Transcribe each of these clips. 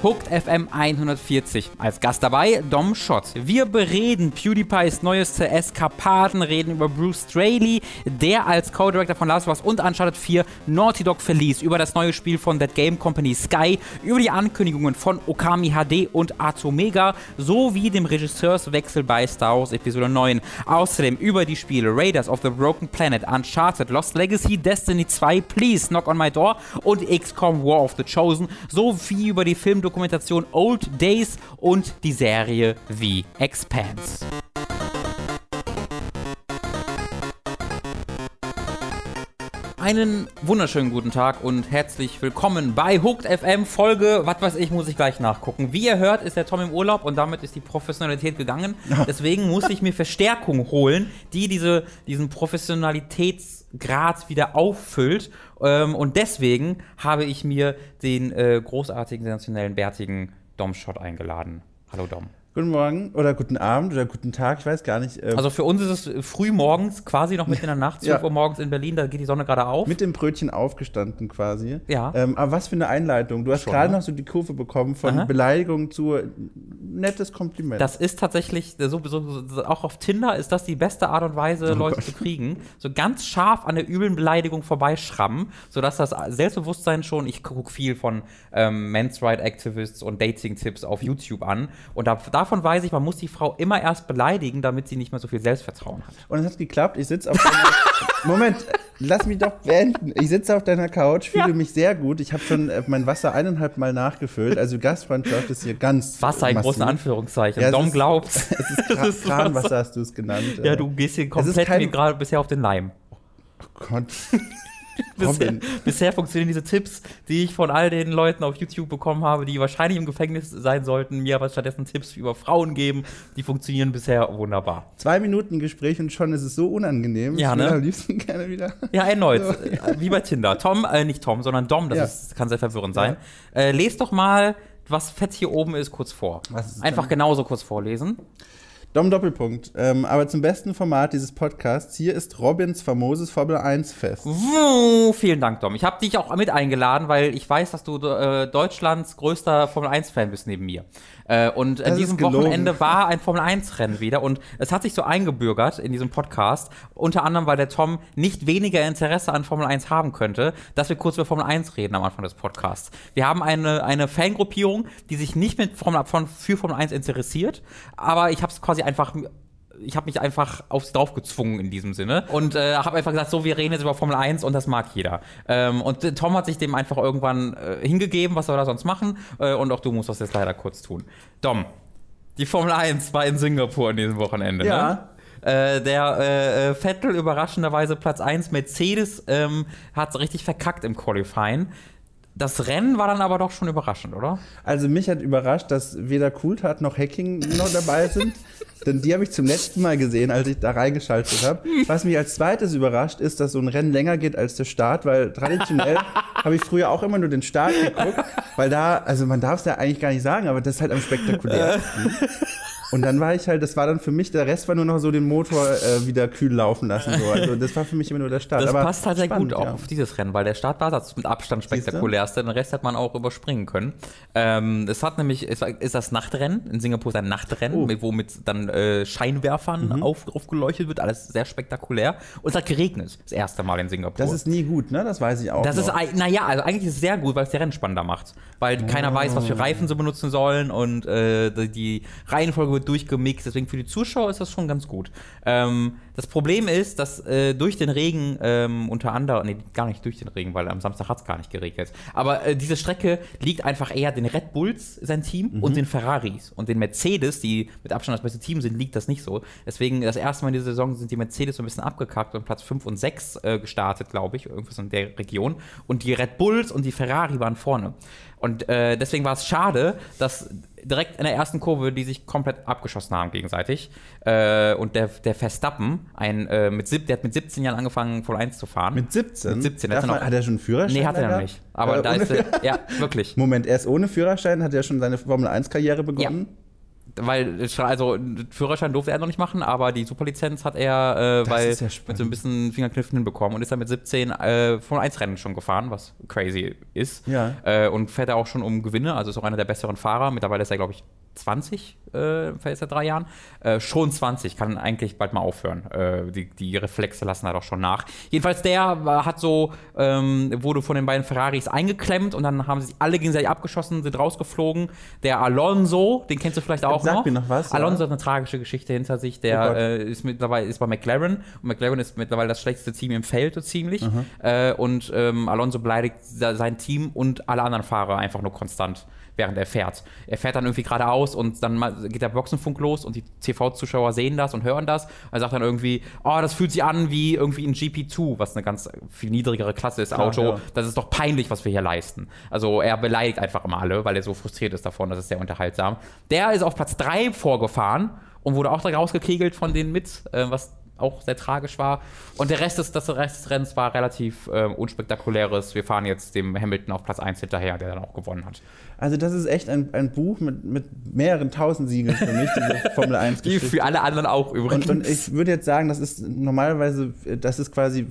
Hooked FM 140. Als Gast dabei Dom Schott. Wir bereden PewDiePie's neueste Eskapaden, reden über Bruce Straley, der als Co-Director von Last of Us und Uncharted 4 Naughty Dog verließ, über das neue Spiel von That Game Company Sky, über die Ankündigungen von Okami HD und Atomega, sowie dem Regisseurswechsel bei Star Wars Episode 9. Außerdem über die Spiele Raiders of the Broken Planet, Uncharted, Lost Legacy, Destiny 2, Please Knock on My Door und XCOM War of the Chosen, sowie über die Filmdokumentation Old Days und die Serie The Expanse. Einen wunderschönen guten Tag und herzlich willkommen bei Hooked FM Folge, was weiß ich, muss ich gleich nachgucken. Wie ihr hört, ist der Tom im Urlaub und damit ist die Professionalität gegangen. Deswegen muss ich mir Verstärkung holen, die diese, diesen Professionalitätsgrad wieder auffüllt. Ähm, und deswegen habe ich mir den äh, großartigen, sensationellen, bärtigen Dom Schott eingeladen. Hallo Dom. Guten Morgen oder guten Abend oder guten Tag, ich weiß gar nicht. Ähm also für uns ist es früh morgens, quasi noch mitten in der Nacht, 12 ja. Uhr morgens in Berlin, da geht die Sonne gerade auf. Mit dem Brötchen aufgestanden quasi. Ja. Ähm, aber was für eine Einleitung. Du hast gerade ne? noch so die Kurve bekommen von Aha. Beleidigung zu nettes Kompliment. Das ist tatsächlich, so, so, so, auch auf Tinder ist das die beste Art und Weise, oh Leute Gott. zu kriegen. So ganz scharf an der üblen Beleidigung vorbeischrammen, sodass das Selbstbewusstsein schon, ich gucke viel von ähm, Men's Right Activists und Dating-Tipps auf YouTube an und da, da davon weiß ich, man muss die Frau immer erst beleidigen, damit sie nicht mehr so viel Selbstvertrauen hat. Und es hat geklappt. Ich sitze auf deiner Moment, lass mich doch beenden. Ich sitze auf deiner Couch, fühle ja. mich sehr gut. Ich habe schon äh, mein Wasser eineinhalb Mal nachgefüllt. Also Gastfreundschaft ist hier ganz Wasser in massiv. großen Anführungszeichen. Ja, Dom glaubt. Es ist Kranwasser, hast du es genannt. Ja, du gehst hier komplett mir gerade bisher auf den Leim. Oh Gott. bisher, bisher, funktionieren diese Tipps, die ich von all den Leuten auf YouTube bekommen habe, die wahrscheinlich im Gefängnis sein sollten, mir aber stattdessen Tipps über Frauen geben, die funktionieren bisher wunderbar. Zwei Minuten Gespräch und schon ist es so unangenehm. Ja, ich ne? am liebsten gerne wieder. Ja, erneut. So, ja. Wie bei Tinder. Tom, äh, nicht Tom, sondern Dom, das ja. ist, kann sehr verwirrend sein. Ja. Äh, lest doch mal, was fett hier oben ist, kurz vor. Einfach genauso kurz vorlesen. Dom Doppelpunkt. Ähm, aber zum besten Format dieses Podcasts, hier ist Robins famoses Formel 1 Fest. Wuh, vielen Dank, Dom. Ich habe dich auch mit eingeladen, weil ich weiß, dass du äh, Deutschlands größter Formel 1 Fan bist neben mir. Äh, und an diesem Wochenende war ein Formel 1-Rennen wieder und es hat sich so eingebürgert in diesem Podcast, unter anderem, weil der Tom nicht weniger Interesse an Formel 1 haben könnte, dass wir kurz über Formel 1 reden am Anfang des Podcasts. Wir haben eine, eine Fangruppierung, die sich nicht mit Formel, von, für Formel 1 interessiert, aber ich habe es quasi einfach ich habe mich einfach aufs drauf gezwungen in diesem Sinne und äh, habe einfach gesagt, so wir reden jetzt über Formel 1 und das mag jeder. Ähm, und äh, Tom hat sich dem einfach irgendwann äh, hingegeben, was soll er sonst machen äh, und auch du musst das jetzt leider kurz tun. Dom, die Formel 1 war in Singapur an diesem Wochenende. Ja. Ne? Äh, der äh, Vettel überraschenderweise Platz 1, Mercedes ähm, hat richtig verkackt im Qualifying. Das Rennen war dann aber doch schon überraschend, oder? Also mich hat überrascht, dass weder Cooltat noch Hacking noch dabei sind. denn die habe ich zum letzten Mal gesehen, als ich da reingeschaltet habe. Was mich als zweites überrascht, ist, dass so ein Rennen länger geht als der Start, weil traditionell habe ich früher auch immer nur den Start geguckt, weil da, also man darf es ja eigentlich gar nicht sagen, aber das ist halt am spektakulärsten. Und dann war ich halt, das war dann für mich, der Rest war nur noch so den Motor äh, wieder kühl laufen lassen. So. Also das war für mich immer nur der Start. Das Aber passt halt sehr gut auch ja. auf dieses Rennen, weil der Start war das mit Abstand spektakulärste. Den Rest hat man auch überspringen können. Ähm, es hat nämlich, es ist das Nachtrennen. In Singapur ist ein Nachtrennen, oh. wo mit dann äh, Scheinwerfern mhm. auf, aufgeleuchtet wird. Alles sehr spektakulär. Und es hat geregnet. Das erste Mal in Singapur. Das ist nie gut, ne? Das weiß ich auch. Das noch. ist, naja, also eigentlich ist es sehr gut, weil es der Rennen spannender macht. Weil oh. keiner weiß, was für Reifen sie benutzen sollen und äh, die Reihenfolge wird durchgemixt. Deswegen für die Zuschauer ist das schon ganz gut. Ähm, das Problem ist, dass äh, durch den Regen ähm, unter anderem, nee, gar nicht durch den Regen, weil am Samstag hat es gar nicht geregnet. Aber äh, diese Strecke liegt einfach eher den Red Bulls, sein Team, mhm. und den Ferraris. Und den Mercedes, die mit Abstand das beste Team sind, liegt das nicht so. Deswegen, das erste Mal in dieser Saison sind die Mercedes so ein bisschen abgekackt und Platz 5 und 6 äh, gestartet, glaube ich, irgendwas in der Region. Und die Red Bulls und die Ferrari waren vorne. Und äh, deswegen war es schade, dass direkt in der ersten Kurve, die sich komplett abgeschossen haben gegenseitig. Äh, und der, der Verstappen, ein, äh, mit, der hat mit 17 Jahren angefangen, Formel 1 zu fahren. Mit 17? Mit 17. Hat, noch, hat er schon einen Führerschein? Nee, hat er noch nicht. Aber äh, da ist er, ja, wirklich. Moment, er ist ohne Führerschein, hat er schon seine Formel 1-Karriere begonnen? Ja weil, also, Führerschein durfte er noch nicht machen, aber die Superlizenz hat er, äh, weil, ja mit so ein bisschen Fingerkniffen hinbekommen und ist dann mit 17 äh, Formel 1 Rennen schon gefahren, was crazy ist. Ja. Äh, und fährt er auch schon um Gewinne, also ist auch einer der besseren Fahrer. Mittlerweile ist er, glaube ich, 20, äh, fährt er seit drei Jahren. Äh, schon 20, kann eigentlich bald mal aufhören. Äh, die, die Reflexe lassen da doch schon nach. Jedenfalls der war, hat so, ähm, wurde von den beiden Ferraris eingeklemmt und dann haben sie sich alle gegenseitig abgeschossen, sind rausgeflogen. Der Alonso, den kennst du vielleicht auch Sag noch. mir noch was, ja. Alonso hat eine tragische Geschichte hinter sich. Oh Der Gott. äh, ist mittlerweile ist bei McLaren und McLaren ist mittlerweile das schlechteste Team im Feld so ziemlich. Äh, und ähm, Alonso beleidigt se- sein Team und alle anderen Fahrer einfach nur konstant, während er fährt. Er fährt dann irgendwie geradeaus und dann geht der Boxenfunk los und die TV-Zuschauer sehen das und hören das. Er sagt dann irgendwie, oh, das fühlt sich an wie irgendwie ein GP2, was eine ganz viel niedrigere Klasse ist, Klar, Auto. ja. Das ist doch peinlich, was wir hier leisten. Also er beleidigt einfach immer alle, weil er so frustriert ist davon, das ist sehr unterhaltsam. Der ist auf Platz 3 vorgefahren und wurde auch direkt rausgekegelt von denen mit, äh, was auch sehr tragisch war. Und der Rest des, das Rest des Rennens war relativ äh, unspektakuläres. Wir fahren jetzt dem Hamilton auf Platz 1 hinterher, der dann auch gewonnen hat. Also das ist echt ein, ein Buch mit, mit mehreren tausend Siegeln für mich, diese Formel 1 Die Geschichte. für alle anderen auch übrigens. Und, und ich würde jetzt sagen, das ist normalerweise, das ist quasi,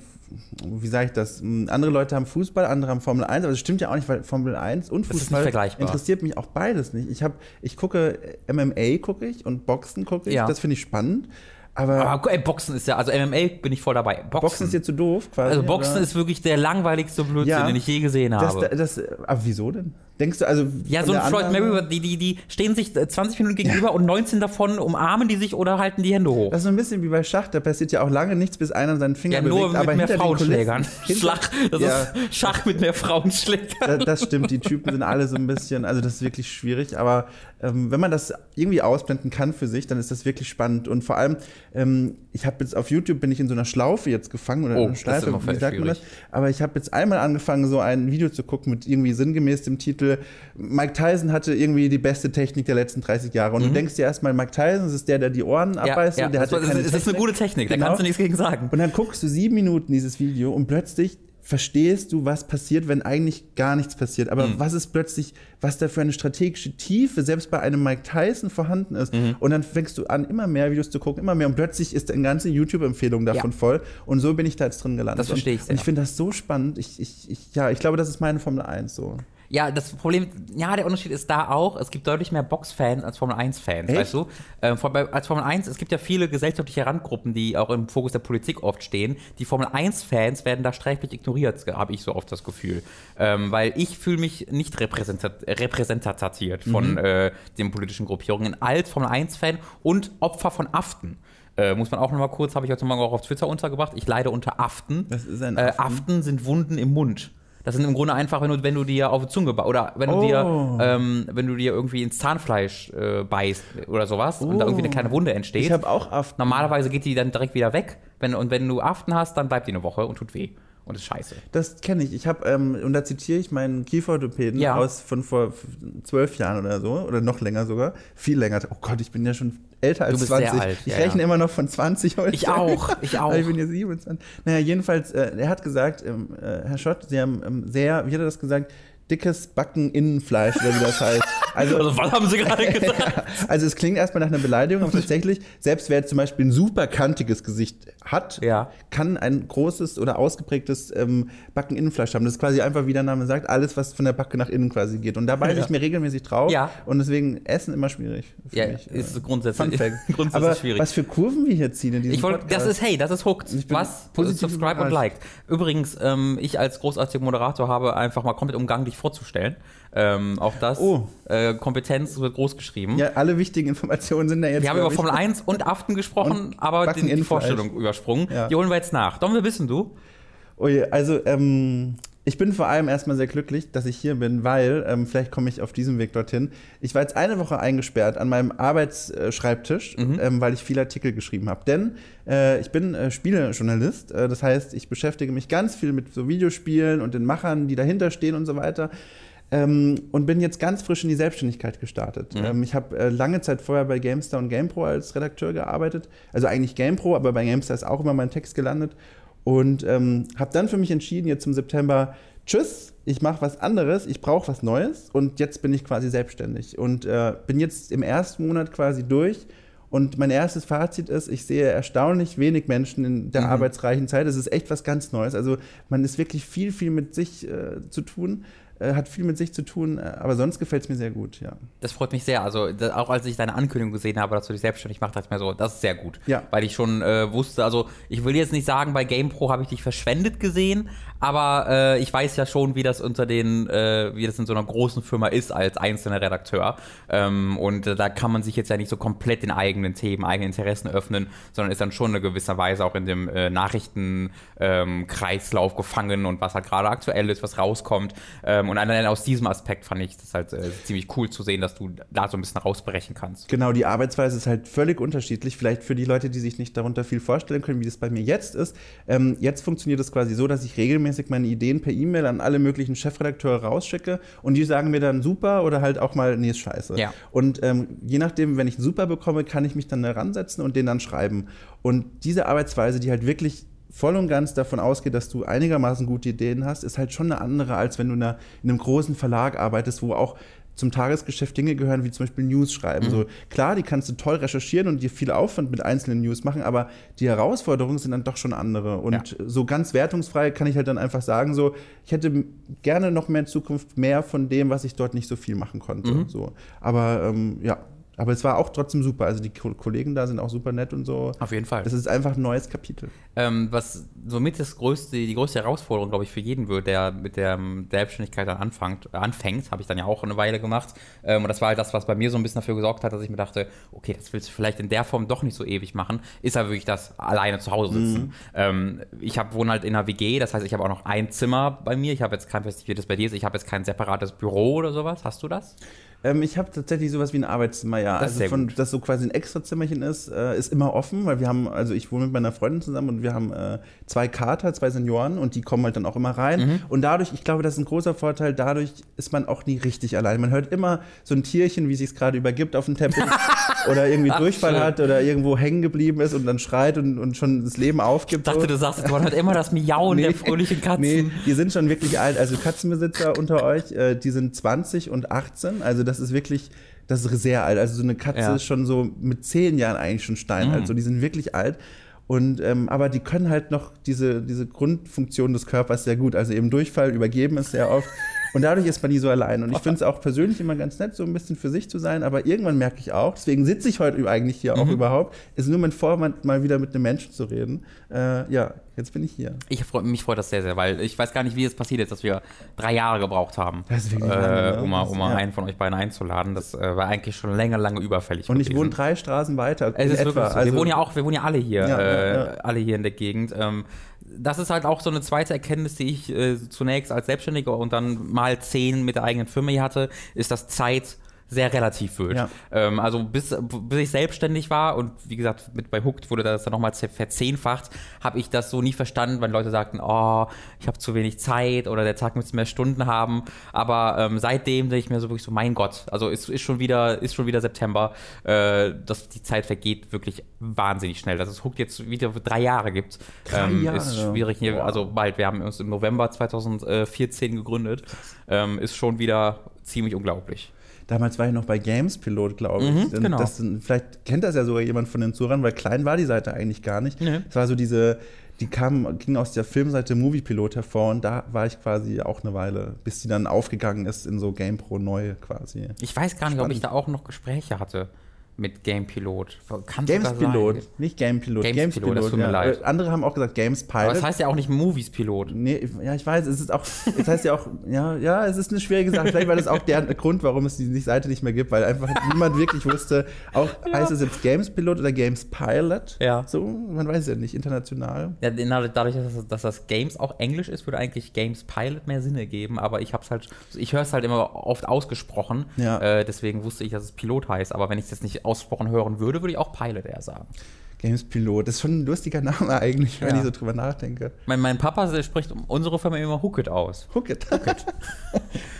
wie sage ich das, andere Leute haben Fußball, andere haben Formel 1, aber das stimmt ja auch nicht, weil Formel 1 und Das ist nicht Fußball interessiert mich auch beides nicht. Ich, hab, ich gucke MMA gucke ich und Boxen gucke ich, Ja. das finde ich spannend, aber, aber ey, Boxen ist ja, also MMA bin ich voll dabei. Boxen, Boxen ist dir zu doof quasi. also Boxen oder? ist wirklich der langweiligste Blödsinn, Ja. den ich je gesehen das, habe. das, aber wieso denn? Denkst du, also Ja, so ein Floyd Mayweather, die, die, die stehen sich äh, 20 Minuten gegenüber und 19 davon umarmen die sich oder halten die Hände hoch. Das ist so ein bisschen wie bei Schach, da passiert ja auch lange nichts, bis einer seinen Finger Ja, bewegt, nur mit aber mehr Frauenschlägern. Schlag, das Ja. ist Schach mit mehr Frauenschlägern. Da- das stimmt, die Typen sind alle so ein bisschen, also das ist wirklich schwierig, aber ähm, wenn man das irgendwie ausblenden kann für sich, dann ist das wirklich spannend und vor allem, ähm, ich habe jetzt auf YouTube, bin ich in so einer Schlaufe jetzt gefangen oder Oh, einer das ist Schleife, wie sagt man das? schwierig. Aber ich habe jetzt einmal angefangen, so ein Video zu gucken mit irgendwie sinngemäß dem Titel, Mike Tyson hatte irgendwie die beste Technik der letzten 30 Jahre und du denkst dir erstmal, Mike Tyson, das ist der, der die Ohren Mhm. Ja, abbeißt ja, der das, hat das, keine ist- das ist eine gute Technik, da Genau. kannst du nichts gegen sagen. Und dann guckst du sieben Minuten dieses Video und plötzlich verstehst du, was passiert, wenn eigentlich gar nichts passiert. Aber was ist plötzlich, was da für eine strategische Tiefe selbst bei einem Mike Tyson vorhanden ist. Und dann fängst du an, immer mehr Videos zu gucken, immer mehr. Und plötzlich ist eine ganze YouTube-Empfehlung davon Ja. voll. Und so bin ich da jetzt drin gelandet. Das verstehe ich und, sehr. Und ich finde das so spannend. Ich, ich, ich, ja, ich glaube, das ist meine Formel 1 so. Ja, das Problem, ja, der Unterschied ist da auch, es gibt deutlich mehr Box-Fans als Formel-1-Fans, Echt? weißt du? Ähm, vor- als Formel 1, es gibt ja viele gesellschaftliche Randgruppen, die auch im Fokus der Politik oft stehen. Die Formel 1-Fans werden da sträflich ignoriert, habe ich so oft das Gefühl. Ähm, weil ich fühle mich nicht repräsentat repräsentatiert von Mhm. äh, den politischen Gruppierungen. Als Formel 1-Fan und Opfer von Aften. Äh, muss man auch noch mal kurz, habe ich heute Morgen auch auf Twitter untergebracht. Ich leide unter Aften. Was ist ein Äh, Aften? Aften sind Wunden im Mund. Das sind im Grunde einfach, wenn du, wenn du dir auf die Zunge oder wenn du Oh. dir, ähm, wenn du dir irgendwie ins Zahnfleisch äh, beißt oder sowas und da irgendwie eine kleine Wunde entsteht. Ich habe auch Aften. Normalerweise geht die dann direkt wieder weg. Wenn, und wenn du Aften hast, dann bleibt die eine Woche und tut weh. Und ist scheiße. Das kenne ich. Ich habe, ähm, und da zitiere ich meinen Kieferorthopäden Ja. aus von vor zwölf Jahren oder so, oder noch länger sogar. Viel länger. Oh Gott, ich bin ja schon älter als Du bist 20. sehr alt, ich ja, rechne ja. immer noch von 20 heute. Ich auch, ich auch. Ich bin jetzt 27. Naja, jedenfalls, äh, er hat gesagt, ähm, äh, Herr Schott, Sie haben ähm, sehr, wie hat er das gesagt, dickes Backeninnenfleisch, oder wie das heißt. Also, was haben sie gerade gesagt? also es klingt erstmal nach einer Beleidigung, aber tatsächlich, selbst wer zum Beispiel ein super kantiges Gesicht hat, Ja. kann ein großes oder ausgeprägtes ähm, Backeninnenfleisch haben. Das ist quasi einfach, wie der Name sagt, alles, was von der Backe nach innen quasi geht. Und da beiße Ja. ich mir regelmäßig drauf. Ja. Und deswegen Essen immer schwierig. Ja, mich. ist Äh, grundsätzlich, grundsätzlich aber schwierig. was für Kurven wir hier ziehen in diesem Ich wollte, das Podcast. ist, hey, das ist hooked. Was? positiv Subscribe und liked. Übrigens, ähm, ich als großartiger Moderator habe einfach mal komplett umgangen, dich vorzustellen. Ähm, auch das. Oh. Äh, Kompetenz wird groß geschrieben. Ja, alle wichtigen Informationen sind da jetzt. Wir haben über. Formel 1 und Aften gesprochen, Und aber die, die. Vorstellung übersprungen. Ja. Die holen wir jetzt nach. Dom, wer bist denn du? Oh je, also ähm, ich bin vor allem erstmal sehr glücklich, dass ich hier bin, weil, ähm, vielleicht komme ich auf diesem Weg dorthin. Ich war jetzt eine Woche eingesperrt an meinem Arbeitsschreibtisch, Mhm. ähm, weil ich viele Artikel geschrieben habe. Denn äh, ich bin äh, Spielejournalist, äh, das heißt, ich beschäftige mich ganz viel mit so Videospielen und den Machern, die dahinter stehen und so weiter. Ähm, und bin jetzt ganz frisch in die Selbstständigkeit gestartet. Mhm. Ähm, ich habe äh, lange Zeit vorher bei GameStar und GamePro als Redakteur gearbeitet. Also eigentlich GamePro, aber bei GameStar ist auch immer mein Text gelandet. Und ähm, habe dann für mich entschieden, jetzt im September, tschüss, ich mache was anderes, ich brauche was Neues und jetzt bin ich quasi selbstständig und äh, bin jetzt im ersten Monat quasi durch. Und mein erstes Fazit ist, ich sehe erstaunlich wenig Menschen in der Mhm. arbeitsreichen Zeit. Es ist echt was ganz Neues. Also man ist wirklich viel, viel mit sich äh, zu tun, hat viel mit sich zu tun, äh, aber sonst gefällt es mir sehr gut, ja. Das freut mich sehr. Also da, auch als ich deine Ankündigung gesehen habe, dass du dich selbstständig machst, dachte ich mir so, das ist sehr gut. Ja. Weil ich schon äh, wusste, also ich will jetzt nicht sagen, bei GamePro habe ich dich verschwendet gesehen, aber äh, ich weiß ja schon, wie das unter den, äh, wie das in so einer großen Firma ist als einzelner Redakteur. Ähm, und äh, da kann man sich jetzt ja nicht so komplett den eigenen Themen, eigenen Interessen öffnen, sondern ist dann schon in gewisser Weise auch in dem äh, Nachrichtenkreislauf gefangen und was halt gerade aktuell ist, was rauskommt. Ähm, und allein aus diesem Aspekt fand ich das halt äh, ziemlich cool zu sehen, dass du da so ein bisschen rausbrechen kannst. Genau, die Arbeitsweise ist halt völlig unterschiedlich. Vielleicht für die Leute, die sich nicht darunter viel vorstellen können, wie das bei mir jetzt ist. Ähm, jetzt funktioniert es quasi so, dass ich regelmäßig meine Ideen per E-Mail an alle möglichen Chefredakteure rausschicke und die sagen mir dann super oder halt auch mal, nee, ist scheiße. Ja. Und ähm, je nachdem, wenn ich einen super bekomme, kann ich mich dann da ransetzen und den dann schreiben. Und diese Arbeitsweise, die halt wirklich voll und ganz davon ausgeht, dass du einigermaßen gute Ideen hast, ist halt schon eine andere, als wenn du in, einer, in einem großen Verlag arbeitest, wo auch zum Tagesgeschäft Dinge gehören, wie zum Beispiel News schreiben. So, klar, die kannst du toll recherchieren und dir viel Aufwand mit einzelnen News machen, aber die Herausforderungen sind dann doch schon andere. Und so ganz wertungsfrei kann ich halt dann einfach sagen, so, ich hätte gerne noch mehr in Zukunft mehr von dem, was ich dort nicht so viel machen konnte. So. Aber ähm, ja, aber es war auch trotzdem super. Also die Ko- Kollegen da sind auch super nett und so. Auf jeden Fall. Das ist einfach ein neues Kapitel. Ähm, was somit das größte, die größte Herausforderung, glaube ich, für jeden wird, der mit der ähm, Selbstständigkeit dann anfängt, äh, anfängt, habe ich dann ja auch eine Weile gemacht. Ähm, und das war halt das, was bei mir so ein bisschen dafür gesorgt hat, dass ich mir dachte, okay, das willst du vielleicht in der Form doch nicht so ewig machen, ist aber wirklich das alleine zu Hause sitzen. Ähm, ich hab, wohne halt in einer WG, das heißt, ich habe auch noch ein Zimmer bei mir. Ich habe jetzt kein, weiß nicht, wie das bei dir ist, ich habe jetzt kein separates Büro oder sowas. Hast du das? Ähm, ich habe tatsächlich sowas wie ein Arbeitszimmer, ja. Das also von, gut. das so quasi ein Extrazimmerchen ist, äh, ist immer offen, weil wir haben, also ich wohne mit meiner Freundin zusammen und wir haben äh, zwei Kater, zwei Senioren und die kommen halt dann auch immer rein. Mhm. Und dadurch, ich glaube, das ist ein großer Vorteil, dadurch ist man auch nie richtig allein. Man hört immer so ein Tierchen, wie sich es gerade übergibt auf dem Teppich oder irgendwie Durchfall schön. hat oder irgendwo hängen geblieben ist und dann schreit und, und schon das Leben aufgibt. Ich dachte, so. du sagst, man hat immer das Miauen der fröhlichen Katzen. Nee, die sind schon wirklich alt. Also Katzenbesitzer unter euch, äh, die sind 20 und 18. Also das ist wirklich, das ist sehr alt. Also so eine Katze Ja. ist schon so mit 10 Jahren eigentlich schon Stein. Mhm. Also die sind wirklich alt. Und, ähm, aber die können halt noch diese, diese Grundfunktion des Körpers sehr gut. Also eben Durchfall, übergeben ist sehr oft. Und dadurch ist man nie so allein. Und ich finde es auch persönlich immer ganz nett, so ein bisschen für sich zu sein. Aber irgendwann merke ich auch, deswegen sitze ich heute eigentlich hier Mhm. auch überhaupt, ist nur mein Vorwand, mal wieder mit einem Menschen zu reden. Äh, ja, jetzt bin ich hier. Ich freu, mich freut das sehr, sehr, weil ich weiß gar nicht, wie es passiert ist, dass wir drei Jahre gebraucht haben, Das äh, lange, um mal, um Ja. einen von euch beiden einzuladen. Das äh, war eigentlich schon länger, lange überfällig. Und ich gewesen. wohne drei Straßen weiter. Es ist etwa. wirklich so. Also, wir wohnen ja auch, wir wohnen ja alle hier, Ja, äh, ja, ja. alle hier in der Gegend. Ähm, das ist halt auch so eine zweite Erkenntnis, die ich äh, zunächst als Selbstständiger und dann mal zehn mit der eigenen Firma hier hatte, ist, dass Zeit sehr relativ wird. Ja. Ähm, also bis, bis ich selbstständig war und wie gesagt, mit bei Hooked wurde das dann nochmal ze- verzehnfacht, habe ich das so nie verstanden, weil Leute sagten, oh, ich habe zu wenig Zeit oder der Tag müsste mehr Stunden haben. Aber ähm, seitdem denke ich mir so wirklich so, mein Gott, also es ist schon wieder, ist schon wieder September, äh, dass die Zeit vergeht wirklich wahnsinnig schnell. Dass es Hooked jetzt wieder drei Jahre gibt, Drei ähm, Jahre? ist schwierig. Hier, Wow. also bald, wir haben uns im November 2014 gegründet, ähm, ist schon wieder ziemlich unglaublich. Damals war ich noch bei Games Pilot, glaube ich. Mhm, genau. das, vielleicht kennt das ja sogar jemand von den Zuhörern, weil klein war die Seite eigentlich gar nicht. Nee. Es war so diese, die kam, ging aus der Filmseite Movie Pilot hervor und da war ich quasi auch eine Weile, bis die dann aufgegangen ist in so GamePro neu quasi. Ich weiß gar nicht, ob Spannend. ich da auch noch Gespräche hatte mit Game Pilot. Kann Games Pilot, sein. nicht Game Pilot. Games Pilot, das tut mir leid. Äh, Andere haben auch gesagt Games Pilot. Aber es heißt ja auch nicht Movies Pilot. Nee, ja, ich weiß, es ist auch, es heißt ja auch, ja, ja, es ist eine schwierige Sache. Vielleicht war das auch der Grund, warum es die Seite nicht mehr gibt, weil einfach niemand wirklich wusste, auch heißt es jetzt Games Pilot oder Games Pilot? Ja. So, man weiß ja nicht, international. Ja, na, dadurch, dass das, dass das Games auch Englisch ist, würde eigentlich Games Pilot mehr Sinn ergeben, aber ich hab's halt, ich höre es halt immer oft ausgesprochen, Ja. äh, deswegen wusste ich, dass es Pilot heißt, aber wenn ich es jetzt nicht ausgesprochen hören würde, würde ich auch Pilot eher sagen. Games Pilot, das ist schon ein lustiger Name eigentlich, wenn Ja. ich so drüber nachdenke. Mein, mein Papa spricht unsere Firma immer Hooked aus. Hook it.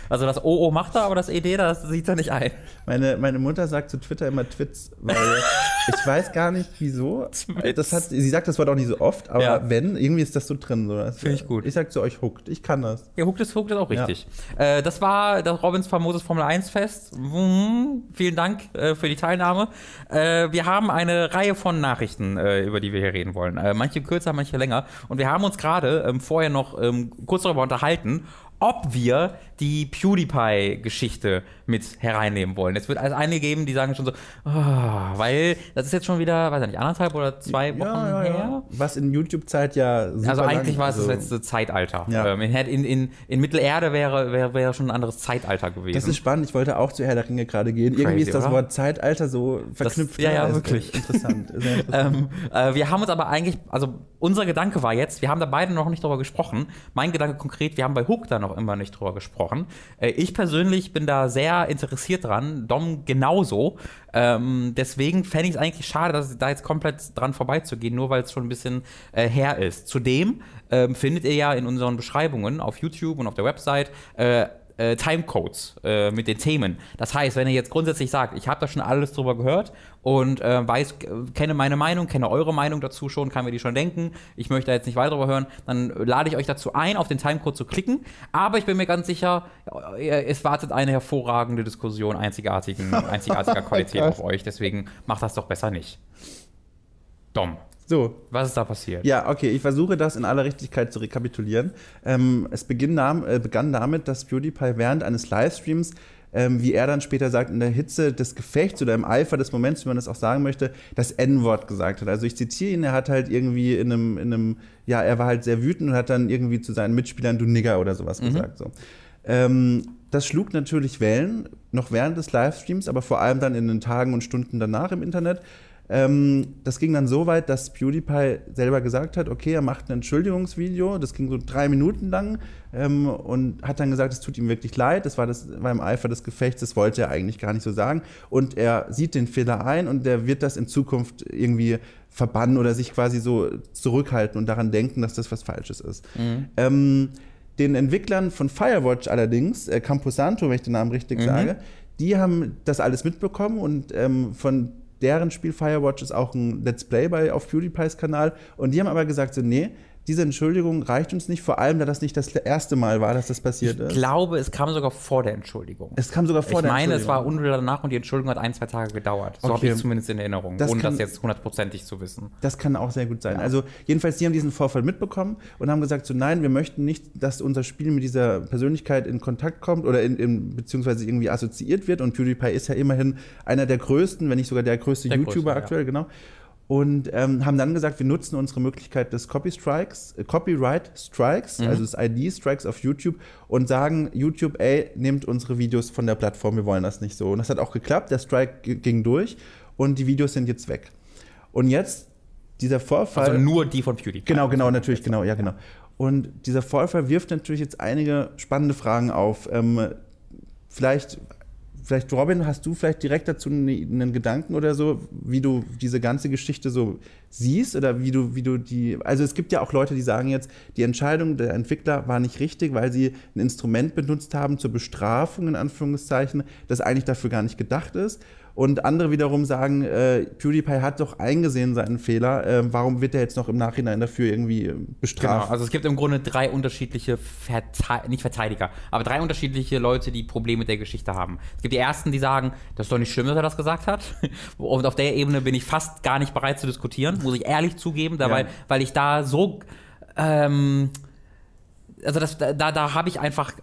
Also das OO macht er, aber das ED, das sieht er nicht ein. Meine, meine Mutter sagt zu Twitter immer Twits, weil, Ich weiß gar nicht, wieso. Das hat, sie sagt das Wort auch nicht so oft, aber Ja. wenn, irgendwie ist das so drin. So. Das- Finde ich gut. Ich sag zu euch, huckt. Ich kann das. Ja, Hooked ist, Hooked ist auch richtig. Äh, das war das Robins famoses Formel 1 Fest. Mhm, vielen Dank äh, für die Teilnahme. Äh, wir haben eine Reihe von Nachrichten, äh, über die wir hier reden wollen. Äh, manche kürzer, manche länger. Und wir haben uns gerade ähm, vorher noch ähm, kurz darüber unterhalten, ob wir die PewDiePie-Geschichte mit hereinnehmen wollen. Es wird also einige geben, die sagen schon so, ah, weil das ist jetzt schon wieder, weiß ich nicht, anderthalb oder zwei Wochen her. Was in YouTube-Zeit ja Also eigentlich war es das also- letzte Zeitalter. Ja. Ähm, in, in, in, Mittelerde wäre, wäre, wäre schon ein anderes Zeitalter gewesen. Das ist spannend. Ich wollte auch zu Herr der Ringe gerade gehen. Irgendwie ist das oder? Wort Zeitalter so verknüpft. ja, ja, wirklich. echt Interessant. Ist sehr interessant. ähm, äh, wir haben uns aber eigentlich, also unser Gedanke war jetzt, wir haben da beide noch nicht drüber gesprochen. Mein Gedanke konkret, wir haben bei Hook da noch immer nicht drüber gesprochen. Äh, ich persönlich bin da sehr interessiert dran, Dom genauso. Ähm, deswegen fände ich es eigentlich schade, dass da jetzt komplett dran vorbeizugehen, nur weil es schon ein bisschen äh, her ist. Zudem ähm, findet ihr ja in unseren Beschreibungen auf YouTube und auf der Website äh, äh, Timecodes äh, mit den Themen. Das heißt, wenn ihr jetzt grundsätzlich sagt, ich habe da schon alles drüber gehört und äh, weiß, äh, kenne meine Meinung, kenne eure Meinung dazu schon, kann mir die schon denken, ich möchte da jetzt nicht weiter drüber hören, dann lade ich euch dazu ein, auf den Timecode zu klicken. Aber ich bin mir ganz sicher, äh, es wartet eine hervorragende Diskussion einzigartigen, einzigartiger Qualität auf euch. Deswegen macht das doch besser nicht. Dom, So, was ist da passiert? Ja, okay, ich versuche das in aller Richtigkeit zu rekapitulieren. Ähm, es beginn äh, begann damit, dass PewDiePie während eines Livestreams, ähm, wie er dann später sagt, in der Hitze des Gefechts oder im Eifer des Moments, wie man das auch sagen möchte, das N-Wort gesagt hat. Also ich zitiere ihn, er hat halt irgendwie in einem, in einem, ja, er war halt sehr wütend und hat dann irgendwie zu seinen Mitspielern, du Nigger oder sowas gesagt. So. Ähm, das schlug natürlich Wellen, noch während des Livestreams, aber vor allem dann in den Tagen und Stunden danach im Internet. Ähm, das ging dann so weit, dass PewDiePie selber gesagt hat, okay, er macht ein Entschuldigungsvideo, das ging so drei Minuten lang ähm, und hat dann gesagt, es tut ihm wirklich leid, das war, das war im Eifer des Gefechts, das wollte er eigentlich gar nicht so sagen. Und er sieht den Fehler ein und er wird das in Zukunft irgendwie verbannen oder sich quasi so zurückhalten und daran denken, dass das was Falsches ist. Ähm, den Entwicklern von Firewatch allerdings, äh, Camposanto, wenn ich den Namen richtig sage, die haben das alles mitbekommen und ähm, von deren Spiel Firewatch ist auch ein Let's Play bei auf PewDiePies Kanal. Und die haben aber gesagt so, nee, diese Entschuldigung reicht uns nicht, vor allem da das nicht das erste Mal war, dass das passiert Ich ist. glaube, es kam sogar vor der Entschuldigung. Es kam sogar vor ich der meine, es war Entschuldigung. unmittelbar danach und die Entschuldigung hat ein, zwei Tage gedauert. So Okay. habe ich es zumindest in Erinnerung, Das ohne kann- das jetzt hundertprozentig zu wissen. Das kann auch sehr gut sein. Also jedenfalls, die haben diesen Vorfall mitbekommen und haben gesagt, so nein, wir möchten nicht, dass unser Spiel mit dieser Persönlichkeit in Kontakt kommt oder in, in, beziehungsweise irgendwie assoziiert wird. Und PewDiePie ist ja immerhin einer der größten, wenn nicht sogar der größte Der YouTuber größte, ja. aktuell, genau. Und ähm, haben dann gesagt, wir nutzen unsere Möglichkeit des Copy Strikes, äh, Copyright Strikes, Mhm. also des ID-Strikes auf YouTube und sagen, YouTube, ey, nehmt unsere Videos von der Plattform, wir wollen das nicht so. Und das hat auch geklappt, der Strike ging durch und die Videos sind jetzt weg. Und jetzt dieser Vorfall. Also nur die von PewDiePie. Genau, genau, natürlich, genau, ja, genau. Und dieser Vorfall wirft natürlich jetzt einige spannende Fragen auf. Ähm, vielleicht, vielleicht, Robin, hast du vielleicht direkt dazu einen, einen Gedanken oder so, wie du diese ganze Geschichte so siehst oder wie du, wie du die. Also es gibt ja auch Leute, die sagen jetzt, die Entscheidung der Entwickler war nicht richtig, weil sie ein Instrument benutzt haben zur Bestrafung, in Anführungszeichen, das eigentlich dafür gar nicht gedacht ist. Und andere wiederum sagen, äh, PewDiePie hat doch eingesehen seinen Fehler. Äh, warum wird er jetzt noch im Nachhinein dafür irgendwie äh, Genau, bestraft? also es gibt im Grunde drei unterschiedliche, Verte nicht Verteidiger, aber drei unterschiedliche Leute, die Probleme mit der Geschichte haben. Es gibt die ersten, die sagen, das ist doch nicht schlimm, dass er das gesagt hat. Und auf der Ebene bin ich fast gar nicht bereit zu diskutieren, muss ich ehrlich zugeben, dabei, Ja. weil ich da so, ähm, also das, da, da habe ich einfach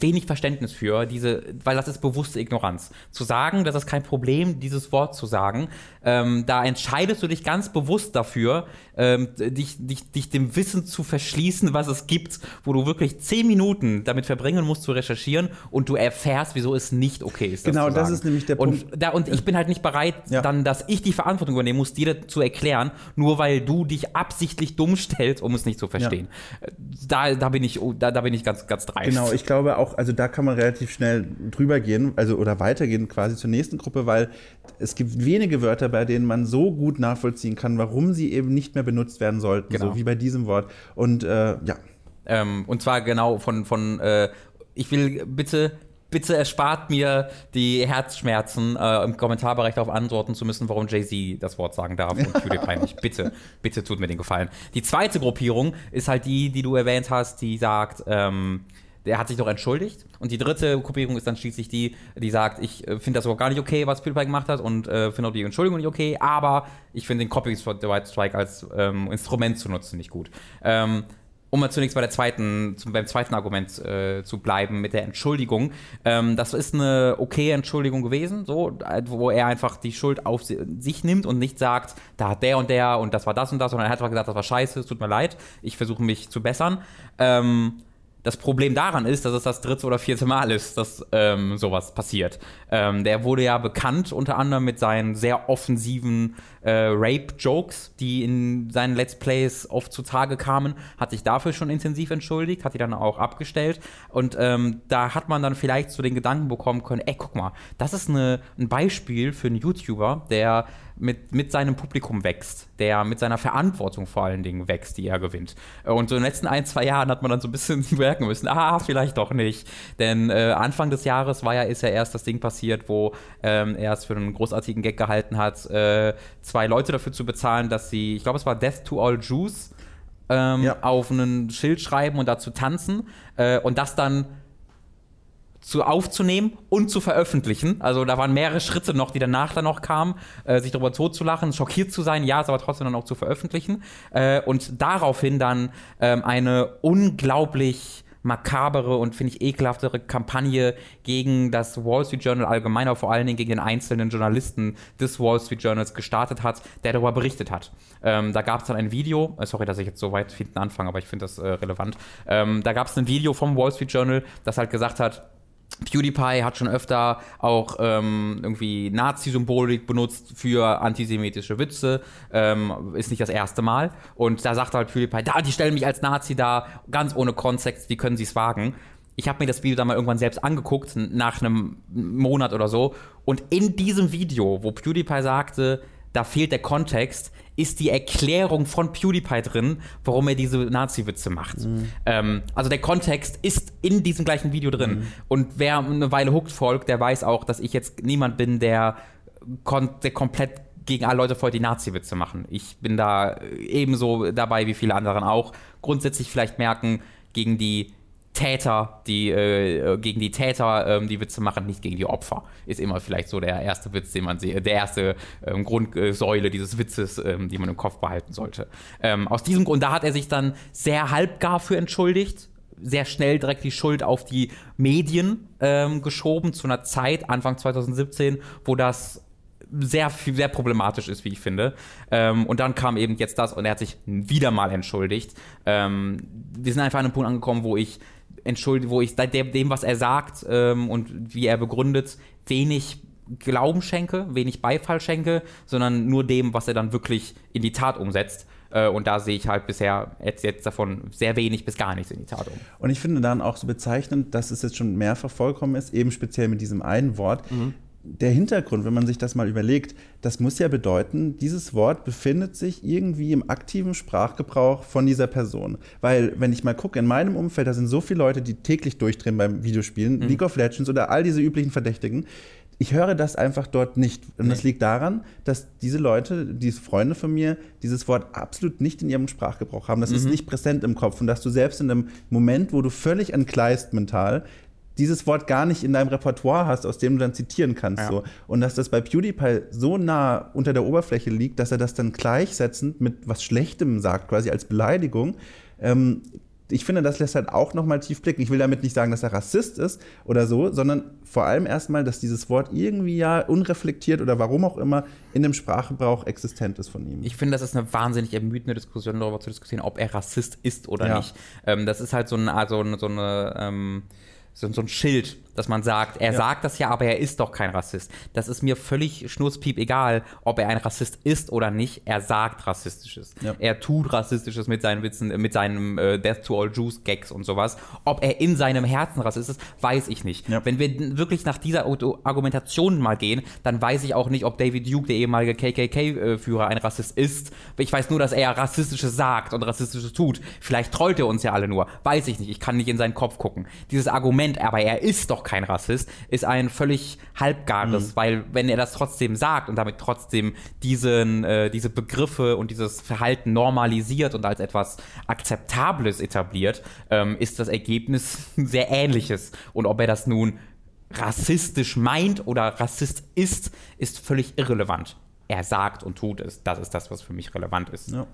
wenig Verständnis für, diese, weil das ist bewusste Ignoranz. Zu sagen, das ist kein Problem, dieses Wort zu sagen, ähm, da entscheidest du dich ganz bewusst dafür, ähm, dich, dich, dich dem Wissen zu verschließen, was es gibt, wo du wirklich zehn Minuten damit verbringen musst zu recherchieren und du erfährst, wieso es nicht okay ist. Genau, zu das ist nämlich der und Punkt. Da, und ich bin halt nicht bereit, Ja. dann, dass ich die Verantwortung übernehmen muss, dir zu erklären, nur weil du dich absichtlich dumm stellst, um es nicht zu verstehen. Äh, Da, da bin ich, da, da bin ich ganz, ganz dreist. Genau, ich glaube auch, also da kann man relativ schnell drüber gehen, also oder weitergehen quasi zur nächsten Gruppe, weil es gibt wenige Wörter, bei denen man so gut nachvollziehen kann, warum sie eben nicht mehr benutzt werden sollten, Genau. so wie bei diesem Wort. Und äh, ja, Ähm, und zwar genau von, von äh, ich will bitte bitte erspart mir die Herzschmerzen, äh, im Kommentarbereich darauf antworten zu müssen, warum Jay-Z das Wort sagen darf und PewDiePie nicht. Bitte, bitte tut mir den Gefallen. Die zweite Gruppierung ist halt die, die du erwähnt hast, die sagt, ähm, der hat sich doch entschuldigt. Und die dritte Gruppierung ist dann schließlich die, die sagt, ich äh, finde das überhaupt gar nicht okay, was PewDiePie gemacht hat und äh, finde auch die Entschuldigung nicht okay, aber ich finde den Copyright Strike als ähm, Instrument zu nutzen nicht gut. Ähm, um mal zunächst bei der zweiten, zum, beim zweiten Argument äh, zu bleiben mit der Entschuldigung. Ähm, das ist eine okay Entschuldigung gewesen, so, wo er einfach die Schuld auf sich nimmt und nicht sagt, da hat der und der und das war das und das, sondern er hat einfach gesagt, das war scheiße, es tut mir leid, ich versuche mich zu bessern. Ähm, das Problem daran ist, dass es das dritte oder vierte Mal ist, dass ähm, sowas passiert. Ähm, der wurde ja bekannt unter anderem mit seinen sehr offensiven äh, Rape-Jokes, die in seinen Let's Plays oft zutage kamen, hat sich dafür schon intensiv entschuldigt, hat die dann auch abgestellt. Und ähm, da hat man dann vielleicht so den Gedanken bekommen können, ey, guck mal, das ist eine, ein Beispiel für einen YouTuber, der mit, mit seinem Publikum wächst, der mit seiner Verantwortung vor allen Dingen wächst, die er gewinnt. Und so in den letzten ein, zwei Jahren hat man dann so ein bisschen merken müssen, ah, vielleicht doch nicht. Denn äh, Anfang des Jahres war ja, ist ja erst das Ding passiert, wo ähm, er es für einen großartigen Gag gehalten hat, äh, zwei Leute dafür zu bezahlen, dass sie, ich glaube, es war Death to All Jews, ähm, ja. auf ein Schild schreiben und dazu tanzen äh, und das dann zu aufzunehmen und zu veröffentlichen. Also da waren mehrere Schritte noch, die danach dann noch kamen, äh, sich darüber totzulachen, schockiert zu sein, ja, es aber trotzdem dann auch zu veröffentlichen. Äh, und daraufhin dann ähm, eine unglaublich makabere und finde ich ekelhaftere Kampagne gegen das Wall Street Journal allgemein, aber vor allen Dingen gegen den einzelnen Journalisten des Wall Street Journals gestartet hat, der darüber berichtet hat. Ähm, da gab es dann ein Video, äh, sorry, dass ich jetzt so weit hinten anfange, aber ich finde das äh, relevant. Ähm, da gab es ein Video vom Wall Street Journal, das halt gesagt hat, PewDiePie hat schon öfter auch ähm, irgendwie Nazi-Symbolik benutzt für antisemitische Witze. Ähm, ist nicht das erste Mal. Und da sagt halt PewDiePie, da, die stellen mich als Nazi da, ganz ohne Kontext, wie können sie es wagen? Ich habe mir das Video dann mal irgendwann selbst angeguckt, nach einem Monat oder so. Und in diesem Video, wo PewDiePie sagte, da fehlt der Kontext, ist die Erklärung von PewDiePie drin, warum er diese Nazi-Witze macht. Mhm. Ähm, also der Kontext ist in diesem gleichen Video drin. Mhm. Und wer eine Weile Hooked folgt, der weiß auch, dass ich jetzt niemand bin, der, der komplett gegen alle Leute voll die Nazi-Witze machen. Ich bin da ebenso dabei wie viele anderen auch. Grundsätzlich vielleicht merken, gegen die Täter, die äh, gegen die Täter ähm, die Witze machen, nicht gegen die Opfer. Ist immer vielleicht so der erste Witz, den man sieht, der erste ähm, Grundsäule dieses Witzes, ähm, die man im Kopf behalten sollte. Ähm, aus diesem Grund, da hat er sich dann sehr halbgar für entschuldigt, sehr schnell direkt die Schuld auf die Medien ähm, geschoben zu einer Zeit Anfang 2017, wo das sehr, sehr problematisch ist, wie ich finde. Ähm, und dann kam eben jetzt das und er hat sich wieder mal entschuldigt. Ähm, wir sind einfach an einem Punkt angekommen, wo ich entschuldige, wo ich dem, was er sagt ähm, und wie er begründet, wenig Glauben schenke, wenig Beifall schenke, sondern nur dem, was er dann wirklich in die Tat umsetzt. Äh, und da sehe ich halt bisher jetzt, jetzt davon sehr wenig bis gar nichts in die Tat um. Und ich finde dann auch so bezeichnend, dass es jetzt schon mehrfach vollkommen ist, eben speziell mit diesem einen Wort. Mhm der Hintergrund, wenn man sich das mal überlegt, das muss ja bedeuten, dieses Wort befindet sich irgendwie im aktiven Sprachgebrauch von dieser Person. Weil, wenn ich mal gucke, in meinem Umfeld, da sind so viele Leute, die täglich durchdrehen beim Videospielen, mhm. League of Legends oder all diese üblichen Verdächtigen. Ich höre das einfach dort nicht. Und nee. das liegt daran, dass diese Leute, diese Freunde von mir, dieses Wort absolut nicht in ihrem Sprachgebrauch haben. Das mhm. ist nicht präsent im Kopf. Und dass du selbst in einem Moment, wo du völlig entgleist mental, dieses Wort gar nicht in deinem Repertoire hast, aus dem du dann zitieren kannst. Ja. So. Und dass das bei PewDiePie so nah unter der Oberfläche liegt, dass er das dann gleichsetzend mit was Schlechtem sagt, quasi als Beleidigung. Ähm, ich finde, das lässt halt auch nochmal tief blicken. Ich will damit nicht sagen, dass er Rassist ist oder so, sondern vor allem erstmal, dass dieses Wort irgendwie ja unreflektiert oder warum auch immer in dem Sprachgebrauch existent ist von ihm. Ich finde, das ist eine wahnsinnig ermüdende Diskussion, darüber zu diskutieren, ob er Rassist ist oder ja. nicht. Ähm, das ist halt so, ein, also so eine. Ähm so, so ein Schild, dass man sagt, er ja. sagt das ja, aber er ist doch kein Rassist. Das ist mir völlig schnurzpiep egal, ob er ein Rassist ist oder nicht. Er sagt Rassistisches. Ja. Er tut Rassistisches mit seinen Witzen, mit seinem äh, Death to All Jews Gags und sowas. Ob er in seinem Herzen Rassist ist, weiß ich nicht. Ja. Wenn wir wirklich nach dieser Argumentation mal gehen, dann weiß ich auch nicht, ob David Duke, der ehemalige KKK-Führer, ein Rassist ist. Ich weiß nur, dass er Rassistisches sagt und Rassistisches tut. Vielleicht trollt er uns ja alle nur. Weiß ich nicht. Ich kann nicht in seinen Kopf gucken. Dieses Argument Moment, aber er ist doch kein Rassist, ist ein völlig halbgares, mhm. weil wenn er das trotzdem sagt und damit trotzdem diesen, äh, diese Begriffe und dieses Verhalten normalisiert und als etwas Akzeptables etabliert, ähm, ist das Ergebnis sehr ähnliches. Und ob er das nun rassistisch meint oder Rassist ist, ist völlig irrelevant. Er sagt und tut es. Das ist das, was für mich relevant ist. Ja.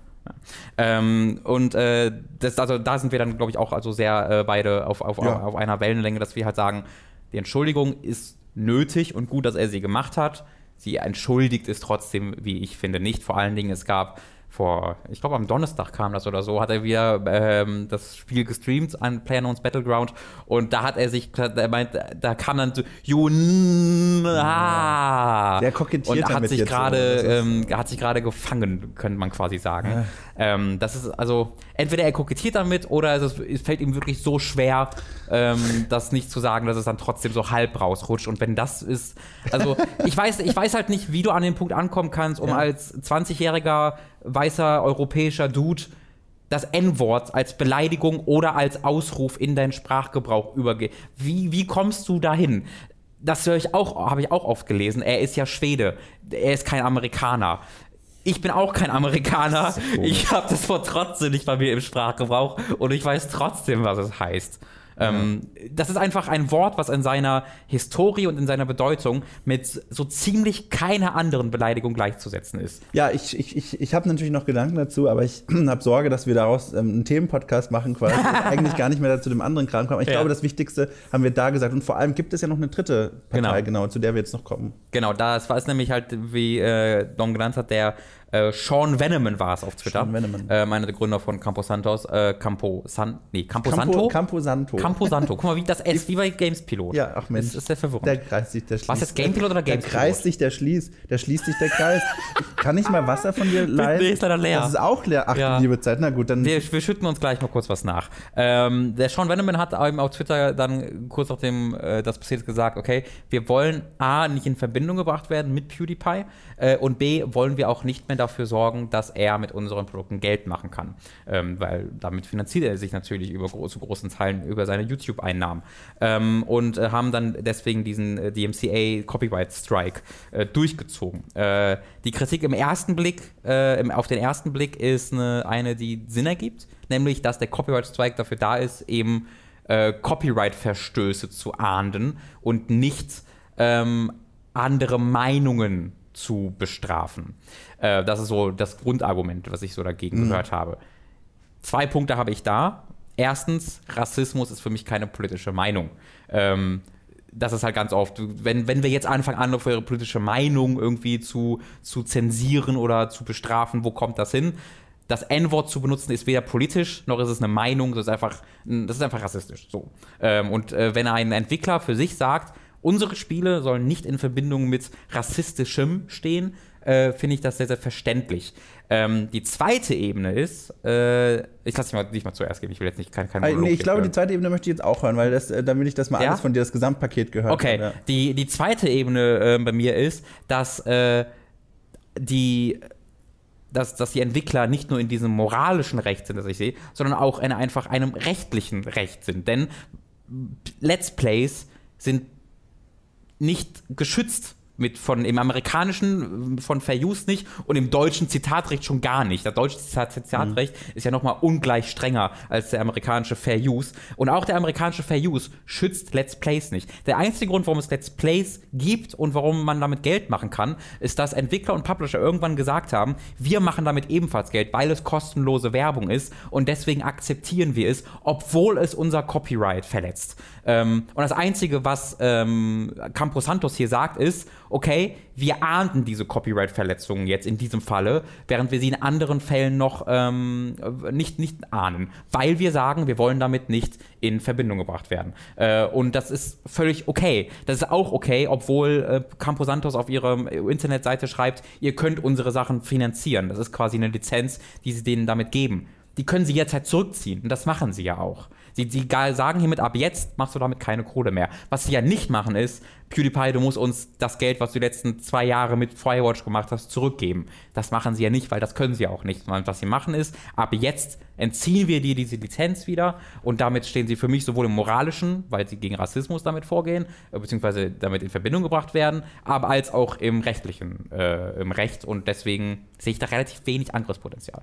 Ähm, und äh, das, also da sind wir dann, glaube ich, auch also sehr äh, beide auf, auf, ja. auf, einer Wellenlänge, dass wir halt sagen, die Entschuldigung ist nötig und gut, dass er sie gemacht hat. Sie entschuldigt es trotzdem, wie ich finde, nicht. Vor allen Dingen, es gab vor, ich glaube am Donnerstag kam das oder so, hat er wieder ähm, das Spiel gestreamt an PlayerUnknown's Battleground und da hat er sich, er meint, da kam dann so, Jun, ah, Der kokettiert und hat sich gerade, ähm, hat sich gerade gefangen, könnte man quasi sagen. Ja. Ähm, das ist also, entweder er kokettiert damit oder es, es fällt ihm wirklich so schwer, ähm, das nicht zu sagen, dass es dann trotzdem so halb rausrutscht und wenn das ist, also ich weiß, ich weiß halt nicht, wie du an den Punkt ankommen kannst, um ja. als 20-jähriger weißer europäischer Dude das N-Wort als Beleidigung oder als Ausruf in deinen Sprachgebrauch übergeht. Wie, wie kommst du dahin? Das höre ich auch, habe ich auch oft gelesen. Er ist ja Schwede. Er ist kein Amerikaner. Ich bin auch kein Amerikaner. Ich habe das Wort trotzdem nicht bei mir im Sprachgebrauch und ich weiß trotzdem, was es heißt. Ähm, das ist einfach ein Wort, was in seiner Historie und in seiner Bedeutung mit so ziemlich keiner anderen Beleidigung gleichzusetzen ist. Ja, ich, ich, ich, ich habe natürlich noch Gedanken dazu, aber ich habe Sorge, dass wir daraus ähm, einen Themenpodcast machen, quasi eigentlich gar nicht mehr zu dem anderen Kram kommen. Ich ja. glaube, das Wichtigste haben wir da gesagt. Und vor allem gibt es ja noch eine dritte Partei, genau, genau zu der wir jetzt noch kommen. Genau, das war es nämlich halt, wie äh, Dom genannt hat, der äh, Sean Veneman war es auf Twitter. Sean Veneman. Äh, einer der Gründer von Campo Santos. Äh, Campo San. Nee, Campo, Campo Santo? Campo Santo. Campo Santo. Guck mal, wie das S, wie bei Games Pilot. Ja, ach Mensch. Das ist sehr verwirrend. Der kreist sich, der schließt. Was ist Game Pilot oder Games Pilot? Der kreist sich, der schließt. Der schließt sich der Kreis. Kann ich mal Wasser von dir leihen? Nee, ist leider leer. Das ist auch leer. Ach, ja. liebe Zeit. Na gut, dann. Wir, wir schütten uns gleich mal kurz was nach. Ähm, der Sean Veneman hat eben auf Twitter dann kurz nachdem äh, das passiert ist gesagt, okay, wir wollen A, nicht in Verbindung gebracht werden mit PewDiePie äh, und B, wollen wir auch nicht mehr dafür sorgen, dass er mit unseren Produkten Geld machen kann. Ähm, weil damit finanziert er sich natürlich über zu großen Teilen über seine YouTube-Einnahmen. Ähm, und äh, haben dann deswegen diesen äh, DMCA Copyright Strike äh, durchgezogen. Äh, die Kritik im ersten Blick, äh, im, auf den ersten Blick ist eine, eine, die Sinn ergibt, nämlich dass der Copyright Strike dafür da ist, eben äh, Copyright-Verstöße zu ahnden und nicht ähm, andere Meinungen zu bestrafen. Äh, das ist so das Grundargument, was ich so dagegen mhm. gehört habe. Zwei Punkte habe ich da. Erstens, Rassismus ist für mich keine politische Meinung. Ähm, das ist halt ganz oft, wenn, wenn wir jetzt anfangen, andere für ihre politische Meinung irgendwie zu, zu zensieren oder zu bestrafen, wo kommt das hin? Das N-Wort zu benutzen ist weder politisch, noch ist es eine Meinung, das ist einfach, das ist einfach rassistisch. So. Ähm, und äh, wenn ein Entwickler für sich sagt, unsere Spiele sollen nicht in Verbindung mit rassistischem stehen, äh, finde ich das sehr, sehr verständlich. Ähm, die zweite Ebene ist, äh, ich lasse dich mal, dich mal zuerst geben, ich will jetzt nicht kein, kein äh, nee, Ich glaube, hören. die zweite Ebene möchte ich jetzt auch hören, weil das, äh, will ich das mal ja? alles von dir, das Gesamtpaket gehört. Okay, ja. die, die zweite Ebene äh, bei mir ist, dass äh, die dass, dass die Entwickler nicht nur in diesem moralischen Recht sind, das ich sehe, sondern auch in einfach einem rechtlichen Recht sind. Denn Let's Plays sind nicht geschützt mit von im amerikanischen von Fair Use nicht und im deutschen Zitatrecht schon gar nicht. Das deutsche Zitatrecht mhm. ist ja nochmal ungleich strenger als der amerikanische Fair Use. Und auch der amerikanische Fair Use schützt Let's Plays nicht. Der einzige Grund, warum es Let's Plays gibt und warum man damit Geld machen kann, ist, dass Entwickler und Publisher irgendwann gesagt haben, wir machen damit ebenfalls Geld, weil es kostenlose Werbung ist und deswegen akzeptieren wir es, obwohl es unser Copyright verletzt. Ähm, und das Einzige, was ähm, Campos Santos hier sagt, ist, okay, wir ahnden diese Copyright-Verletzungen jetzt in diesem Falle, während wir sie in anderen Fällen noch ähm, nicht, nicht ahnen, weil wir sagen, wir wollen damit nicht in Verbindung gebracht werden. Äh, und das ist völlig okay. Das ist auch okay, obwohl äh, Campo Santos auf ihrer Internetseite schreibt, ihr könnt unsere Sachen finanzieren. Das ist quasi eine Lizenz, die sie denen damit geben. Die können sie jetzt halt zurückziehen. Und das machen sie ja auch. Sie, sie sagen hiermit, ab jetzt machst du damit keine Kohle mehr. Was sie ja nicht machen ist, PewDiePie, du musst uns das Geld, was du die letzten zwei Jahre mit Firewatch gemacht hast, zurückgeben. Das machen sie ja nicht, weil das können sie auch nicht. Was sie machen ist, ab jetzt entziehen wir dir diese Lizenz wieder und damit stehen sie für mich sowohl im moralischen, weil sie gegen Rassismus damit vorgehen, äh, beziehungsweise damit in Verbindung gebracht werden, aber als auch im rechtlichen, äh, im Recht und deswegen sehe ich da relativ wenig Angriffspotenzial.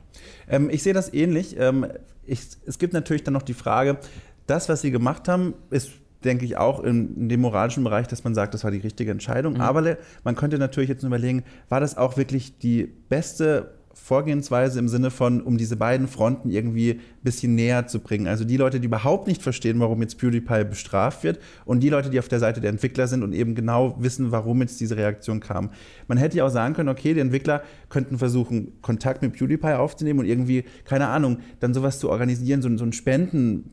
Ähm, ich sehe das ähnlich. Ähm, ich, es gibt natürlich dann noch die Frage, das, was sie gemacht haben, ist denke ich, auch in, dem moralischen Bereich, dass man sagt, das war die richtige Entscheidung. Mhm. Aber man könnte natürlich jetzt überlegen, war das auch wirklich die beste Vorgehensweise im Sinne von, um diese beiden Fronten irgendwie ein bisschen näher zu bringen. Also die Leute, die überhaupt nicht verstehen, warum jetzt PewDiePie bestraft wird und die Leute, die auf der Seite der Entwickler sind und eben genau wissen, warum jetzt diese Reaktion kam. Man hätte ja auch sagen können, okay, die Entwickler könnten versuchen, Kontakt mit PewDiePie aufzunehmen und irgendwie, keine Ahnung, dann sowas zu organisieren, so, so ein Spenden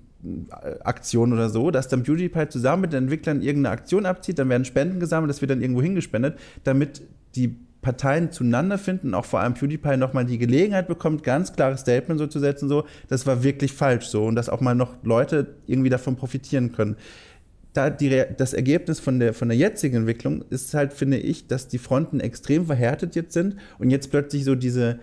Aktion oder so, dass dann PewDiePie zusammen mit den Entwicklern irgendeine Aktion abzieht, dann werden Spenden gesammelt, das wird dann irgendwo hingespendet, damit die Parteien zueinander finden, auch vor allem PewDiePie nochmal die Gelegenheit bekommt, ganz klares Statement so zu setzen, so, das war wirklich falsch so und dass auch mal noch Leute irgendwie davon profitieren können. Da die, das Ergebnis von der, von der jetzigen Entwicklung ist halt, finde ich, dass die Fronten extrem verhärtet jetzt sind und jetzt plötzlich so diese,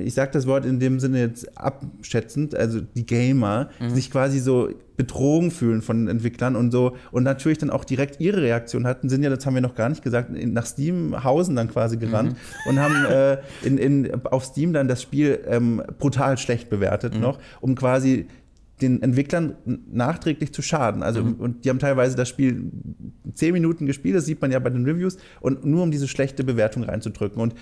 ich sage das Wort in dem Sinne jetzt abschätzend, also die Gamer, mhm. sich quasi so betrogen fühlen von den Entwicklern und so und natürlich dann auch direkt ihre Reaktion hatten, sind ja, das haben wir noch gar nicht gesagt, nach Steam Hausen dann quasi gerannt mhm. und haben äh, in, in, auf Steam dann das Spiel ähm, brutal schlecht bewertet mhm. noch, um quasi den Entwicklern nachträglich zu schaden. Also, mhm. und die haben teilweise das Spiel zehn Minuten gespielt, das sieht man ja bei den Reviews, und nur um diese schlechte Bewertung reinzudrücken. Und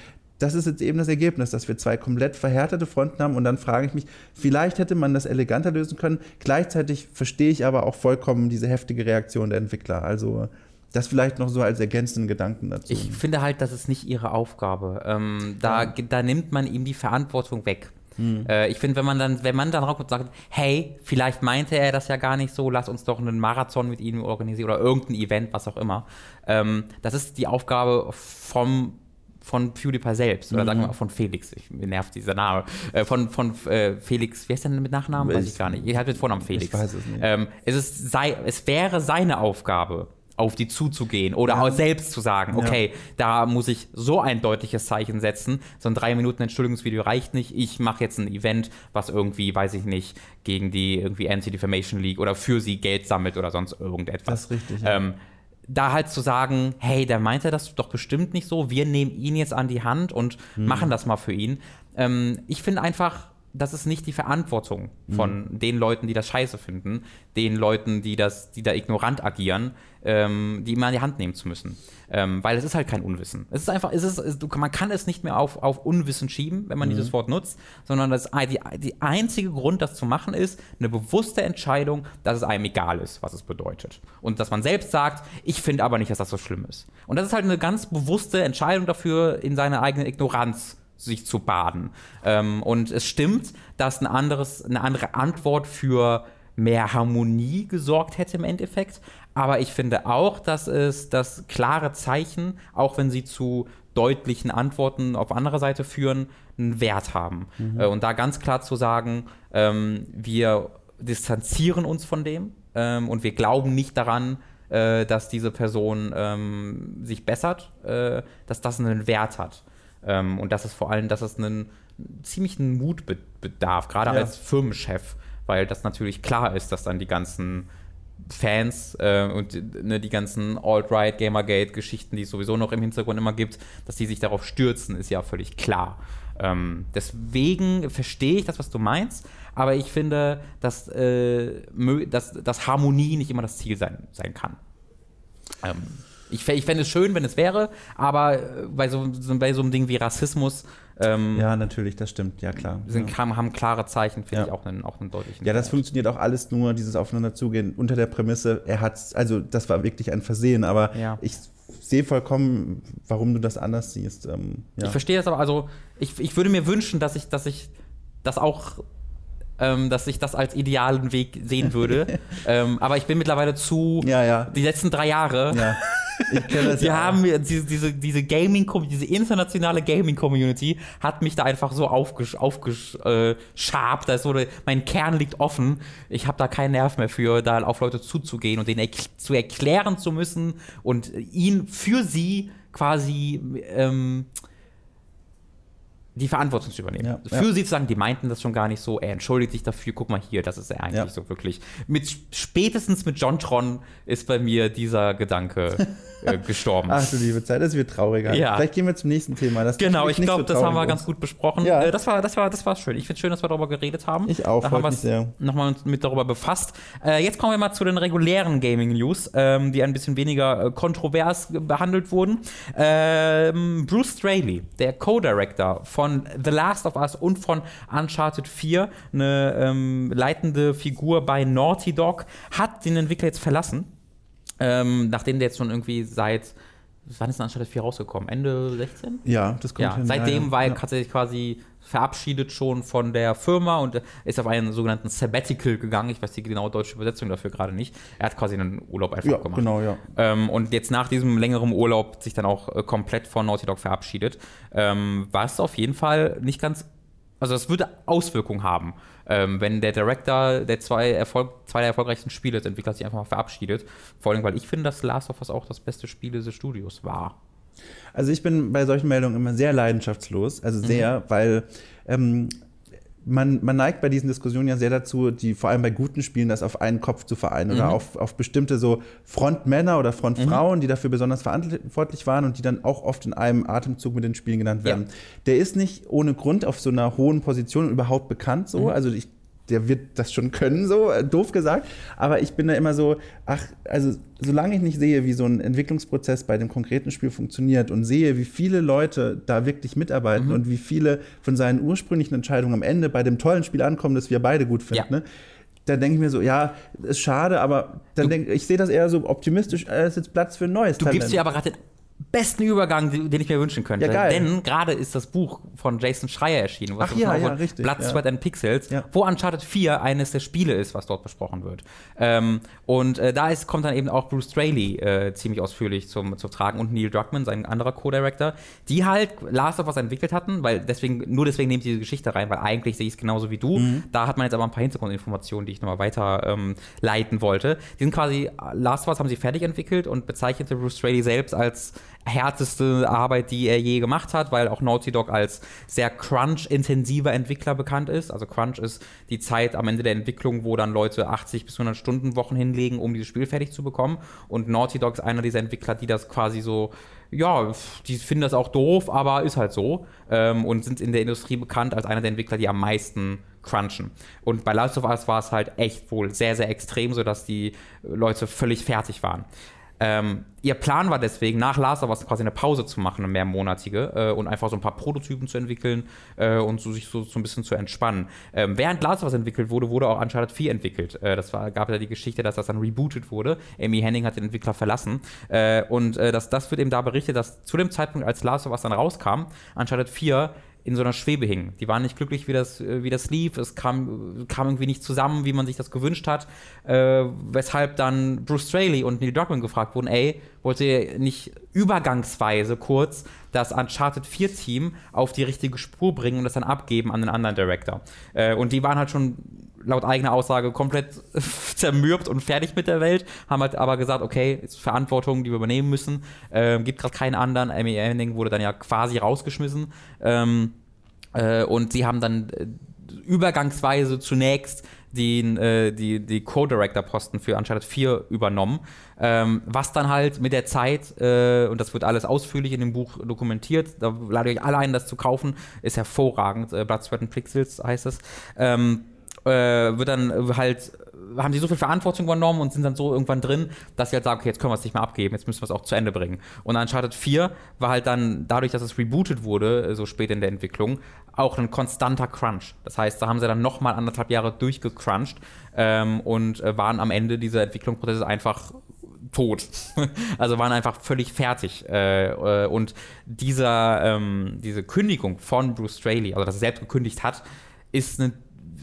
das ist jetzt eben das Ergebnis, dass wir zwei komplett verhärtete Fronten haben und dann frage ich mich, vielleicht hätte man das eleganter lösen können. Gleichzeitig verstehe ich aber auch vollkommen diese heftige Reaktion der Entwickler. Also das vielleicht noch so als ergänzenden Gedanken dazu. Ich finde halt, das ist nicht ihre Aufgabe. Ähm, da, ja. da nimmt man ihm die Verantwortung weg. Hm. Äh, ich finde, wenn man dann, wenn man dann rauskommt und sagt, hey, vielleicht meinte er das ja gar nicht so, lass uns doch einen Marathon mit ihm organisieren oder irgendein Event, was auch immer. Ähm, das ist die Aufgabe vom von PewDiePie selbst, oder mhm. sagen wir mal von Felix, ich, mir nervt dieser Name, äh, von, von äh, Felix, wer ist denn mit Nachnamen? Weiß ich gar nicht. Ihr habt den Vornamen Felix. Ich weiß es nicht. Ähm, es, ist sei, es wäre seine Aufgabe, auf die zuzugehen oder ja. auch selbst zu sagen, okay, ja. da muss ich so ein deutliches Zeichen setzen. So ein drei Minuten Entschuldigungsvideo reicht nicht. Ich mache jetzt ein Event, was irgendwie, weiß ich nicht, gegen die irgendwie Anti-Defamation League oder für sie Geld sammelt oder sonst irgendetwas. Das ist richtig. Ja. Ähm, da halt zu sagen, hey, der meinte das doch bestimmt nicht so, wir nehmen ihn jetzt an die Hand und mhm. machen das mal für ihn. Ähm, ich finde einfach, das ist nicht die Verantwortung von mhm. den Leuten, die das scheiße finden, den Leuten, die das, die da ignorant agieren, ähm, die immer an die Hand nehmen zu müssen. Ähm, weil es ist halt kein Unwissen. Es ist einfach, es ist, es, man kann es nicht mehr auf, auf Unwissen schieben, wenn man mhm. dieses Wort nutzt, sondern das, die, die einzige Grund, das zu machen, ist eine bewusste Entscheidung, dass es einem egal ist, was es bedeutet. Und dass man selbst sagt, ich finde aber nicht, dass das so schlimm ist. Und das ist halt eine ganz bewusste Entscheidung dafür, in seiner eigenen Ignoranz sich zu baden. Ähm, und es stimmt, dass ein anderes, eine andere Antwort für mehr Harmonie gesorgt hätte im Endeffekt. Aber ich finde auch, dass es das klare Zeichen, auch wenn sie zu deutlichen Antworten auf anderer Seite führen, einen Wert haben. Mhm. Äh, und da ganz klar zu sagen, ähm, wir distanzieren uns von dem ähm, und wir glauben nicht daran, äh, dass diese Person ähm, sich bessert, äh, dass das einen Wert hat. Ähm, und das ist vor allem, dass es einen ziemlichen Mut bedarf, gerade ja. als Firmenchef, weil das natürlich klar ist, dass dann die ganzen Fans äh, und ne, die ganzen Alt-Right, Gamergate-Geschichten, die es sowieso noch im Hintergrund immer gibt, dass die sich darauf stürzen, ist ja völlig klar. Ähm, deswegen verstehe ich das, was du meinst, aber ich finde, dass, äh, dass, dass Harmonie nicht immer das Ziel sein, sein kann. Ähm, ich, ich fände es schön, wenn es wäre, aber äh, bei so, bei so einem Ding wie Rassismus. Ähm, ja, natürlich, das stimmt, ja klar. Sind, ja. Haben, haben klare Zeichen, finde ja. ich, auch einen, auch einen deutlichen. Ja, das funktioniert auch alles nur, dieses Aufeinanderzugehen unter der Prämisse, er hat also das war wirklich ein Versehen, aber ja. ich sehe vollkommen, warum du das anders siehst. Ähm. Ich verstehe das aber, also ich, ich würde mir wünschen, dass ich, dass ich das auch ähm, dass ich das als idealen Weg sehen würde. ähm, aber ich bin mittlerweile zu ja, ja. die letzten drei Jahre. Ja. Ich kenn das Wir ja haben diese, diese, diese Gaming, diese internationale Gaming-Community hat mich da einfach so aufgesch, aufgeschabt. Äh, mein Kern liegt offen. Ich habe da keinen Nerv mehr für, da auf Leute zuzugehen und denen erk zu erklären zu müssen und ihn für sie quasi ähm, die Verantwortung zu übernehmen. Ja, Für ja. sie zu sagen, die meinten das schon gar nicht so, er entschuldigt sich dafür, guck mal hier, das ist er eigentlich Ja. so wirklich. Mit, spätestens mit John Tron ist bei mir dieser Gedanke äh, gestorben. Ach du liebe Zeit, das wird trauriger. Ja. Vielleicht gehen wir zum nächsten Thema. Das Genau, ich glaube, so das haben wir für ganz gut besprochen. Ja. Äh, das, war, das, war, das war schön. Ich finde es schön, dass wir darüber geredet haben. Ich auch, Da haben wir nochmal mit darüber befasst. Äh, jetzt kommen wir mal zu den regulären Gaming-News, ähm, die ein bisschen weniger äh, kontrovers behandelt wurden. Ähm, Bruce Straley, der Co-Director von The Last of Us und von Uncharted 4, eine ähm, leitende Figur bei Naughty Dog, hat den Entwickler jetzt verlassen. Ähm, nachdem der jetzt schon irgendwie seit, wann ist denn Uncharted 4 rausgekommen? Ende 16? Ja, das kommt Ja, hin. seitdem ja, war er ja. tatsächlich quasi verabschiedet schon von der Firma und ist auf einen sogenannten Sabbatical gegangen. Ich weiß die genaue deutsche Übersetzung dafür gerade nicht. Er hat quasi einen Urlaub einfach Ja, gemacht. genau, ja. Ähm, und jetzt nach diesem längeren Urlaub sich dann auch äh, komplett von Naughty Dog verabschiedet. Ähm, was auf jeden Fall nicht ganz. Also, es würde Auswirkungen haben, ähm, wenn der Director der zwei, Erfolg, zwei der erfolgreichsten Spiele des Entwicklers sich einfach mal verabschiedet. Vor allem, weil ich finde, dass Last of Us auch das beste Spiel dieses Studios war. Also ich bin bei solchen Meldungen immer sehr leidenschaftslos, also sehr, Mhm. weil ähm, man, man neigt bei diesen Diskussionen ja sehr dazu, die vor allem bei guten Spielen das auf einen Kopf zu vereinen oder Mhm. auf, auf bestimmte so Frontmänner oder Frontfrauen, die dafür besonders verantwortlich waren und die dann auch oft in einem Atemzug mit den Spielen genannt werden. Ja. Der ist nicht ohne Grund auf so einer hohen Position überhaupt bekannt so, Mhm. also ich der wird das schon können, so äh, doof gesagt. Aber ich bin da immer so, ach, also solange ich nicht sehe, wie so ein Entwicklungsprozess bei dem konkreten Spiel funktioniert und sehe, wie viele Leute da wirklich mitarbeiten Mhm. und wie viele von seinen ursprünglichen Entscheidungen am Ende bei dem tollen Spiel ankommen, das wir beide gut finden, Ja. ne? dann denke ich mir so, ja, ist schade, aber dann denke ich sehe das eher so optimistisch, äh, ist jetzt Platz für ein neues Du gibst dir aber gerade den besten Übergang, den ich mir wünschen könnte. Ja. Denn gerade ist das Buch von Jason Schreier erschienen, was Ach ja, ja, richtig, Blood, ja. Sweat and Pixels, wo Uncharted 4 eines der Spiele ist, was dort besprochen wird. Ähm, und äh, da ist, kommt dann eben auch Bruce Straley äh, ziemlich ausführlich zum, zum Tragen und Neil Druckmann, sein anderer Co-Director, die halt Last of Us entwickelt hatten, weil deswegen, nur deswegen nehme ich diese Geschichte rein, weil eigentlich sehe ich es genauso wie du. Mhm. Da hat man jetzt aber ein paar Hintergrundinformationen, die ich nochmal weiter ähm, leiten wollte. Die sind quasi, Last of Us haben sie fertig entwickelt und bezeichnete Bruce Straley selbst als härteste Arbeit, die er je gemacht hat, weil auch Naughty Dog als sehr Crunch-intensiver Entwickler bekannt ist. Also Crunch ist die Zeit am Ende der Entwicklung, wo dann Leute 80 bis 100 Stunden Wochen hinlegen, um dieses Spiel fertig zu bekommen. Und Naughty Dog ist einer dieser Entwickler, die das quasi so ja, die finden das auch doof, aber ist halt so. Ähm, und sind in der Industrie bekannt als einer der Entwickler, die am meisten crunchen. Und bei Last of Us war es halt echt wohl sehr, sehr extrem, sodass die Leute völlig fertig waren. Ähm, ihr Plan war deswegen, nach Last of Us quasi eine Pause zu machen, eine mehrmonatige, äh, und einfach so ein paar Prototypen zu entwickeln äh, und so, sich so, so ein bisschen zu entspannen. Ähm, während Last of Us entwickelt wurde, wurde auch Uncharted 4 entwickelt. Äh, das war, gab ja die Geschichte, dass das dann rebootet wurde. Amy Henning hat den Entwickler verlassen. Äh, und äh, das, das wird eben da berichtet, dass zu dem Zeitpunkt, als Last of Us dann rauskam, Uncharted 4 in so einer Schwebe hingen. Die waren nicht glücklich, wie das, äh, wie das lief. Es kam, kam irgendwie nicht zusammen, wie man sich das gewünscht hat. Äh, weshalb dann Bruce Straley und Neil Druckmann gefragt wurden, ey, wollt ihr nicht übergangsweise kurz das Uncharted 4 Team auf die richtige Spur bringen und das dann abgeben an den anderen Director? Äh, und die waren halt schon laut eigener Aussage komplett zermürbt und fertig mit der Welt, haben halt aber gesagt, okay, ist Verantwortung, die wir übernehmen müssen. Ähm, gibt gerade keinen anderen. Amy Henning wurde dann ja quasi rausgeschmissen. Ähm, äh, und sie haben dann äh, übergangsweise zunächst den, äh, die, die Co-Director-Posten für Uncharted 4 übernommen. Ähm, was dann halt mit der Zeit, äh, und das wird alles ausführlich in dem Buch dokumentiert, da lade ich euch alle ein, das zu kaufen, ist hervorragend. Äh, Blood, Sweat and Pixels heißt es. Ähm, äh, wird dann halt, haben sie so viel Verantwortung übernommen und sind dann so irgendwann drin, dass sie halt sagen, okay, jetzt können wir es nicht mehr abgeben, jetzt müssen wir es auch zu Ende bringen. Und Uncharted 4 war halt dann, dadurch, dass es rebootet wurde, äh, so spät in der Entwicklung, auch ein konstanter Crunch. Das heißt, da haben sie dann nochmal anderthalb Jahre durchgecrunched ähm, und äh, waren am Ende dieser Entwicklungsprozesse einfach tot. also waren einfach völlig fertig. Äh, äh, und dieser, ähm, diese Kündigung von Bruce Straley, also dass er selbst gekündigt hat, ist eine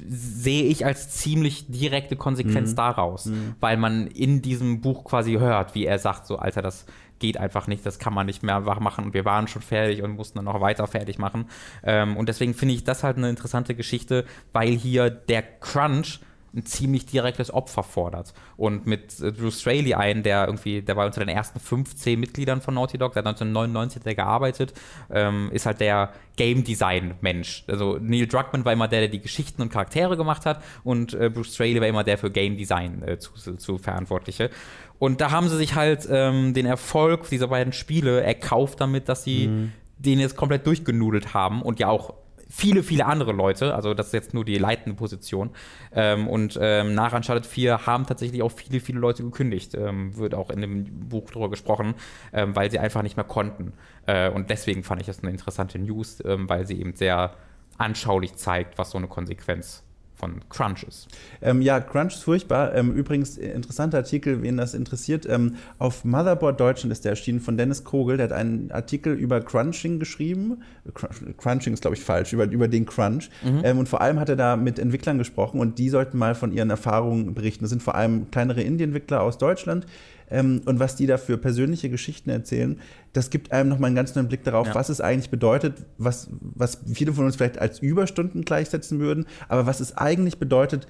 sehe ich als ziemlich direkte Konsequenz daraus, weil man in diesem Buch quasi hört, wie er sagt, so Alter, das geht einfach nicht, das kann man nicht mehr machen und wir waren schon fertig und mussten dann noch weiter fertig machen. Ähm, und deswegen finde ich das halt eine interessante Geschichte, weil hier der Crunch ein ziemlich direktes Opfer fordert. Und mit äh, Bruce Straley einen, der irgendwie, der war unter den ersten 15 Mitgliedern von Naughty Dog, der hat 1999 hat er gearbeitet, ähm, ist halt der Game Design Mensch. Also Neil Druckmann war immer der, der die Geschichten und Charaktere gemacht hat und äh, Bruce Straley war immer der für Game Design äh, zu, zu Verantwortliche. Und da haben sie sich halt ähm, den Erfolg dieser beiden Spiele erkauft damit, dass sie den jetzt komplett durchgenudelt haben und ja auch viele, viele andere Leute, also das ist jetzt nur die leitende Position. Ähm, und ähm, nach Uncharted 4 haben tatsächlich auch viele, viele Leute gekündigt. Ähm, wird auch in dem Buch drüber gesprochen, ähm, weil sie einfach nicht mehr konnten. Äh, und deswegen fand ich das eine interessante News, ähm, weil sie eben sehr anschaulich zeigt, was so eine Konsequenz von Crunch ist. Ähm, ja, Crunch ist furchtbar. Ähm, übrigens, äh, interessanter Artikel, wen das interessiert. Ähm, auf Motherboard Deutschland ist der erschienen von Dennis Kogel. Der hat einen Artikel über Crunching geschrieben. Crunch, Crunching ist, glaube ich, falsch, über, über den Crunch. Ähm, und vor allem hat er da mit Entwicklern gesprochen und die sollten mal von ihren Erfahrungen berichten. Das sind vor allem kleinere Indie-Entwickler aus Deutschland. Ähm, und was die da für persönliche Geschichten erzählen, das gibt einem nochmal einen ganz neuen Blick darauf, Ja. was es eigentlich bedeutet, was, was viele von uns vielleicht als Überstunden gleichsetzen würden, aber was es eigentlich bedeutet,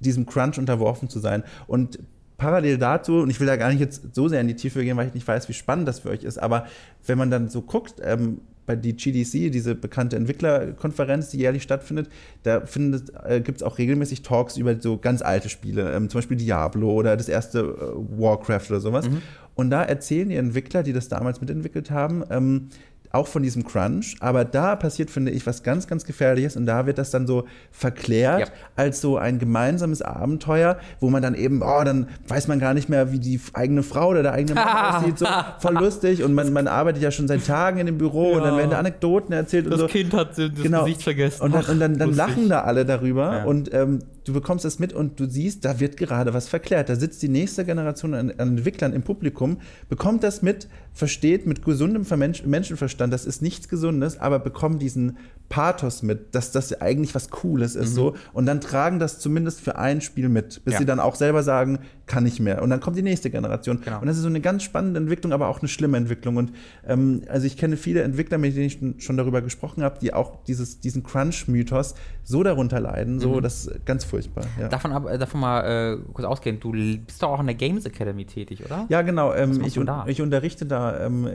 diesem Crunch unterworfen zu sein. Und parallel dazu, und ich will da gar nicht jetzt so sehr in die Tiefe gehen, weil ich nicht weiß, wie spannend das für euch ist, aber wenn man dann so guckt, ähm, bei die GDC, diese bekannte Entwicklerkonferenz, die jährlich stattfindet, da findet, äh, gibt es auch regelmäßig Talks über so ganz alte Spiele, ähm, zum Beispiel Diablo oder das erste äh, Warcraft oder sowas. Und da erzählen die Entwickler, die das damals mitentwickelt haben, ähm, auch von diesem Crunch, aber da passiert, finde ich, was ganz, ganz Gefährliches und da wird das dann so verklärt Ja. als so ein gemeinsames Abenteuer, wo man dann eben, oh, dann weiß man gar nicht mehr, wie die eigene Frau oder der eigene Mann aussieht, so voll lustig und man, man arbeitet ja schon seit Tagen in dem Büro und dann Ja. werden da Anekdoten erzählt und so. Kind hat das Genau. Gesicht vergessen. Und dann, und dann, dann lachen da alle darüber Ja. und ähm, du bekommst das mit und du siehst, da wird gerade was verklärt. Da sitzt die nächste Generation an, an Entwicklern im Publikum, bekommt das mit, versteht mit gesundem Vermensch Menschenverstand, das ist nichts Gesundes, aber bekommt diesen Pathos mit, dass das eigentlich was Cooles ist so und dann tragen das zumindest für ein Spiel mit, bis Ja. sie dann auch selber sagen, kann nicht mehr. Und dann kommt die nächste Generation. Genau. Und das ist so eine ganz spannende Entwicklung, aber auch eine schlimme Entwicklung. Und ähm, also ich kenne viele Entwickler, mit denen ich schon- darüber gesprochen habe, die auch dieses, diesen Crunch-Mythos so darunter leiden, so das ist ganz furchtbar. Ja, Davon, ab, äh, davon mal äh, kurz ausgehend, du bist doch auch in der Games Academy tätig, oder? ja genau. Ähm, ich, da? ich unterrichte da ähm,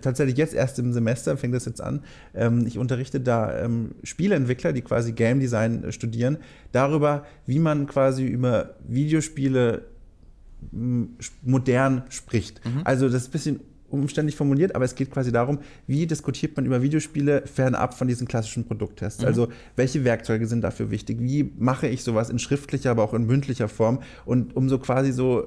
tatsächlich jetzt erst im Semester, fängt das jetzt an. Ähm, ich unterrichte da ähm, Spieleentwickler, die quasi Game Design äh, studieren, darüber, wie man quasi über Videospiele modern spricht. Also das ist ein bisschen umständlich formuliert, aber es geht quasi darum, wie diskutiert man über Videospiele fernab von diesen klassischen Produkttests. Also welche Werkzeuge sind dafür wichtig? Wie mache ich sowas in schriftlicher, aber auch in mündlicher Form? Und um so quasi so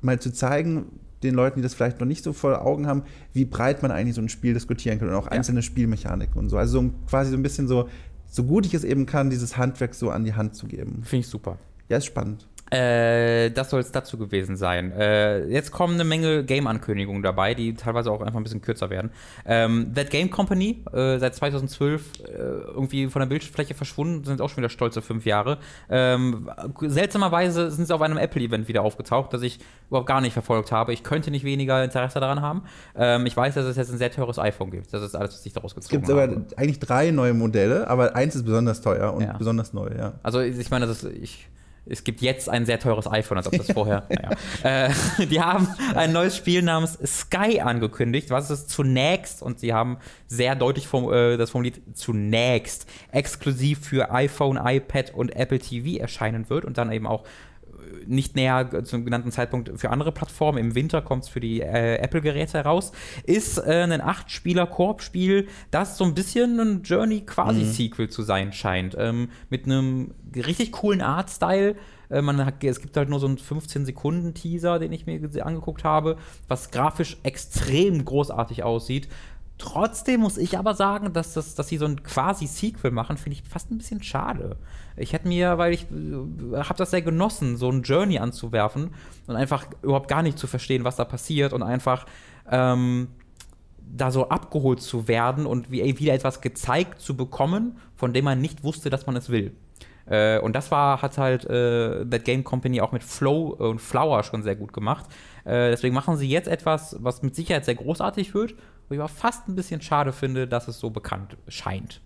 mal zu zeigen, den Leuten, die das vielleicht noch nicht so vor Augen haben, wie breit man eigentlich so ein Spiel diskutieren kann und auch einzelne Spielmechaniken und so. Also so, quasi so ein bisschen so, so gut ich es eben kann, dieses Handwerk so an die Hand zu geben. Finde ich super. Ja, ist spannend. Äh, das soll es dazu gewesen sein. Äh, jetzt kommen eine Menge Game-Ankündigungen dabei, die teilweise auch einfach ein bisschen kürzer werden. Ähm, That Game Company, äh, seit 2012 äh, irgendwie von der Bildfläche verschwunden, sind auch schon wieder stolze fünf Jahre. Ähm, seltsamerweise sind sie auf einem Apple-Event wieder aufgetaucht, das ich überhaupt gar nicht verfolgt habe. Ich könnte nicht weniger Interesse daran haben. Ähm, ich weiß, dass es jetzt ein sehr teures iPhone gibt. Das ist alles, was ich daraus Es gezogen gibt sogar habe. eigentlich drei neue Modelle, aber eins ist besonders teuer und Ja. besonders neu, ja. Also ich meine, das ist, ich, es gibt jetzt ein sehr teures iPhone, als ob das vorher. naja. äh, die haben ein neues Spiel namens Sky angekündigt, was es zunächst, und sie haben sehr deutlich form, äh, das formuliert, zunächst exklusiv für iPhone, iPad und Apple TV erscheinen wird und dann eben auch nicht näher zum genannten Zeitpunkt für andere Plattformen. Im Winter kommt es für die äh, Apple-Geräte heraus. Ist äh, ein Acht-Spieler-Koop-Spiel, das so ein bisschen ein Journey-Quasi-Sequel zu sein scheint. Ähm, mit einem richtig coolen Art-Style. Äh, man hat, es gibt halt nur so einen 15-Sekunden-Teaser, den ich mir angeguckt habe, was grafisch extrem großartig aussieht. Trotzdem muss ich aber sagen, dass, das, dass sie so ein quasi Sequel machen, finde ich fast ein bisschen schade. Ich hätte mir, weil ich äh, habe das sehr genossen, so ein Journey anzuwerfen und einfach überhaupt gar nicht zu verstehen, was da passiert und einfach ähm, da so abgeholt zu werden und wie, wieder etwas gezeigt zu bekommen, von dem man nicht wusste, dass man es will. Äh, und das war, hat halt äh, That Game Company auch mit Flow und Flower schon sehr gut gemacht. Äh, deswegen machen sie jetzt etwas, was mit Sicherheit sehr großartig wird, wo ich aber fast ein bisschen schade finde, dass es so bekannt scheint.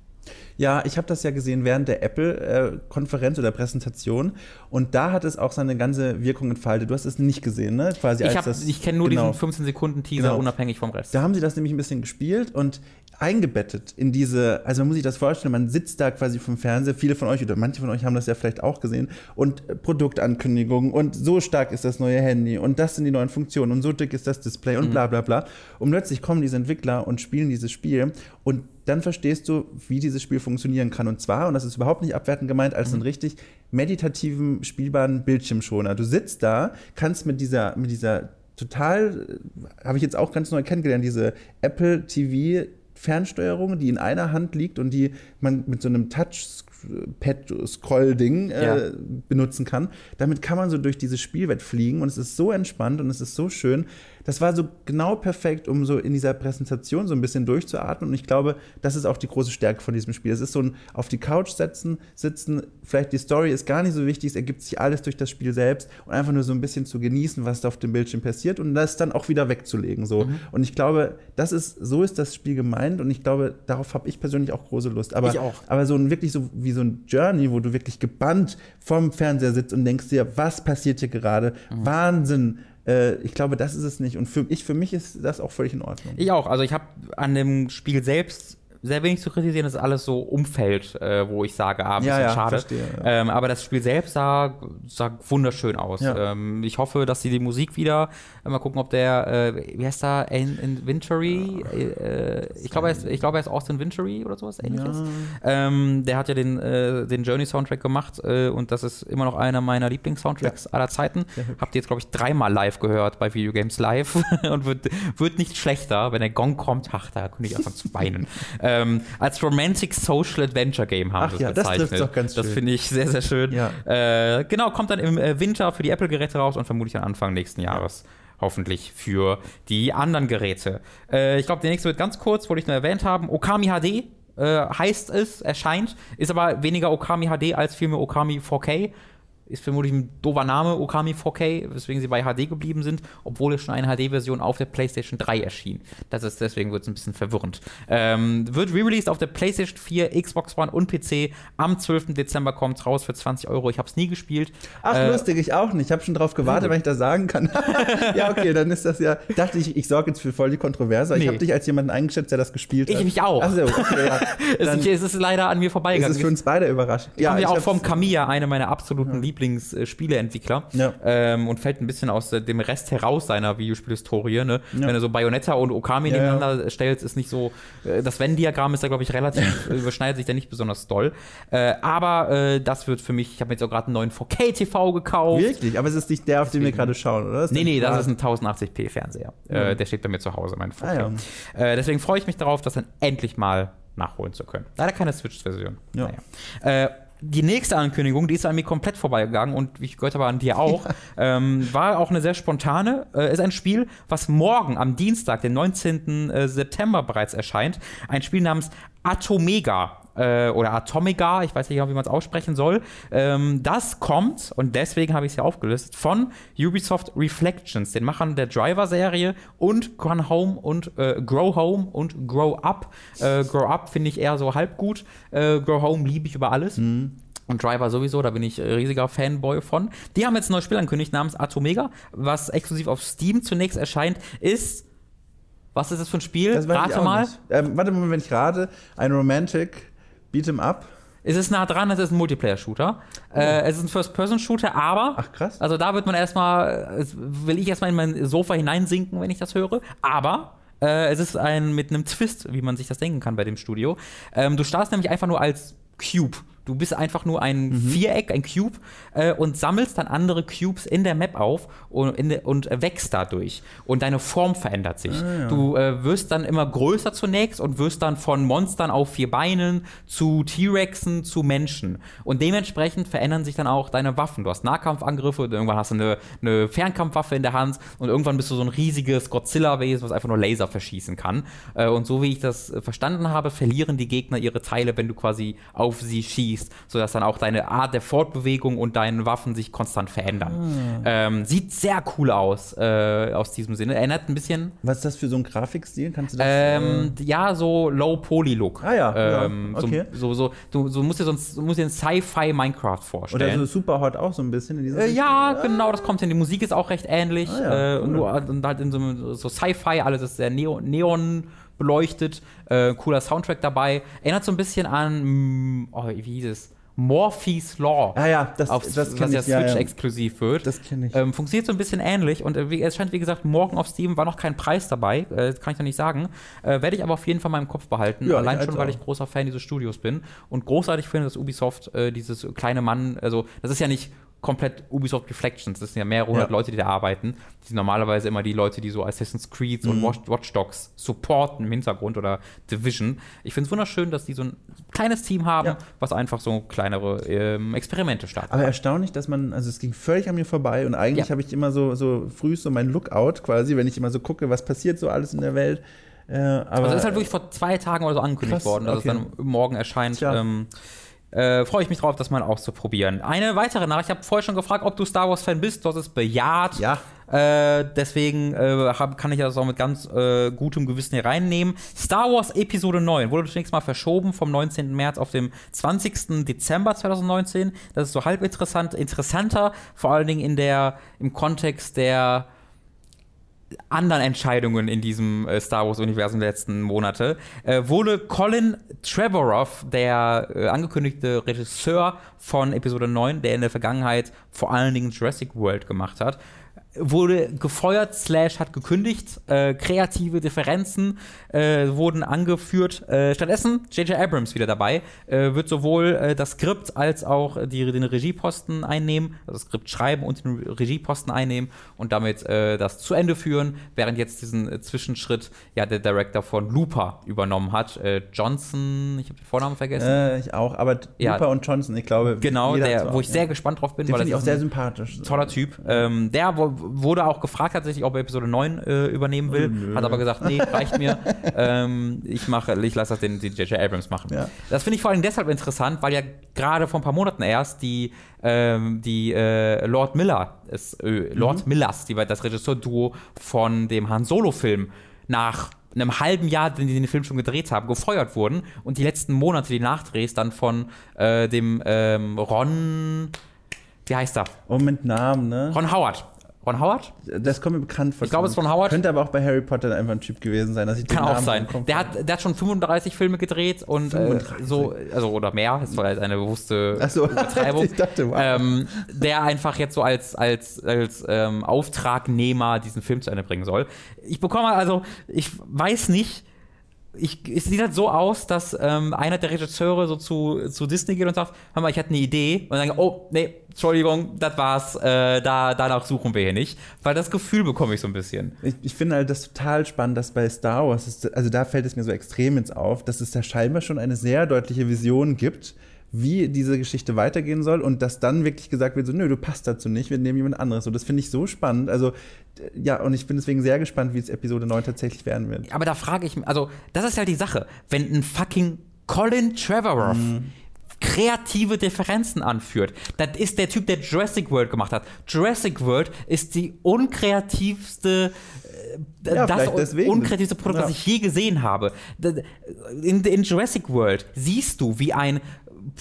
Ja, ich habe das ja gesehen während der Apple-Konferenz oder Präsentation und da hat es auch seine ganze Wirkung entfaltet. Du hast es nicht gesehen, ne? Quasi ich, ich kenne nur genau. diesen 15 Sekunden Teaser genau. unabhängig vom Rest. Da haben sie das nämlich ein bisschen gespielt und eingebettet in diese, also man muss sich das vorstellen, man sitzt da quasi vom Fernseher, viele von euch oder manche von euch haben das ja vielleicht auch gesehen und Produktankündigungen und so stark ist das neue Handy und das sind die neuen Funktionen und so dick ist das Display und mhm. bla bla bla. Und plötzlich kommen diese Entwickler und spielen dieses Spiel und dann verstehst du, wie dieses Spiel funktionieren kann. Und zwar, und das ist überhaupt nicht abwertend gemeint, als mhm. einen richtig meditativen, spielbaren Bildschirmschoner. Du sitzt da, kannst mit dieser, mit dieser total, habe ich jetzt auch ganz neu kennengelernt, diese Apple TV Fernsteuerung, die in einer Hand liegt und die man mit so einem Touchpad-Scroll-Ding äh, ja. benutzen kann. Damit kann man so durch dieses Spielwett fliegen und es ist so entspannt und es ist so schön das war so genau perfekt, um so in dieser Präsentation so ein bisschen durchzuatmen. Und ich glaube, das ist auch die große Stärke von diesem Spiel. Es ist so ein auf die Couch setzen, sitzen, vielleicht die Story ist gar nicht so wichtig, es ergibt sich alles durch das Spiel selbst und einfach nur so ein bisschen zu genießen, was da auf dem Bildschirm passiert und das dann auch wieder wegzulegen. So. Mhm. Und ich glaube, das ist, so ist das Spiel gemeint und ich glaube, darauf habe ich persönlich auch große Lust. Aber, ich auch. aber so ein wirklich so wie so ein Journey, wo du wirklich gebannt vom Fernseher sitzt und denkst dir, was passiert hier gerade? Mhm. Wahnsinn äh, ich glaube, das ist es nicht. Und für, ich, für mich ist das auch völlig in Ordnung. Ich auch. Also ich habe an dem Spiel selbst sehr wenig zu kritisieren, das ist alles so Umfeld, äh, wo ich sage, ah, ein bisschen ja, ja, schade. Verstehe, ja. ähm, aber das Spiel selbst sah, sah wunderschön aus. Ähm, ich hoffe, dass sie die Musik wieder, äh, mal gucken, ob der, äh, wie heißt der, in, in Vintory, äh, ich glaube, er, ist, glaub, er ist Austin Vintory oder sowas ähnliches. Ähm, der hat ja den, äh, den Journey-Soundtrack gemacht äh, und das ist immer noch einer meiner Lieblings-Soundtracks aller Zeiten. Habt ihr jetzt, glaube ich, dreimal live gehört bei Videogames Live und wird, wird nicht schlechter, wenn der Gong kommt, ach, da könnte ich einfach zu weinen. ähm, als Romantic Social Adventure Game haben es ja, bezeichnet. Das, doch ganz das finde ich sehr, sehr schön. Ja. Äh, genau, kommt dann im äh, Winter für die Apple-Geräte raus und vermutlich am Anfang nächsten Jahres. Ja hoffentlich für die anderen Geräte. Äh, ich glaube, der nächste wird ganz kurz, wollte ich nur erwähnt haben. Okami HD äh, heißt es, erscheint, ist aber weniger Okami HD als vielmehr Okami 4K ist vermutlich ein doofer Name, Okami 4K, weswegen sie bei HD geblieben sind, obwohl es schon eine HD-Version auf der PlayStation 3 erschien. Das ist, deswegen wird es ein bisschen verwirrend. Ähm, wird re-released auf der PlayStation 4, Xbox One und PC. Am 12. Dezember kommt es raus für 20 Euro. Ich habe es nie gespielt. Ach, äh, lustig, ich auch nicht. Ich habe schon drauf gewartet, wenn ich das sagen kann. ja, okay, dann ist das ja. Dachte ich, ich sorge jetzt für voll die Kontroverse. Nee. Ich habe dich als jemanden eingeschätzt, der das gespielt hat. Ich mich auch. Achso, okay, ja. Dann es ist leider an mir vorbeigegangen. Es ist für uns beide überraschend. Ja, ja auch vom Kamiya, eine meiner absoluten ja. Lieblingsspieleentwickler. Ja. Ähm, und fällt ein bisschen aus dem Rest heraus seiner Videospielhistorie. Ne? Ja. Wenn du so Bayonetta und Okami ja, nebeneinander stellst, ist nicht so. Äh, das Venn-Diagramm ist da, glaube ich, relativ, überschneidet sich da nicht besonders doll. Äh, aber äh, das wird für mich, ich habe mir jetzt auch gerade einen neuen 4K-TV gekauft. Wirklich? Aber es ist nicht der, auf den wir gerade schauen, oder? Ist nee, nee, das ist ein 1080p-Fernseher. Äh, der steht bei mir zu Hause, mein 4K. Ah, äh, deswegen freue ich mich darauf, das dann endlich mal nachholen zu können. Leider keine Switch-Version. Ja. Naja. Äh, die nächste Ankündigung, die ist an mir komplett vorbeigegangen und ich gehört aber an dir auch, ähm, war auch eine sehr spontane. Äh, ist ein Spiel, was morgen am Dienstag, den 19. Äh, September bereits erscheint. Ein Spiel namens Atomega äh, oder Atomiga, ich weiß nicht, wie man es aussprechen soll. Ähm, das kommt, und deswegen habe ich es hier aufgelistet, von Ubisoft Reflections, den Machern der Driver-Serie und Gone Home und äh, Grow Home und Grow Up. Äh, Grow Up finde ich eher so halb gut. Äh, Grow Home liebe ich über alles. Mhm. Und Driver sowieso, da bin ich riesiger Fanboy von. Die haben jetzt ein neues Spiel angekündigt namens Atomega, was exklusiv auf Steam zunächst erscheint, ist. Was ist das für ein Spiel? Rate mal. Ähm, warte mal, wenn ich rate. Ein Romantic Beat'em Up. Es ist nah dran, es ist ein Multiplayer-Shooter. Oh. Äh, es ist ein First-Person-Shooter, aber. Ach krass. Also da wird man erstmal, will ich erstmal in mein Sofa hineinsinken, wenn ich das höre. Aber äh, es ist ein mit einem Twist, wie man sich das denken kann bei dem Studio. Ähm, du startest nämlich einfach nur als Cube. Du bist einfach nur ein mhm. Viereck, ein Cube äh, und sammelst dann andere Cubes in der Map auf und, de, und wächst dadurch. Und deine Form verändert sich. Ah, ja. Du äh, wirst dann immer größer zunächst und wirst dann von Monstern auf vier Beinen zu T-Rexen zu Menschen. Und dementsprechend verändern sich dann auch deine Waffen. Du hast Nahkampfangriffe, irgendwann hast du eine, eine Fernkampfwaffe in der Hand und irgendwann bist du so ein riesiges Godzilla-Wesen, was einfach nur Laser verschießen kann. Äh, und so wie ich das verstanden habe, verlieren die Gegner ihre Teile, wenn du quasi auf sie schießt anschließt, sodass dann auch deine Art der Fortbewegung und deine Waffen sich konstant verändern. Ähm, sieht sehr cool aus, äh, aus diesem Sinne. Erinnert ein bisschen, Was ist das für so ein Grafikstil? Kannst du das? ähm, ja, so Low-Poly-Look. Ah ja, ja, ähm, okay. so, so, so, du, du musst dir sonst du musst dir ein Sci-Fi-Minecraft oder vorstellen. so Superhot auch so ein bisschen in dieser Äh, ja, genau, das kommt hin. Die Musik ist auch recht ähnlich. Ah ja, äh, cool. nur und halt in so, so Sci-Fi, alles ist sehr Neon, Neon beleuchtet. Äh, cooler Soundtrack dabei. Erinnert so ein bisschen an, mm, oh, wie hieß es? Morphe's Law. Ah ja, das, auf, das was ja Switch ja. exklusiv wird. Das kenne ich. Ähm, funktioniert so ein bisschen ähnlich und äh, es scheint, wie gesagt, morgen auf Steam war noch kein Preis dabei, äh, kann ich noch nicht sagen. Äh, Werde ich aber auf jeden Fall in meinem Kopf behalten. Ja, Allein ich schon, weil ich großer Fan dieses Studios bin und großartig finde, dass Ubisoft äh, dieses kleine Mann, also das ist ja nicht komplett Ubisoft Reflections, das sind ja mehrere hundert Ja. Leute, die da arbeiten. Die sind normalerweise immer die Leute, die so Assassin's Creed Mhm. und Watch, Watch Dogs supporten im Hintergrund oder Division. Ich finde es wunderschön, dass die so ein kleines Team haben, Ja. was einfach so kleinere ähm, Experimente startet. Aber erstaunlich, dass man, also es ging völlig an mir vorbei und eigentlich Ja. habe ich immer so, so früh so mein Lookout quasi, wenn ich immer so gucke, was passiert so alles in der Welt. Äh, aber Also das ist halt wirklich vor zwei Tagen oder so angekündigt Krass, worden, dass okay. es dann morgen erscheint. Ähm, äh, Freue ich mich drauf, das mal auszuprobieren. Eine weitere Nachricht, ich habe vorher schon gefragt, ob du Star Wars-Fan bist, du hast es bejaht. Ja. Äh, deswegen äh, hab, kann ich das auch mit ganz äh, gutem Gewissen hier reinnehmen. Star Wars Episode 9 wurde zunächst mal verschoben vom 19. März auf den 20. Dezember 2019. Das ist so halb interessant, interessanter, vor allen Dingen in der, im Kontext der anderen Entscheidungen in diesem äh, Star Wars-Universum der letzten Monate, äh, wurde Colin Trevorrow, der äh, angekündigte Regisseur von Episode 9, der in der Vergangenheit vor allen Dingen Jurassic World gemacht hat, wurde gefeuert, slash hat gekündigt. Äh, kreative Differenzen äh, wurden angeführt. Äh, stattdessen J.J. Abrams wieder dabei, äh, wird sowohl äh, das Skript als auch die, den Regieposten einnehmen, also das Skript schreiben und den Regieposten einnehmen und damit äh, das zu Ende führen, während jetzt diesen Zwischenschritt ja der Director von Looper übernommen hat. Johnson, ich habe den Vornamen vergessen. Ich auch, aber Ja. Looper und Johnson, ich glaube. genau, der, wo ich sehr ja. gespannt drauf bin, Den weil ich auch sehr sympathisch. toller Typ. Ähm, der wo- wurde auch gefragt tatsächlich, ob er Episode 9 äh, übernehmen will, Oh, hat aber gesagt, nee, reicht mir. ähm, ich mache, ich lasse das den, J.J. Abrams machen. Ja. Das finde ich vor allem deshalb interessant, weil ja gerade vor ein paar Monaten erst die, ähm, die äh, Lord Miller, ist, äh, Lord Mhm. Millers, die war das Regisseurduo von dem Han Solo-Film nach einem halben Jahr, den die den Film schon gedreht haben, gefeuert wurden und die letzten Monate die Nachdrehs dann von äh, dem ähm, Ron, wie heißt er? Oh, mit Namen, ne? Ron Howard. Ron Howard? Das kommt mir bekannt vor. Ich glaube, es ist von Howard. Könnte aber auch bei Harry Potter einfach ein Typ gewesen sein. Dass ich den Kann auch Namen sein. Der hat, der hat schon 35 Filme gedreht und äh, 35? so, also oder mehr, das war jetzt eine bewusste Ach so. Übertreibung. Ich dachte, wow. ähm, der einfach jetzt so als, als, als ähm, Auftragnehmer diesen Film zu Ende bringen soll. Ich bekomme also, ich weiß nicht, ich, es sieht halt so aus, dass ähm, einer der Regisseure so zu, zu Disney geht und sagt, hör mal, ich hatte eine Idee. Und dann, oh, nee, Entschuldigung, das war's, äh, da, danach suchen wir hier nicht. Weil das Gefühl bekomme ich so ein bisschen. Ich, ich finde halt das total spannend, dass bei Star Wars, ist, also da fällt es mir so extrem ins auf, dass es da scheinbar schon eine sehr deutliche Vision gibt, wie diese Geschichte weitergehen soll und dass dann wirklich gesagt wird, so, nö, du passt dazu nicht, wir nehmen jemand anderes. So, das finde ich so spannend. Also, ja, und ich bin deswegen sehr gespannt, wie es Episode 9 tatsächlich werden wird. Aber da frage ich mich, also, das ist ja die Sache. Wenn ein fucking Colin Trevorrow kreative Differenzen anführt, das ist der Typ, der Jurassic World gemacht hat. Jurassic World ist die unkreativste äh, Ja, das deswegen. unkreativste Produkt, Ja. das ich je gesehen habe. In, in Jurassic World siehst du, wie ein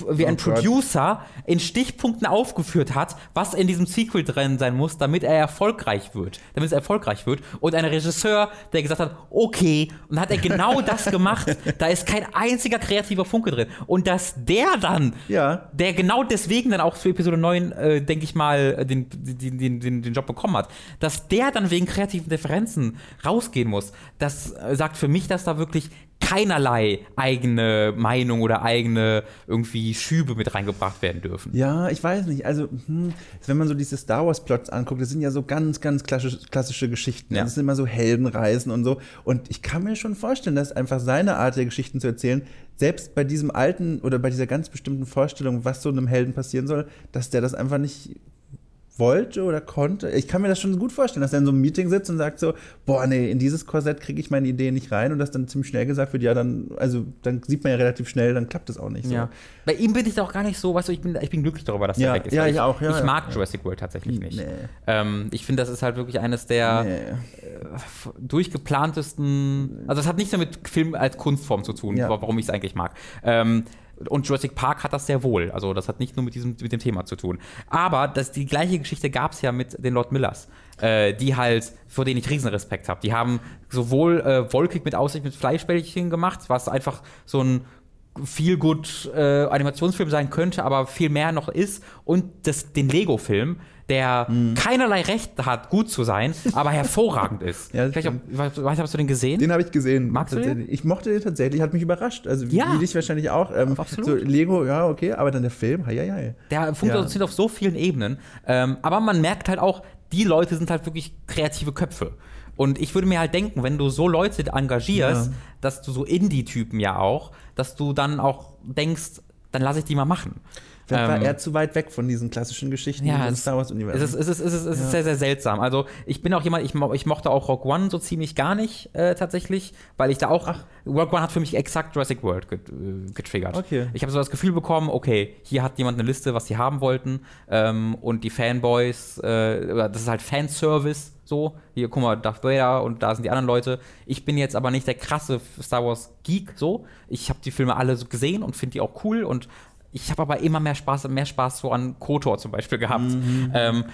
wie ein Oh. Producer in Stichpunkten aufgeführt hat, was in diesem Sequel drin sein muss, damit er erfolgreich wird. Damit es erfolgreich wird. Und ein Regisseur, der gesagt hat, okay, und dann hat er genau das gemacht. Da ist kein einziger kreativer Funke drin. Und dass der dann, Ja. der genau deswegen dann auch für Episode 9, äh, denke ich mal, äh, den, den, den, den, den Job bekommen hat, dass der dann wegen kreativen Differenzen rausgehen muss, das äh, sagt für mich, dass da wirklich keinerlei eigene Meinung oder eigene irgendwie Schübe mit reingebracht werden dürfen. Ja, ich weiß nicht. Also, hm, wenn man so diese Star Wars-Plots anguckt, das sind ja so ganz, ganz klassische, klassische Geschichten. Ja. Das sind immer so Heldenreisen und so. Und ich kann mir schon vorstellen, dass einfach seine Art der Geschichten zu erzählen, selbst bei diesem alten oder bei dieser ganz bestimmten Vorstellung, was so einem Helden passieren soll, dass der das einfach nicht wollte oder konnte. Ich kann mir das schon gut vorstellen, dass er in so einem Meeting sitzt und sagt so, boah, nee, in dieses Korsett kriege ich meine Idee nicht rein und das dann ziemlich schnell gesagt wird, ja, dann, also dann sieht man ja relativ schnell, dann klappt es auch nicht. So. Ja. Bei ihm bin ich da auch gar nicht so, weißt du, ich bin, ich bin glücklich darüber, dass Ja, er weg ist. ja, weil ich auch, ja, ich ja. mag Ja. Jurassic World tatsächlich nicht. Nee. Ähm, ich finde, das ist halt wirklich eines der Nee. f- durchgeplantesten. Also, das hat nichts mehr mit Film als Kunstform zu tun, warum ich es eigentlich mag. Ähm, und Jurassic Park hat das sehr wohl. Also, das hat nicht nur mit, diesem, mit dem Thema zu tun. Aber das, die gleiche Geschichte gab es ja mit den Lord Millers, äh, die halt, vor denen ich Riesenrespekt habe. Die haben sowohl äh, wolkig mit Aussicht mit Fleischbällchen gemacht, was einfach so ein viel gut äh, Animationsfilm sein könnte, aber viel mehr noch ist und das, den Lego-Film, der Mhm. keinerlei Recht hat, gut zu sein, aber hervorragend ist. Ja, ich das weiß hast du den gesehen? Den habe ich gesehen. Magst du den? Ich mochte den tatsächlich, hat mich überrascht. Also wie, Ja. wie dich wahrscheinlich auch. Ähm, Absolut. So Lego, ja, okay, aber dann der Film, hei, hei, hei. Der funktioniert auf so vielen Ebenen. Ähm, aber man merkt halt auch, die Leute sind halt wirklich kreative Köpfe. Und ich würde mir halt denken, wenn du so Leute engagierst, Ja. dass du so Indie-Typen ja auch, dass du dann auch denkst, dann lasse ich die mal machen. Vielleicht war Ähm, er zu weit weg von diesen klassischen Geschichten Ja, im es- Star Es Wars-Universum. ist, es ist, es ist, es ist sehr, sehr seltsam. Also ich bin auch jemand, ich, mo- ich mochte auch Rogue One so ziemlich gar nicht äh, tatsächlich, weil ich da auch, Rogue One hat für mich exakt Jurassic World get, äh, getriggert. Okay. Ich habe so das Gefühl bekommen, okay, hier hat jemand eine Liste, was sie haben wollten ähm, und die Fanboys, äh, das ist halt Fanservice so, hier guck mal, Darth Vader und da sind die anderen Leute. Ich bin jetzt aber nicht der krasse Star Wars Geek so. Ich habe die Filme alle so gesehen und finde die auch cool und ich habe aber immer mehr Spaß, mehr Spaß so an KOTOR zum Beispiel gehabt. Ähm,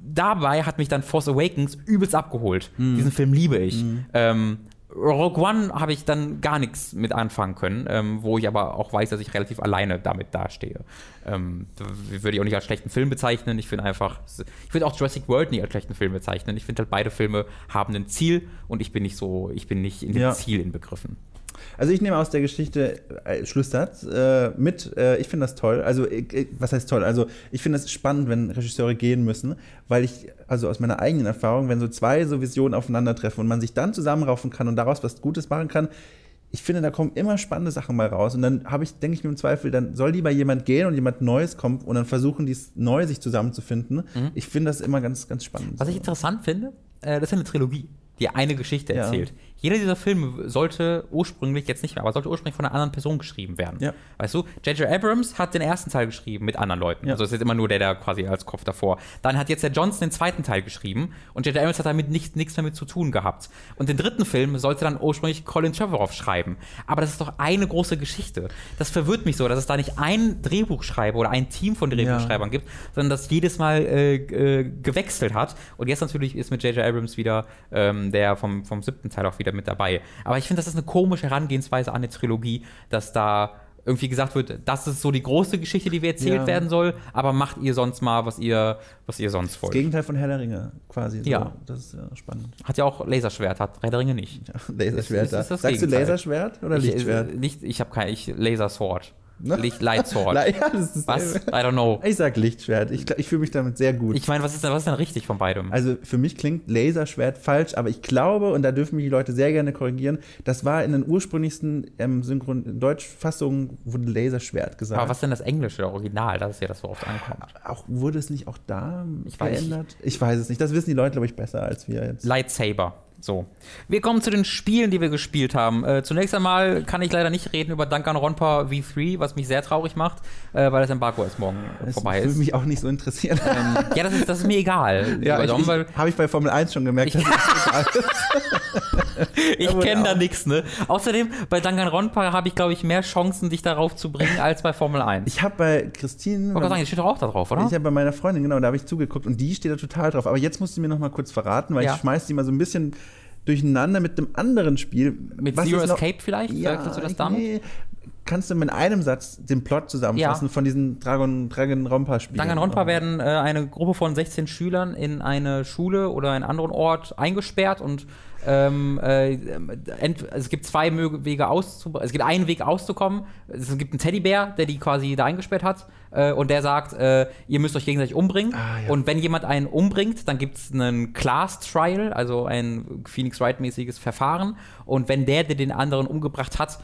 dabei hat mich dann Force Awakens übelst abgeholt. Diesen Film liebe ich. Ähm, Rogue One habe ich dann gar nichts mit anfangen können, ähm, wo ich aber auch weiß, dass ich relativ alleine damit dastehe. Ähm, würde ich auch nicht als schlechten Film bezeichnen. Ich finde einfach, ich würde auch Jurassic World nicht als schlechten Film bezeichnen. Ich finde halt beide Filme haben ein Ziel und ich bin nicht so, ich bin nicht in dem Ja. Ziel inbegriffen. Also ich nehme aus der Geschichte äh, Schlusssatz äh, mit, äh, ich finde das toll. Also ich, ich, was heißt toll? Also ich finde es spannend, wenn Regisseure gehen müssen, weil ich, also aus meiner eigenen Erfahrung, wenn so zwei so Visionen aufeinandertreffen und man sich dann zusammenraufen kann und daraus was Gutes machen kann, ich finde, da kommen immer spannende Sachen mal raus. Und dann habe ich, denke ich mir im Zweifel, dann soll lieber jemand gehen und jemand Neues kommt und dann versuchen, dies neu sich zusammenzufinden. Ich finde das immer ganz, ganz spannend. Was ich interessant finde, äh, das ist eine Trilogie, die eine Geschichte Ja. Jeder dieser Filme sollte ursprünglich, jetzt nicht mehr, aber sollte ursprünglich von einer anderen Person geschrieben werden. Ja. Weißt du, J.J. Abrams hat den ersten Teil geschrieben mit anderen Leuten. Ja. Also es ist jetzt immer nur der, der quasi als Kopf davor. Dann hat jetzt der Johnson den zweiten Teil geschrieben und J.J. Abrams hat damit nicht, nichts mehr mit zu tun gehabt. Und den dritten Film sollte dann ursprünglich Colin Trevorrow schreiben. Aber das ist doch eine große Geschichte. Das verwirrt mich so, dass es da nicht ein Drehbuchschreiber oder ein Team von Drehbuchschreibern gibt, sondern das jedes Mal äh, äh, gewechselt hat. Und jetzt natürlich ist mit J.J. Abrams wieder ähm, der vom, vom siebten Teil auch wieder mit dabei. Aber ich finde, das ist eine komische Herangehensweise an eine Trilogie, dass da irgendwie gesagt wird, das ist so die große Geschichte, die wir erzählt Ja. werden soll, aber macht ihr sonst mal, was ihr, was ihr sonst das wollt. Gegenteil von Herr der Ringe, quasi. So. Ja. Das ist ja spannend. Hat ja auch Laserschwert, hat Herr der Ringe nicht. Ja, Laserschwert. Ist- ist- ist das Sagst du Gegenteil. Laserschwert oder Ich, Lichtschwert? äh, nicht, ich habe kein, ich Laser Sword. Ne? Licht, Light Sword. La- ja, das ist was? I don't know. Ich sag Lichtschwert. Ich, ich fühle mich damit sehr gut. Ich meine, was ist denn, was ist denn richtig von beidem? also für mich klingt Laserschwert falsch, aber ich glaube, und da dürfen mich die Leute sehr gerne korrigieren, das war in den ursprünglichsten ähm, Synchron Deutschfassungen wurde Laserschwert gesagt. aber was ist denn das Englische, der Original? Das ist ja das, worauf es ankommt. auch wurde es nicht auch da Ich weiß geändert? Ich weiß es nicht. Das wissen die Leute, glaube ich, besser als wir jetzt. Lightsaber. So. Wir kommen zu den Spielen, die wir gespielt haben. Äh, zunächst einmal kann ich leider nicht reden über Danganronpa V3, was mich sehr traurig macht, äh, weil das Embargo erst morgen Das vorbei würde ist. mich auch nicht so interessieren. Ähm, ja, das ist, das ist mir egal. ja, ich, ich, habe ich bei Formel 1 schon gemerkt, ich aber kenne da nichts, ne? Außerdem, bei Danganronpa habe ich, glaube ich, mehr Chancen, dich darauf zu bringen, als bei Formel 1. Ich Ich habe bei Christine. gerade sagen, das steht doch auch da drauf, oder? Ich habe bei meiner Freundin, genau, da habe ich zugeguckt und die steht da total drauf. Aber jetzt musst du mir noch mal kurz verraten, weil Ja. ich schmeiß die mal so ein bisschen durcheinander mit einem anderen Spiel. Mit Was Zero Escape vielleicht? Ja, Verwechselst du das damit? nee. Kannst du mit einem Satz den Plot zusammenfassen Ja. von diesen Dragon, Dragon Rompa Spielen? Danganronpa werden äh, eine Gruppe von 16 Schülern in eine Schule oder einen anderen Ort eingesperrt und ähm, äh, es gibt zwei Wege auszukommen. Es gibt einen Weg auszukommen. Es gibt einen Teddybär, der die quasi da eingesperrt hat äh, und der sagt, äh, ihr müsst euch gegenseitig umbringen. Ah, ja. Und wenn jemand einen umbringt, dann gibt es einen Class Trial, also ein Phoenix Wright-mäßiges Verfahren. Und wenn der, der den anderen umgebracht hat,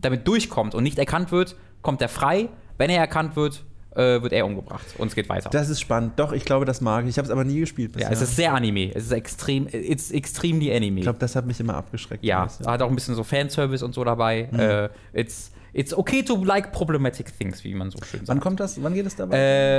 damit durchkommt und nicht erkannt wird, kommt er frei. Wenn er erkannt wird, äh, wird er umgebracht und es geht weiter. Das ist spannend. Doch, ich glaube, das mag ich. Ich habe es aber nie gespielt ja, bisher. es ist sehr Anime. Es ist extrem, it's extremely Anime. ich glaube, das hat mich immer abgeschreckt. ja, hat auch ein bisschen so Fanservice und so dabei. Mhm. Äh, it's, it's okay to like problematic things, wie man so schön sagt. Wann kommt das? Wann geht es dabei?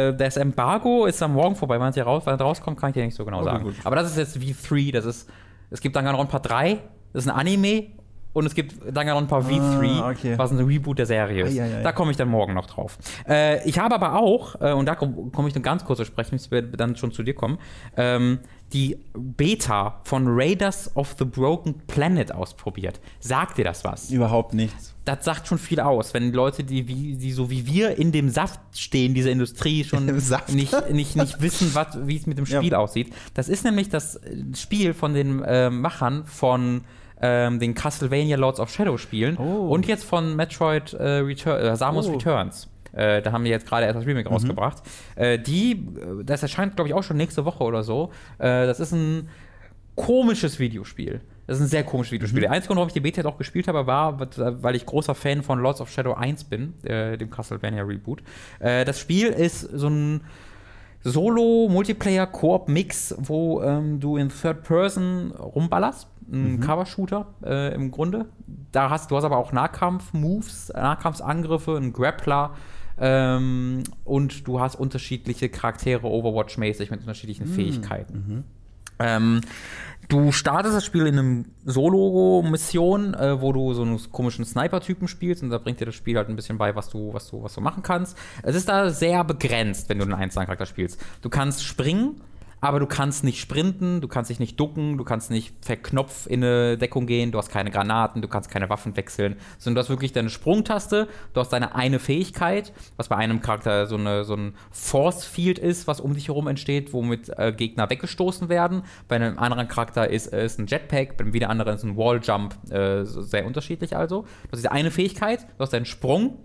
Äh, das Embargo ist am Morgen vorbei. Wann es hier raus, wann es rauskommt, kann ich dir nicht so genau Okay, sagen. gut. Aber das ist jetzt V3. Das ist, es gibt Danganronpa 3. Das ist ein Anime. Und es gibt Danganronpa V3, Ah, okay. was ein Reboot der Serie ist. Ei, ei, ei. Da komme ich dann morgen noch drauf. Äh, ich habe aber auch, äh, und da komme komm ich nur ganz kurz zu sprechen, ich werde dann schon zu dir kommen, ähm, die Beta von Raiders of the Broken Planet ausprobiert. Sagt dir das was? Überhaupt nichts. Das sagt schon viel aus, wenn Leute, die, wie, die so wie wir in dem Saft stehen, dieser Industrie schon nicht, nicht, nicht wissen, wie es mit dem Ja. Spiel aussieht. Das ist nämlich das äh, Spiel von den äh, Machern von ähm, den Castlevania Lords of Shadow Spielen Oh. und jetzt von Metroid äh, Return, äh, Samus Oh. Returns. Äh, da haben die jetzt gerade erst das Remake rausgebracht. Äh, die, äh, das erscheint, glaube ich, auch schon nächste Woche oder so. Äh, das ist ein komisches Videospiel. Das ist ein sehr komisches Videospiel. Der einzige Grund, warum ich die Beta auch gespielt habe, war, weil ich großer Fan von Lords of Shadow 1 bin, äh, dem Castlevania Reboot. Äh, das Spiel ist so ein Solo-Multiplayer-Koop-Mix, wo ähm, du in Third Person rumballerst. Ein Cover-Shooter äh, im Grunde. Da hast, du hast aber auch Nahkampf-Moves, Nahkampfsangriffe, einen Grappler. Ähm, und du hast unterschiedliche Charaktere Overwatch-mäßig mit unterschiedlichen Fähigkeiten. Ähm, du startest das Spiel in einem Solo-Mission, äh, wo du so einen komischen Sniper-Typen spielst und da bringt dir das Spiel halt ein bisschen bei, was du, was du, was du machen kannst. Es ist da sehr begrenzt, wenn du einen einzelnen Charakter spielst. Du kannst springen, aber du kannst nicht sprinten, du kannst dich nicht ducken, du kannst nicht verknopf in eine Deckung gehen, du hast keine Granaten, du kannst keine Waffen wechseln, sondern du hast wirklich deine Sprungtaste, du hast deine eine Fähigkeit, was bei einem Charakter so, eine, so ein Force Field ist, was um dich herum entsteht, womit äh, Gegner weggestoßen werden. Bei einem anderen Charakter ist es ein Jetpack, beim wieder anderen ist ein Wall Jump, äh, sehr unterschiedlich also. Du hast diese eine Fähigkeit, du hast deinen Sprung,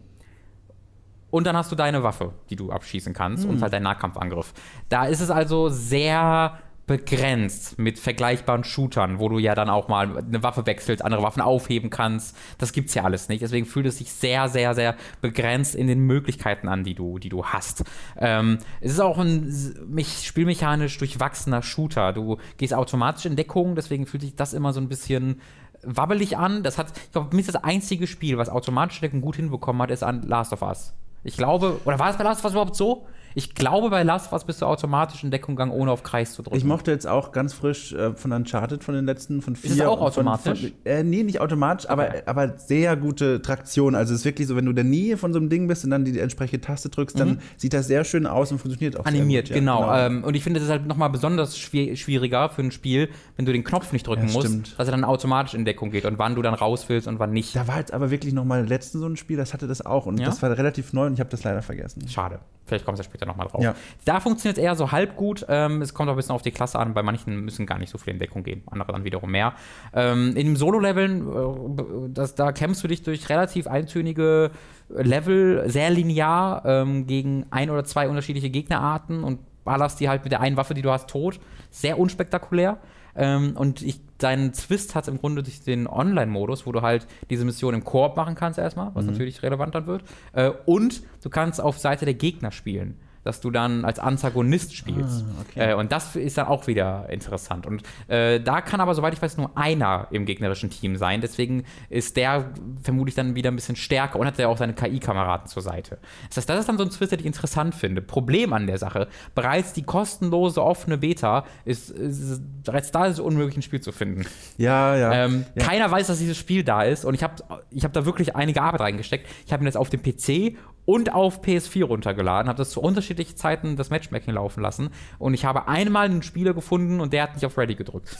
und dann hast du deine Waffe, die du abschießen kannst und halt deinen Nahkampfangriff. Da ist es also sehr begrenzt mit vergleichbaren Shootern, wo du ja dann auch mal eine Waffe wechselst, andere Waffen aufheben kannst. Das gibt's ja alles nicht. Deswegen fühlt es sich sehr, sehr, sehr begrenzt in den Möglichkeiten an, die du, die du hast. Ähm, es ist auch ein mich, spielmechanisch durchwachsener Shooter. Du gehst automatisch in Deckung, deswegen fühlt sich das immer so ein bisschen wabbelig an. Das hat, ich glaube, mir ist das einzige Spiel, was automatische Deckung gut hinbekommen hat, ist an Last of Us. Ich glaube, oder war es bei Last of Us überhaupt so? Ich glaube, bei Last Us bist du automatisch in Deckung gegangen, ohne auf Kreis zu drücken. Ich mochte jetzt auch ganz frisch äh, von Uncharted, von den letzten, von vier. es auch und von- automatisch? Von, äh, nee, nicht automatisch, aber, Okay. aber sehr gute Traktion. Also es ist wirklich so, wenn du in der Nähe von so einem Ding bist und dann die entsprechende Taste drückst, dann sieht das sehr schön aus und funktioniert auch Mhm. animiert, sehr gut. genau. Ja, Ähm, und ich finde, es ist halt nochmal besonders schwier schwieriger für ein Spiel, wenn du den Knopf nicht drücken Ja, musst, dass er dann automatisch in Deckung geht und wann du dann raus willst und wann nicht. Da war jetzt aber wirklich noch mal letztens so ein Spiel, das hatte das auch und Ja? das war relativ neu und ich habe das leider vergessen. Schade. Vielleicht kommst du später nochmal drauf. Ja. Da funktioniert es eher so halb gut. Ähm, es kommt auch ein bisschen auf die Klasse an. Bei manchen müssen gar nicht so viel in Deckung gehen, andere dann wiederum mehr. Ähm, in dem Solo-Leveln, äh, da kämpfst du dich durch relativ eintönige Level, sehr linear, ähm, gegen ein oder zwei unterschiedliche Gegnerarten und ballerst die halt mit der einen Waffe, die du hast, tot. Sehr unspektakulär. Ähm, und ich, deinen Twist hat im Grunde durch den Online-Modus, wo du halt diese Mission im Koop machen kannst erstmal, was natürlich relevant dann wird. Äh, und du kannst auf Seite der Gegner spielen. Dass du dann als Antagonist spielst. Ah, okay. äh, und das ist dann auch wieder interessant. Und äh, da kann aber, soweit ich weiß, nur einer im gegnerischen Team sein. Deswegen ist der vermutlich dann wieder ein bisschen stärker und hat ja auch seine KI-Kameraden zur Seite. Das heißt, das ist dann so ein Twist, den ich interessant finde. Problem an der Sache, bereits die kostenlose offene Beta ist, ist bereits da ist es unmöglich, ein Spiel zu finden. Ja, ja. Ähm, ja. Keiner weiß, dass dieses Spiel da ist und ich habe ich hab da wirklich einige Arbeit reingesteckt. Ich habe ihn jetzt auf dem PC und auf PS4 runtergeladen, habe das zu unterschiedlichen Zeiten das Matchmaking laufen lassen und ich habe einmal einen Spieler gefunden und der hat nicht auf Ready gedrückt.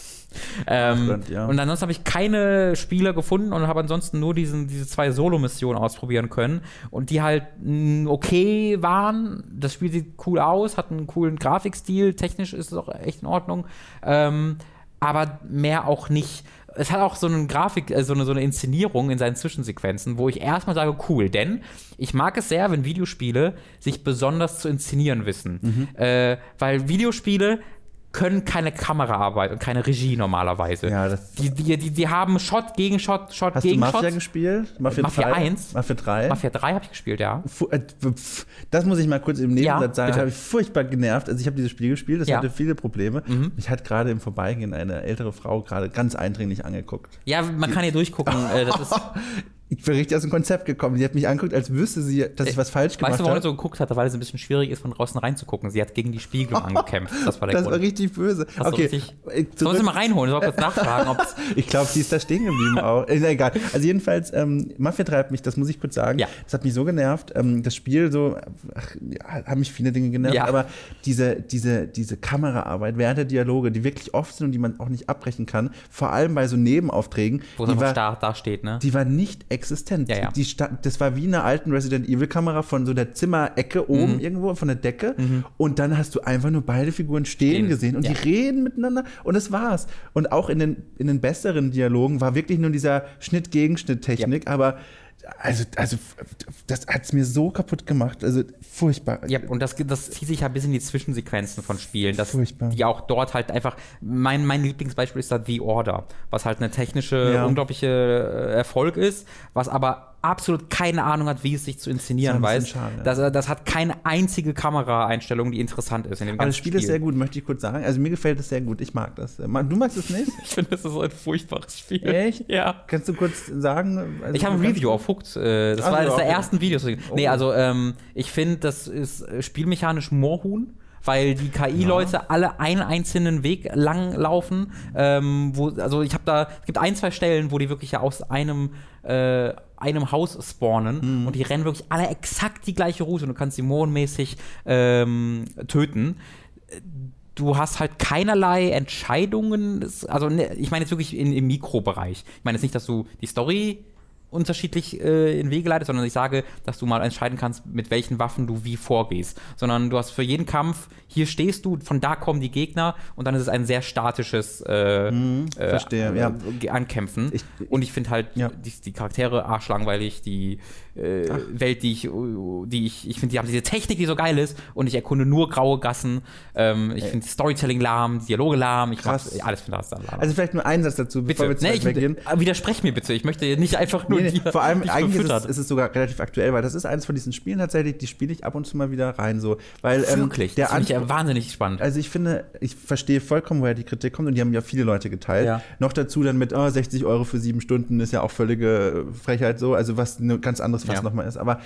Ähm, ja. Und ansonsten habe ich keine Spieler gefunden und habe ansonsten nur diesen, diese zwei Solo-Missionen ausprobieren können und die halt mh, okay waren. Das Spiel sieht cool aus, hat einen coolen Grafikstil, technisch ist es auch echt in Ordnung. Ähm, aber mehr auch nicht. Es hat auch so eine Grafik, äh, so eine, so eine Inszenierung in seinen Zwischensequenzen, wo ich erstmal sage, cool, denn ich mag es sehr, wenn Videospiele sich besonders zu inszenieren wissen. Äh, weil Videospiele können keine Kameraarbeit und keine Regie normalerweise. Ja, das- die, die, die, die haben Shot gegen Shot, Shot Hast du gegen Mafia Shot. gespielt? Mafia, Mafia 3? 1? Mafia 3? Mafia 3 habe ich gespielt, ja. Äh, Das muss ich mal kurz im Ja, Nebensatz sagen. bitte. habe ich furchtbar genervt. Also ich habe dieses Spiel gespielt, das Ja. Mhm. hatte viele Probleme. Mich hat gerade im Vorbeigehen eine ältere Frau gerade ganz eindringlich angeguckt. Ja, man kann hier durchgucken. äh, das ist, Ich bin richtig aus dem Konzept gekommen. Sie hat mich angeguckt, als wüsste sie, dass ich was falsch gemacht weißt du, warum habe. er so geguckt hatte? Weil es ein bisschen schwierig ist, von draußen reinzugucken. Sie hat gegen die Spiegelung angekämpft. Das war der das Grund. war richtig böse. Hast okay, richtig- ich- Sollen zurück- mal reinholen? Soll ich kurz nachfragen, ob es Ich glaube, sie ist da stehen geblieben auch. Ist ja egal. Also jedenfalls, ähm, Mafia treibt mich, das muss ich kurz sagen. Ja. Das hat mich so genervt. Ähm, das Spiel so, ach, ja, haben mich viele Dinge genervt, Ja. aber diese, diese, diese Kameraarbeit während der Dialoge, die wirklich oft sind und die man auch nicht abbrechen kann, vor allem bei so Nebenaufträgen, wo es einfach war, da, da steht, ne? die war nicht existent. Ja, ja. Die sta- das war wie eine alten Resident Evil Kamera von so der Zimmerecke oben Mhm. irgendwo von der Decke und dann hast du einfach nur beide Figuren stehen Stehen. gesehen und Ja. die reden miteinander und das war's. Und auch in den, in den besseren Dialogen war wirklich nur dieser Schnitt-Gegenschnitt-Technik, aber also, also das hat's mir so kaputt gemacht. Also furchtbar. Ja, und das, das zieht sich ja bis in die Zwischensequenzen von Spielen, dass Furchtbar. die auch dort halt einfach. Mein, mein Lieblingsbeispiel ist da The Order, was halt eine technische, Ja. unglaubliche äh, Erfolg ist, was aber absolut keine Ahnung hat, wie es sich zu inszenieren weiß. schade, ja. das, das hat keine einzige Kameraeinstellung, die interessant ist in dem aber das ganzen Spiel ist sehr gut, möchte ich kurz sagen. Also mir gefällt es sehr gut. Ich mag das. Du magst es nicht? Ich finde, das ist so ein furchtbares Spiel. Echt? Ja. Kannst du kurz sagen? Also, Ich habe ein Review auf Hooked. Äh, das Ach war eines der okay. ersten Videos. Nee, Oh. also ähm, ich finde, das ist spielmechanisch Moorhuhn. Weil die KI-Leute alle einen einzelnen Weg lang laufen. Ähm, wo, also ich habe da, es gibt ein, zwei Stellen, wo die wirklich ja aus einem, äh, einem Haus spawnen Mhm. und die rennen wirklich alle exakt die gleiche Route und du kannst sie mohrenmäßig ähm, töten du hast halt keinerlei Entscheidungen. Also, ne, ich meine jetzt wirklich in, im Mikrobereich. Ich meine jetzt nicht, dass du die Story unterschiedlich äh, in Wege leitest, sondern ich sage, dass du mal entscheiden kannst, mit welchen Waffen du wie vorgehst. Sondern du hast für jeden Kampf, hier stehst du, von da kommen die Gegner und dann ist es ein sehr statisches äh, äh, Mhm, verstehe, ja. äh, Ankämpfen. Ich- und ich finde halt Ja. die, die Charaktere arschlangweilig, die äh, Welt, die ich, die ich, ich finde, die haben diese Technik, die so geil ist und ich erkunde nur graue Gassen. Ähm, ich finde Storytelling lahm, Dialoge lahm, ich Krass. mach alles finde das dann lahm. Also vielleicht nur ein Satz dazu, bevor wir zu nee, weggehen. äh, widersprech mir bitte. Ich möchte nicht einfach nur Nee, nee, dir- vor allem eigentlich ist es, ist es sogar relativ aktuell, weil das ist eines von diesen Spielen tatsächlich, die spiele ich ab und zu mal wieder rein so, weil ähm, Wirklich, der das finde ich ja wahnsinnig spannend. also ich finde, ich verstehe vollkommen, woher die Kritik kommt und die haben ja viele Leute geteilt. Ja. Noch dazu dann mit oh, 60 Euro für sieben Stunden ist ja auch völlige Frechheit so, also was ein ganz anderes Fass Ja. nochmal ist. Aber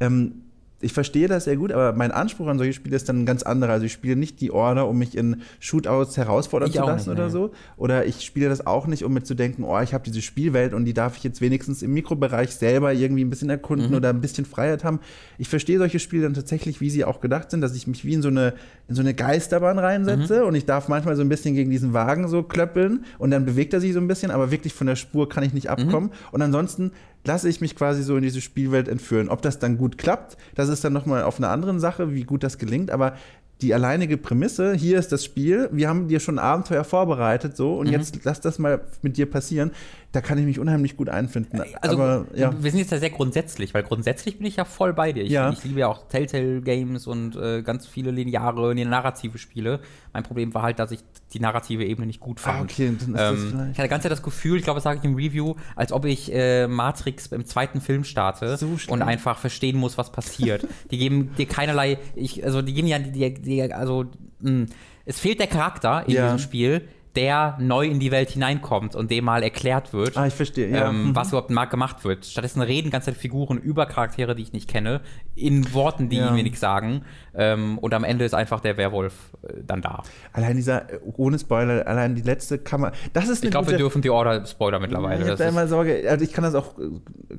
ähm, ich verstehe das sehr gut, aber mein Anspruch an solche Spiele ist dann ein ganz anderer. Also ich spiele nicht die Order, um mich in Shootouts herausfordern Ich zu lassen nicht, oder nee. so. Oder ich spiele das auch nicht, um mir zu denken, oh, ich habe diese Spielwelt und die darf ich jetzt wenigstens im Mikrobereich selber irgendwie ein bisschen erkunden Mhm. oder ein bisschen Freiheit haben. Ich verstehe solche Spiele dann tatsächlich, wie sie auch gedacht sind, dass ich mich wie in so eine, in so eine Geisterbahn reinsetze Mhm. und ich darf manchmal so ein bisschen gegen diesen Wagen so klöppeln und dann bewegt er sich so ein bisschen, aber wirklich von der Spur kann ich nicht abkommen. Und ansonsten lasse ich mich quasi so in diese Spielwelt entführen. Ob das dann gut klappt, das ist dann nochmal auf einer anderen Sache, wie gut das gelingt, aber die alleinige Prämisse, hier ist das Spiel, wir haben dir schon ein Abenteuer vorbereitet, so, und jetzt lass das mal mit dir passieren, da kann ich mich unheimlich gut einfinden. Also, aber ja. wir sind jetzt ja sehr grundsätzlich, weil grundsätzlich bin ich ja voll bei dir. Ich, Ja. ich liebe ja auch Telltale-Games und äh, ganz viele lineare, narrative Spiele. Mein Problem war halt, dass ich die narrative Ebene nicht gut fand. Ah, okay, dann ist das ähm, vielleicht- ich hatte Zeit das Gefühl, ich glaube, das sage ich im Review, als ob ich äh, Matrix im zweiten Film starte So und einfach verstehen muss, was passiert. die geben dir keinerlei, ich, also die geben ja, die, die, also mh, es fehlt der Charakter in Ja. diesem Spiel, der neu in die Welt hineinkommt und dem mal erklärt wird Ah, ich verstehe, ja. ähm, was überhaupt mal gemacht wird. Stattdessen reden ganze Zeit Figuren über Charaktere, die ich nicht kenne, in Worten, die Ja. mir nichts sagen. Ähm, und am Ende ist einfach der Werwolf äh, dann da. Allein dieser, äh, ohne Spoiler, allein die letzte Kammer, das ist eine Ich glaube, wir dürfen die Order Spoiler mittlerweile. Ich habe Das da ist- immer Sorge, also ich kann das auch,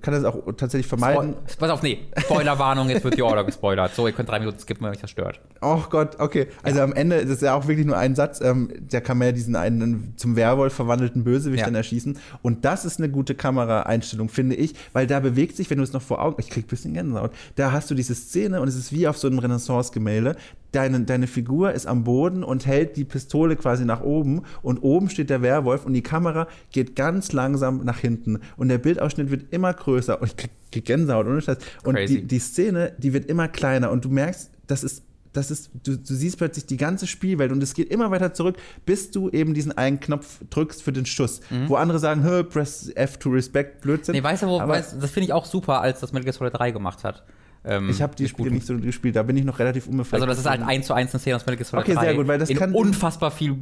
kann das auch tatsächlich vermeiden. Spoil- Pass auf, nee, Spoilerwarnung, jetzt wird die Order gespoilert. So, ihr könnt drei Minuten skippen, wenn euch das stört. Oh Gott, okay. Also am Ende ist es ja auch wirklich nur ein Satz. Ähm, da kann man ja diesen einen zum Werwolf verwandelten Bösewicht Ja. dann erschießen. Und das ist eine gute Kameraeinstellung, finde ich, weil da bewegt sich, wenn du es noch vor Augen, ich krieg ein bisschen Gänsehaut, da hast du diese Szene und es ist wie auf so einem Renaissance-Gemälde. Deine, deine Figur ist am Boden und hält die Pistole quasi nach oben und oben steht der Werwolf und die Kamera geht ganz langsam nach hinten und der Bildausschnitt wird immer größer und ich krieg, Gänsehaut, ohne Scheiß. Und die, die Szene, die wird immer kleiner und du merkst, das ist das ist, du, du siehst plötzlich die ganze Spielwelt und es geht immer weiter zurück, bis du eben diesen einen Knopf drückst für den Schuss. Wo andere sagen, Hö, press F to respect, Blödsinn. Nee, weißt du, wo, Aber weißt, das finde ich auch super, als das Metal Gear Solid 3 gemacht hat. Ähm, ich habe die Spiele nicht so gespielt, da bin ich noch relativ unbefleckt. Also, das ist halt eins zu eins eine Szene aus Metal Gear Solid Okay, 3. sehr gut, weil das in kann- unfassbar viel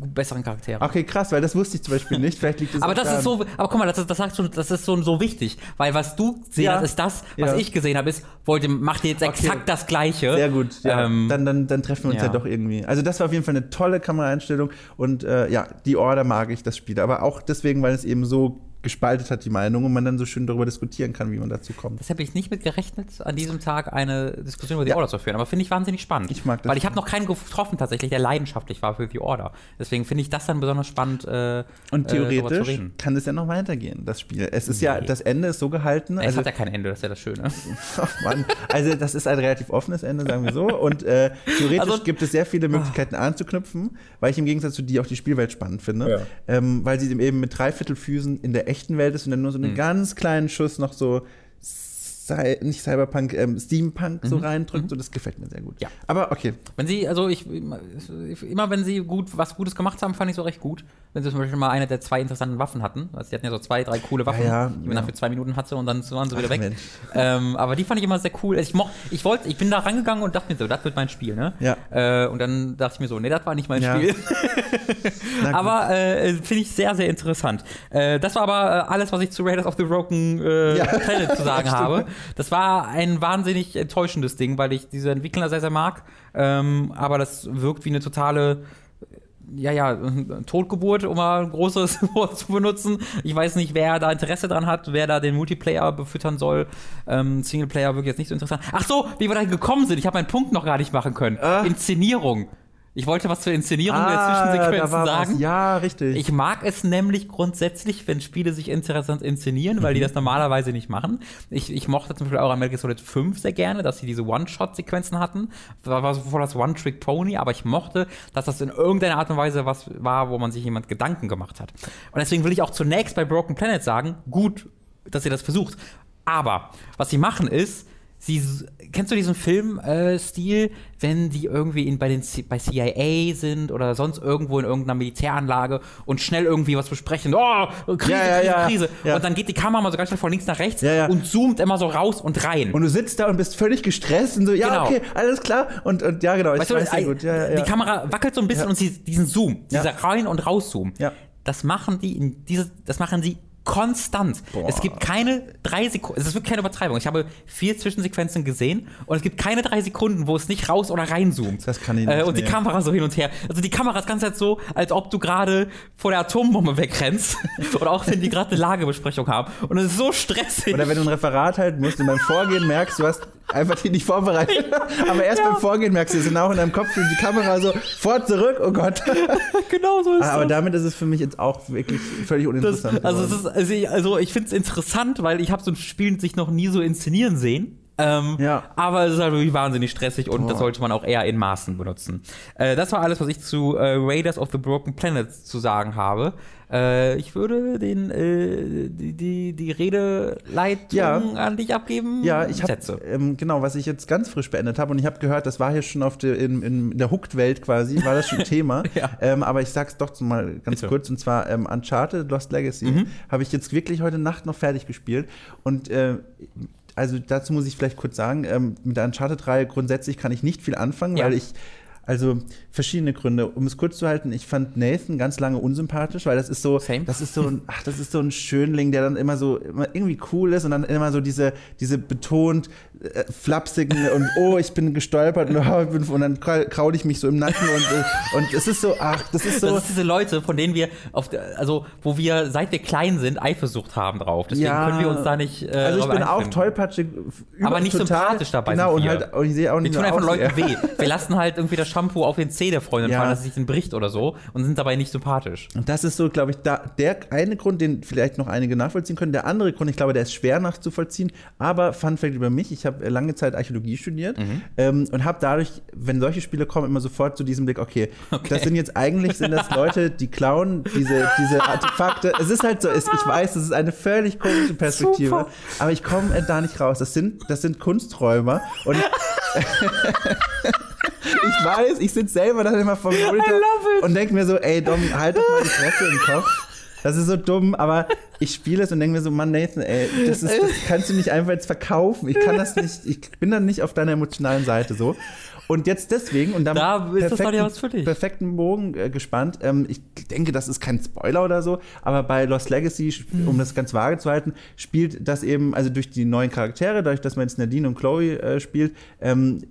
besseren Charakteren. Okay, krass, weil das wusste ich zum Beispiel nicht. Vielleicht liegt es Aber das ist daran. so, aber guck mal, das, ist, das sagst du, das ist so, so wichtig, weil was du gesehen Ja. hast, ist das, was Ja. ich gesehen habe, ist, wollte, macht jetzt Okay. exakt das Gleiche. Sehr gut, ja. Ähm, dann, dann, dann treffen wir uns ja. ja. doch irgendwie. Also das war auf jeden Fall eine tolle Kameraeinstellung und äh, ja, die Order mag ich, das Spiel. Aber auch deswegen, weil es eben so gespaltet hat, die Meinung, und man dann so schön darüber diskutieren kann, wie man dazu kommt. Das habe ich nicht mit gerechnet, an diesem Tag eine Diskussion über die Ja. Order zu führen. Aber finde ich wahnsinnig spannend. Ich mag das Weil ich habe noch keinen getroffen, tatsächlich, der leidenschaftlich war für die Order. Deswegen finde ich das dann besonders spannend. Äh, Und äh, theoretisch reden. kann es ja noch weitergehen, das Spiel. Es ist ja, Nee. das Ende ist so gehalten. Es Also, hat ja kein Ende, das ist ja das Schöne. Ach Mann. also das ist ein relativ offenes Ende, sagen wir so. Und äh, theoretisch Also- gibt es sehr viele Möglichkeiten anzuknüpfen, weil ich im Gegensatz zu dir auch die Spielwelt spannend finde. Ähm, weil sie eben mit Dreiviertelfüßen in der echten Welt ist und dann nur so Mhm. einen ganz kleinen Schuss noch so nicht Cyberpunk, ähm, Steampunk so reindrückt. So, das gefällt mir sehr gut. Mhm. Ja. Aber okay. Wenn sie, also ich, immer wenn sie gut, was Gutes gemacht haben, fand ich so recht gut. Wenn sie zum Beispiel mal eine der zwei interessanten Waffen hatten. Also sie hatten ja so zwei, drei coole Waffen, Ja, ja, die man ja. dann für zwei Minuten hatte und dann waren sie wieder Ach, weg. Ähm, aber die fand ich immer sehr cool. Also ich moch, ich wollte, ich bin da rangegangen und dachte mir so, das wird mein Spiel, ne? Ja. Äh, und dann dachte ich mir so, nee, das war nicht mein. Spiel. Aber äh, finde ich sehr, sehr interessant. Äh, das war aber äh, alles, was ich zu Raiders of the Broken äh. Planet zu sagen habe. Das war ein wahnsinnig enttäuschendes Ding, weil ich diese Entwickler sehr, sehr mag. Ähm, aber das wirkt wie eine totale ja, ja, Totgeburt, um mal ein großes Wort zu benutzen. Ich weiß nicht, wer da Interesse dran hat, wer da den Multiplayer befüttern soll. Ähm, Singleplayer wirkt jetzt nicht so interessant. Ach so, wie wir da gekommen sind. Ich habe meinen Punkt noch gar nicht machen können. Ah. Inszenierung. Ich wollte was zur Inszenierung der Ah, da Zwischensequenzen sagen. Was. Ja, richtig. Ich mag es nämlich grundsätzlich, wenn Spiele sich interessant inszenieren, weil die das normalerweise nicht machen. Ich, ich mochte zum Beispiel auch an Metal Gear Solid 5 sehr gerne, dass sie diese One-Shot-Sequenzen hatten. Das war so voll das One-Trick-Pony, aber ich mochte, dass das in irgendeiner Art und Weise was war, wo man sich jemand Gedanken gemacht hat. Und deswegen will ich auch zunächst bei Broken Planet sagen, gut, dass ihr das versucht. Aber was sie machen ist, Sie, kennst du diesen Filmstil, wenn die irgendwie in, bei, den, C- bei CIA sind oder sonst irgendwo in irgendeiner Militäranlage und schnell irgendwie was besprechen? Oh, Krise, Ja, ja, Krise. Krise. Ja. Und dann geht die Kamera mal so ganz schnell von links nach rechts und zoomt immer so raus und rein. und du sitzt da und bist völlig gestresst und so, ja, Genau. okay, alles klar. Und, und ja, genau, ich Weißt du, weiß sehr ein- gut. Die Kamera wackelt so ein bisschen und sie, diesen Zoom, dieser Rein- und Rauszoom, Ja. das machen die in diese, das machen sie konstant. Boah. Es gibt keine drei Sekunden, es ist wirklich keine Übertreibung. Ich habe vier Zwischensequenzen gesehen und es gibt keine drei Sekunden, wo es nicht raus oder reinzoomt. Das kann ich Äh, nicht, und die nee. Kamera so hin und her. Also die Kamera ist ganz halt so, als ob du gerade vor der Atombombe wegrennst. oder auch wenn die gerade eine Lagebesprechung haben. Und es ist so stressig. Oder wenn du ein Referat halten musst und beim Vorgehen merkst, du hast einfach die nicht vorbereitet. Aber erst beim Vorgehen merkst du es und auch in deinem Kopf und die Kamera so fort zurück, oh Gott. genau so ist Aber das. damit ist es für mich jetzt auch wirklich völlig Das, uninteressant. also, es ist, also, ich, also ich finde es interessant, weil ich habe so ein Spiel sich noch nie so inszenieren sehen. Ähm, Ja. Aber es ist halt wirklich wahnsinnig stressig und Boah. das sollte man auch eher in Maßen benutzen. Äh, das war alles, was ich zu äh, Raiders of the Broken Planet zu sagen habe. Äh, ich würde den äh, die, die, die Redeleitung Ja. an dich abgeben. Ja, ich habe ähm, genau, was ich jetzt ganz frisch beendet habe und ich habe gehört, das war hier schon auf der, in, in der Hooked-Welt quasi, war das schon Thema. Ja. ähm, aber ich sag's doch mal ganz Bitte. Mhm. kurz und zwar ähm, Uncharted Lost Legacy habe ich jetzt wirklich heute Nacht noch fertig gespielt und äh, also dazu muss ich vielleicht kurz sagen, ähm, mit der Uncharted-Reihe grundsätzlich kann ich nicht viel anfangen, Ja. weil ich also verschiedene Gründe. Um es kurz zu halten, ich fand Nathan ganz lange unsympathisch, weil das ist so, Same. das ist so ein, ach, das ist so ein Schönling, der dann immer so immer irgendwie cool ist und dann immer so diese, diese betont äh, flapsigen und oh, ich bin gestolpert und, oh, bin, und dann krau- kraul ich mich so im Nacken und, äh, und es ist so, ach, das ist so. Das ist diese Leute, von denen wir auf also wo wir seit wir klein sind Eifersucht haben drauf. Deswegen Ja. können wir uns da nicht. Äh, also ich bin auch tollpatschig, Aber nicht sympathisch dabei Genau, sind und wir. halt, und ich sehe auch Wir nicht tun so einfach Leuten weh. Wir lassen halt irgendwie das Shampoo auf den Zeh der Freundin Ja. fallen, dass es sich dann bricht oder so und sind dabei nicht sympathisch. Und das ist so, glaube ich, da, der eine Grund, den vielleicht noch einige nachvollziehen können. Der andere Grund, ich glaube, der ist schwer nachzuvollziehen. Aber Fun Fact über mich: Ich habe lange Zeit Archäologie studiert Mhm. ähm, und habe dadurch, wenn solche Spiele kommen, immer sofort zu diesem Blick: Okay, das sind jetzt eigentlich sind das Leute, die klauen diese, diese Artefakte. Es ist halt so, es, ich weiß, das ist eine völlig komische Perspektive, Super. aber ich komme da nicht raus. Das sind, das sind Kunsträuber und ich weiß, ich sitze selber dann immer vom Monitor und denke mir so, ey Dom, halt doch mal die Fresse im Kopf. Das ist so dumm, aber ich spiele es und denke mir so, Mann, Nathan, ey, das, ist, das kannst du nicht einfach jetzt verkaufen. Ich kann das nicht, ich bin dann nicht auf deiner emotionalen Seite so. Und jetzt deswegen, und damit Da dich. perfekten Bogen äh, gespannt. Ähm, ich denke, das ist kein Spoiler oder so, aber bei Lost Legacy, Hm. um das ganz vage zu halten, spielt das eben, also durch die neuen Charaktere, dadurch, dass man jetzt Nadine und Chloe äh, spielt, ähm,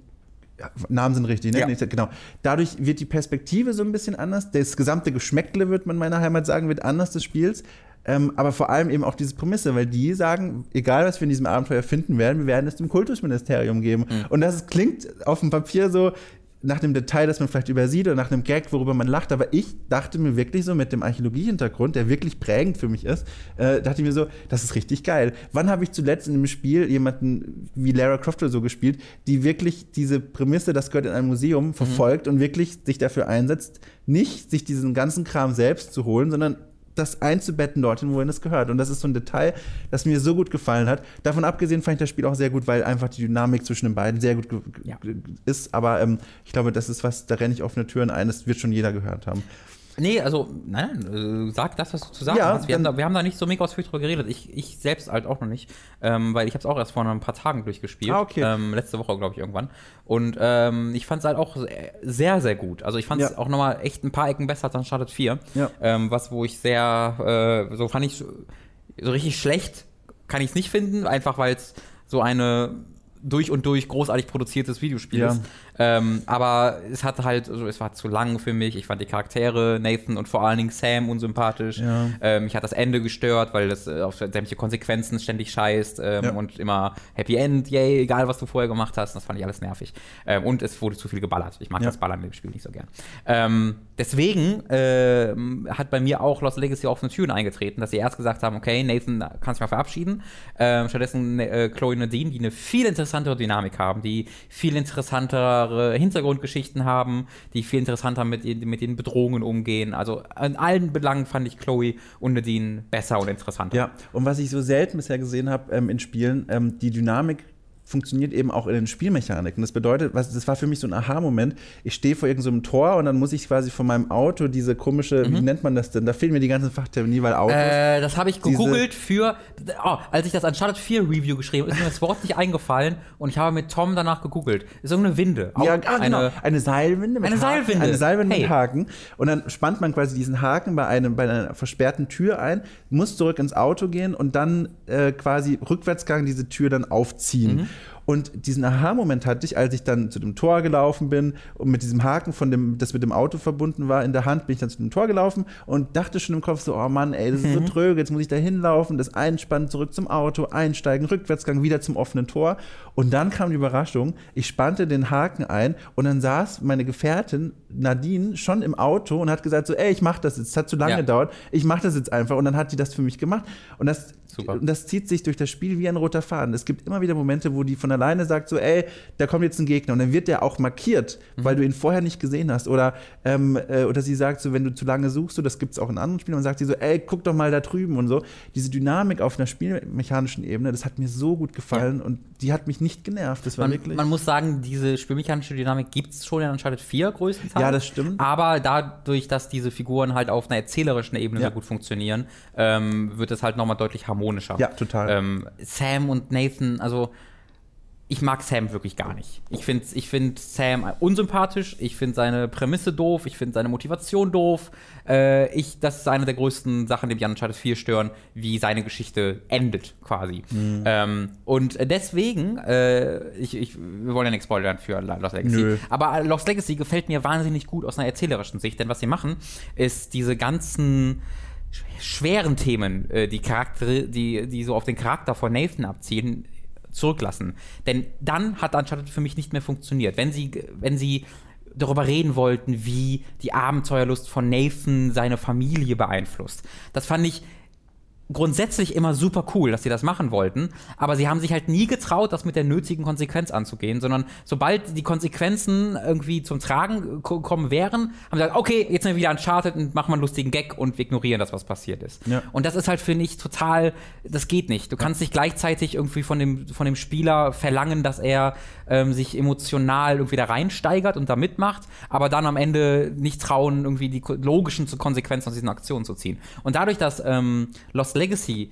ja, Namen sind richtig, ne? Ja. Genau. Dadurch wird die Perspektive so ein bisschen anders. Das gesamte Geschmäckle, wird man in meiner Heimat sagen, wird anders des Spiels. Ähm, aber vor allem eben auch diese Prämisse, weil die sagen, egal was wir in diesem Abenteuer finden werden, wir werden es dem Kultusministerium geben. Und das klingt auf dem Papier so nach dem Detail, das man vielleicht übersieht oder nach einem Gag, worüber man lacht. Aber ich dachte mir wirklich so mit dem Archäologie-Hintergrund, der wirklich prägend für mich ist, äh, dachte ich mir so, das ist richtig geil. Wann habe ich zuletzt in einem Spiel jemanden wie Lara Croft oder so gespielt, die wirklich diese Prämisse, das gehört in ein Museum, verfolgt und wirklich sich dafür einsetzt, nicht sich diesen ganzen Kram selbst zu holen, sondern das einzubetten dorthin, wohin es gehört. Und das ist so ein Detail, das mir so gut gefallen hat. Davon abgesehen fand ich das Spiel auch sehr gut, weil einfach die Dynamik zwischen den beiden sehr gut Ja. ist. Aber ähm, ich glaube, das ist was, da renne ich offene Türen ein, das wird schon jeder gehört haben. Nee, also, nein, äh, sag das, was du zu sagen Ja, hast. Wir haben, da, wir haben da nicht so mega ausführlich drüber geredet. Ich, ich selbst halt auch noch nicht, ähm, weil ich habe es auch erst vor ein paar Tagen durchgespielt. Ah, okay. ähm, letzte Woche, glaube ich, irgendwann. Und ähm, ich fand es halt auch sehr, sehr gut. Also ich fand es Ja. auch nochmal echt ein paar Ecken besser als Uncharted 4. Ja. Ähm, was, wo ich sehr, äh, so fand ich, so so richtig schlecht kann ich es nicht finden, einfach weil es so eine durch und durch großartig produziertes Videospiel Ja. ist. Ähm, aber es hat halt, also es war zu lang für mich. Ich fand die Charaktere, Nathan und vor allen Dingen Sam unsympathisch. Ja. Ähm, mich hat das Ende gestört, weil das äh, auf sämtliche Konsequenzen ständig scheißt ähm, Ja. und immer Happy End, yay, egal was du vorher gemacht hast. Das fand ich alles nervig. Ähm, und es wurde zu viel geballert. Ich mag Ja. das Ballern im Spiel nicht so gern. Ähm, deswegen ähm, hat bei mir auch Lost Legacy offene Türen eingetreten, dass sie erst gesagt haben, okay, Nathan kannst du mal verabschieden. Ähm, stattdessen äh, Chloe und Nadine, die eine viel interessantere Dynamik haben, die viel interessantere Hintergrundgeschichten haben, die viel interessanter mit, den- mit den Bedrohungen umgehen. Also in allen Belangen fand ich Chloe und Nadine besser und interessanter. Ja, und was ich so selten bisher gesehen habe ähm, in Spielen, ähm, die Dynamik funktioniert eben auch in den Spielmechaniken. Das bedeutet, was, das war für mich so ein Aha-Moment. Ich stehe vor irgendeinem so Tor und dann muss ich quasi von meinem Auto diese komische, wie nennt man das denn? Da fehlen mir die ganzen Fachtermini, weil Autos. Mhm. Äh, das habe ich gegoogelt für, oh, als ich das Uncharted 4 Review geschrieben habe, ist mir das Wort nicht eingefallen und ich habe mit Tom danach gegoogelt. Ist irgendeine Winde. Auch ja, ah, genau. eine, Eine Seilwinde mit Eine Haken. Seilwinde. Eine Seilwinde Hey. mit Haken. Und dann spannt man quasi diesen Haken bei, einem, bei einer versperrten Tür ein, muss zurück ins Auto gehen und dann äh, quasi rückwärtsgang diese Tür dann aufziehen. Mhm. Und diesen Aha-Moment hatte ich, als ich dann zu dem Tor gelaufen bin und mit diesem Haken, von dem, das mit dem Auto verbunden war, in der Hand, bin ich dann zu dem Tor gelaufen und dachte schon im Kopf so, oh Mann, ey, das ist so tröge, jetzt muss ich da hinlaufen, das einspannen, zurück zum Auto, einsteigen, Rückwärtsgang, wieder zum offenen Tor. Und dann kam die Überraschung, ich spannte den Haken ein und dann saß meine Gefährtin Nadine schon im Auto und hat gesagt so, ey, ich mach das jetzt, es hat zu lange Ja. gedauert, ich mach das jetzt einfach. Und dann hat die das für mich gemacht. Und das, Super. und das zieht sich durch das Spiel wie ein roter Faden. Es gibt immer wieder Momente, wo die von alleine sagt so, ey, da kommt jetzt ein Gegner. Und dann wird der auch markiert, Mhm. weil du ihn vorher nicht gesehen hast. Oder, ähm, äh, oder sie sagt so, wenn du zu lange suchst, so, das gibt es auch in anderen Spielen, und sagt sie so, ey, guck doch mal da drüben und so. Diese Dynamik auf einer spielmechanischen Ebene, das hat mir so gut gefallen und die hat mich nicht genervt. Das war man, wirklich. man muss sagen, diese spielmechanische Dynamik gibt es schon in Uncharted 4 größtenteils. Ja, das stimmt. Aber dadurch, dass diese Figuren halt auf einer erzählerischen Ebene Ja. so gut funktionieren, ähm, wird es halt nochmal deutlich harmonischer. Ja, total. Ähm, Sam und Nathan, also ich mag Sam wirklich gar nicht. Ich finde ich find Sam unsympathisch, ich finde seine Prämisse doof, ich finde seine Motivation doof. Äh, ich, das ist eine der größten Sachen, die mich an Uncharted 4 stören, wie seine Geschichte endet quasi. Mhm. Ähm, und deswegen, äh, ich, ich, wir wollen ja nichts spoilern für Lost Legacy, Nö. aber Lost Legacy gefällt mir wahnsinnig gut aus einer erzählerischen Sicht, denn was sie machen, ist diese ganzen schweren Themen, äh, die Charaktere, die, die so auf den Charakter von Nathan abziehen, zurücklassen. Denn dann hat Uncharted für mich nicht mehr funktioniert. Wenn sie, wenn sie darüber reden wollten, wie die Abenteuerlust von Nathan seine Familie beeinflusst. Das fand ich grundsätzlich immer super cool, dass sie das machen wollten, aber sie haben sich halt nie getraut, das mit der nötigen Konsequenz anzugehen, sondern sobald die Konsequenzen irgendwie zum Tragen kommen wären, haben sie gesagt, okay, jetzt sind wir wieder Uncharted und machen mal einen lustigen Gag und wir ignorieren das, was passiert ist. Ja. Und das ist halt, finde ich, total, das geht nicht. Du kannst nicht gleichzeitig irgendwie von dem, von dem Spieler verlangen, dass er ähm, sich emotional irgendwie da reinsteigert und da mitmacht, aber dann am Ende nicht trauen, irgendwie die logischen Konsequenzen aus diesen Aktionen zu ziehen. Und dadurch, dass ähm, Lost Legacy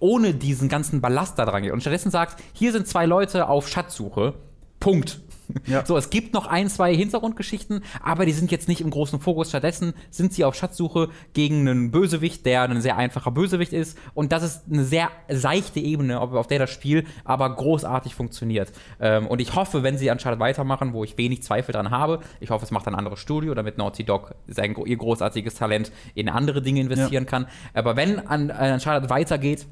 ohne diesen ganzen Ballast da dran geht und stattdessen sagt, hier sind zwei Leute auf Schatzsuche, Punkt. Ja. So, es gibt noch ein, zwei Hintergrundgeschichten, aber die sind jetzt nicht im großen Fokus. Stattdessen sind sie auf Schatzsuche gegen einen Bösewicht, der ein sehr einfacher Bösewicht ist. Und das ist eine sehr seichte Ebene, auf der das Spiel aber großartig funktioniert. Ähm, und ich hoffe, wenn sie anscheinend weitermachen, wo ich wenig Zweifel dran habe, ich hoffe, es macht ein anderes Studio, damit Naughty Dog sein, ihr großartiges Talent in andere Dinge investieren ja. kann. Aber wenn an, an weitergeht,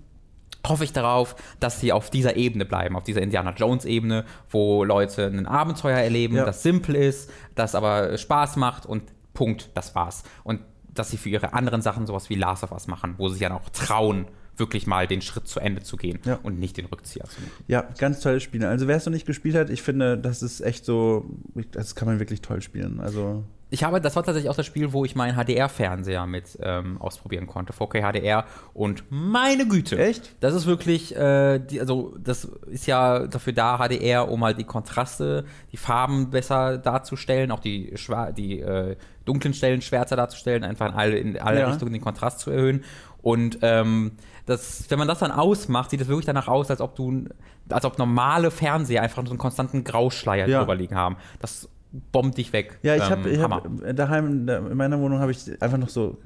hoffe ich darauf, dass sie auf dieser Ebene bleiben, auf dieser Indiana Jones Ebene, wo Leute ein Abenteuer erleben, ja. das simpel ist, das aber Spaß macht und Punkt, das war's. Und dass sie für ihre anderen Sachen sowas wie Last of Us machen, wo sie sich dann auch trauen, wirklich mal den Schritt zu Ende zu gehen ja. und nicht den Rückzieher zu machen. Ja, ganz tolles Spiel. Also wer es noch nicht gespielt hat, ich finde, das ist echt so, das kann man wirklich toll spielen. Also ich habe, das war tatsächlich auch das Spiel, wo ich meinen HDR-Fernseher mit ähm, ausprobieren konnte, 4K HDR. Und meine Güte, echt? Das ist wirklich, äh, die, also das ist ja dafür da HDR, um halt die Kontraste, die Farben besser darzustellen, auch die, die äh, dunklen Stellen schwärzer darzustellen, einfach in alle, in alle ja. Richtungen den Kontrast zu erhöhen. Und ähm, das, wenn man das dann ausmacht, sieht es wirklich danach aus, als ob du, als ob normale Fernseher einfach so einen konstanten Grauschleier ja. drüber liegen haben. Das bombt dich weg. Ja, ich habe ähm, hab daheim in meiner Wohnung habe ich einfach noch so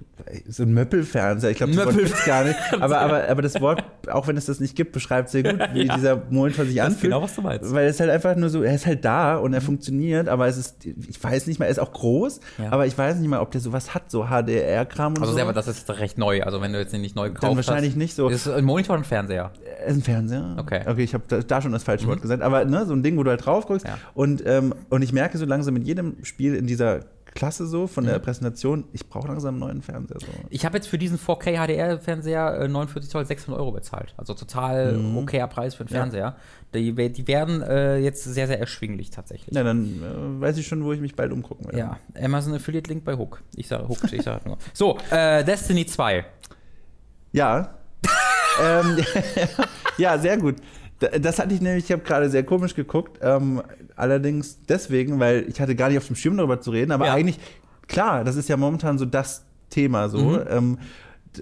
so ein Möppelfernseher. Ich glaube, das Wort gibt gar nicht. Aber, aber, aber das Wort, auch wenn es das nicht gibt, beschreibt sehr gut, wie ja. dieser Monitor sich anfühlt. Genau, was du meinst. Weil es halt einfach nur so, er ist halt da und er mhm. funktioniert, aber es ist, ich weiß nicht mal, er ist auch groß, ja. aber ich weiß nicht mal, ob der sowas hat, so HDR-Kram und also so. Also das ist recht neu. Also wenn du jetzt nicht neu gekauft Dann wahrscheinlich hast, nicht so. Ist ein Monitor oder ein Fernseher? Ist ein Fernseher. Okay. Okay, ich habe da, da, schon das falsche Wort mhm. gesagt. Aber ne, so ein Ding, wo du halt drauf guckst. Ja. Und, ähm, und ich merke so langsam mit jedem Spiel in dieser Klasse so von der mhm. Präsentation, ich brauche langsam einen neuen Fernseher. So. Ich habe jetzt für diesen 4K HDR-Fernseher äh, 49 Zoll 600 Euro bezahlt. Also total mhm. okayer Preis für einen Fernseher. Ja. Die, die, werden äh, jetzt sehr, sehr erschwinglich tatsächlich. Ja, dann äh, weiß ich schon, wo ich mich bald umgucken werde. Ja, Amazon Affiliate Link bei Hook. Ich sage Hook, ich sage nur. So, äh, Destiny 2. Ja. ähm, ja, sehr gut. Das hatte ich nämlich, ich habe gerade sehr komisch geguckt. Ähm, allerdings deswegen, weil ich hatte gar nicht auf dem Schirm darüber zu reden, aber ja. eigentlich, klar, das ist ja momentan so das Thema so. Mhm. Ähm,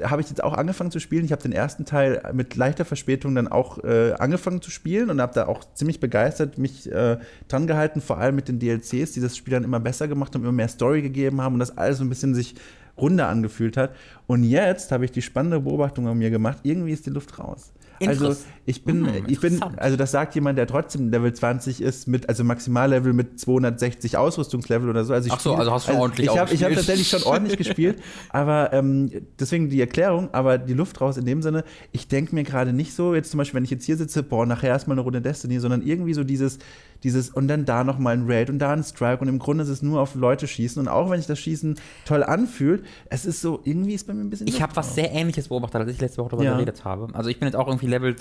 habe ich jetzt auch angefangen zu spielen. Ich habe den ersten Teil mit leichter Verspätung dann auch äh, angefangen zu spielen und habe da auch ziemlich begeistert mich äh, dran gehalten, vor allem mit den DLCs, die das Spiel dann immer besser gemacht haben, immer mehr Story gegeben haben und das alles so ein bisschen sich runder angefühlt hat. Und jetzt habe ich die spannende Beobachtung an mir gemacht, irgendwie ist die Luft raus. Also ich bin, hm, ich bin, also das sagt jemand, der trotzdem Level 20 ist, mit, also Maximallevel mit 260 Ausrüstungslevel oder so. Also ich Ach so, spiel, also hast du also ordentlich Ich habe hab tatsächlich schon ordentlich gespielt, aber ähm, deswegen die Erklärung, aber die Luft raus in dem Sinne, ich denke mir gerade nicht so, jetzt zum Beispiel, wenn ich jetzt hier sitze, boah, nachher erstmal eine Runde Destiny, sondern irgendwie so dieses, dieses und dann da nochmal ein Raid und da ein Strike und im Grunde ist es nur auf Leute schießen und auch wenn sich das Schießen toll anfühlt, es ist so, irgendwie ist bei mir ein bisschen. Ich habe was sehr ähnliches beobachtet, als ich letzte Woche darüber ja. geredet habe. Also ich bin jetzt auch irgendwie Level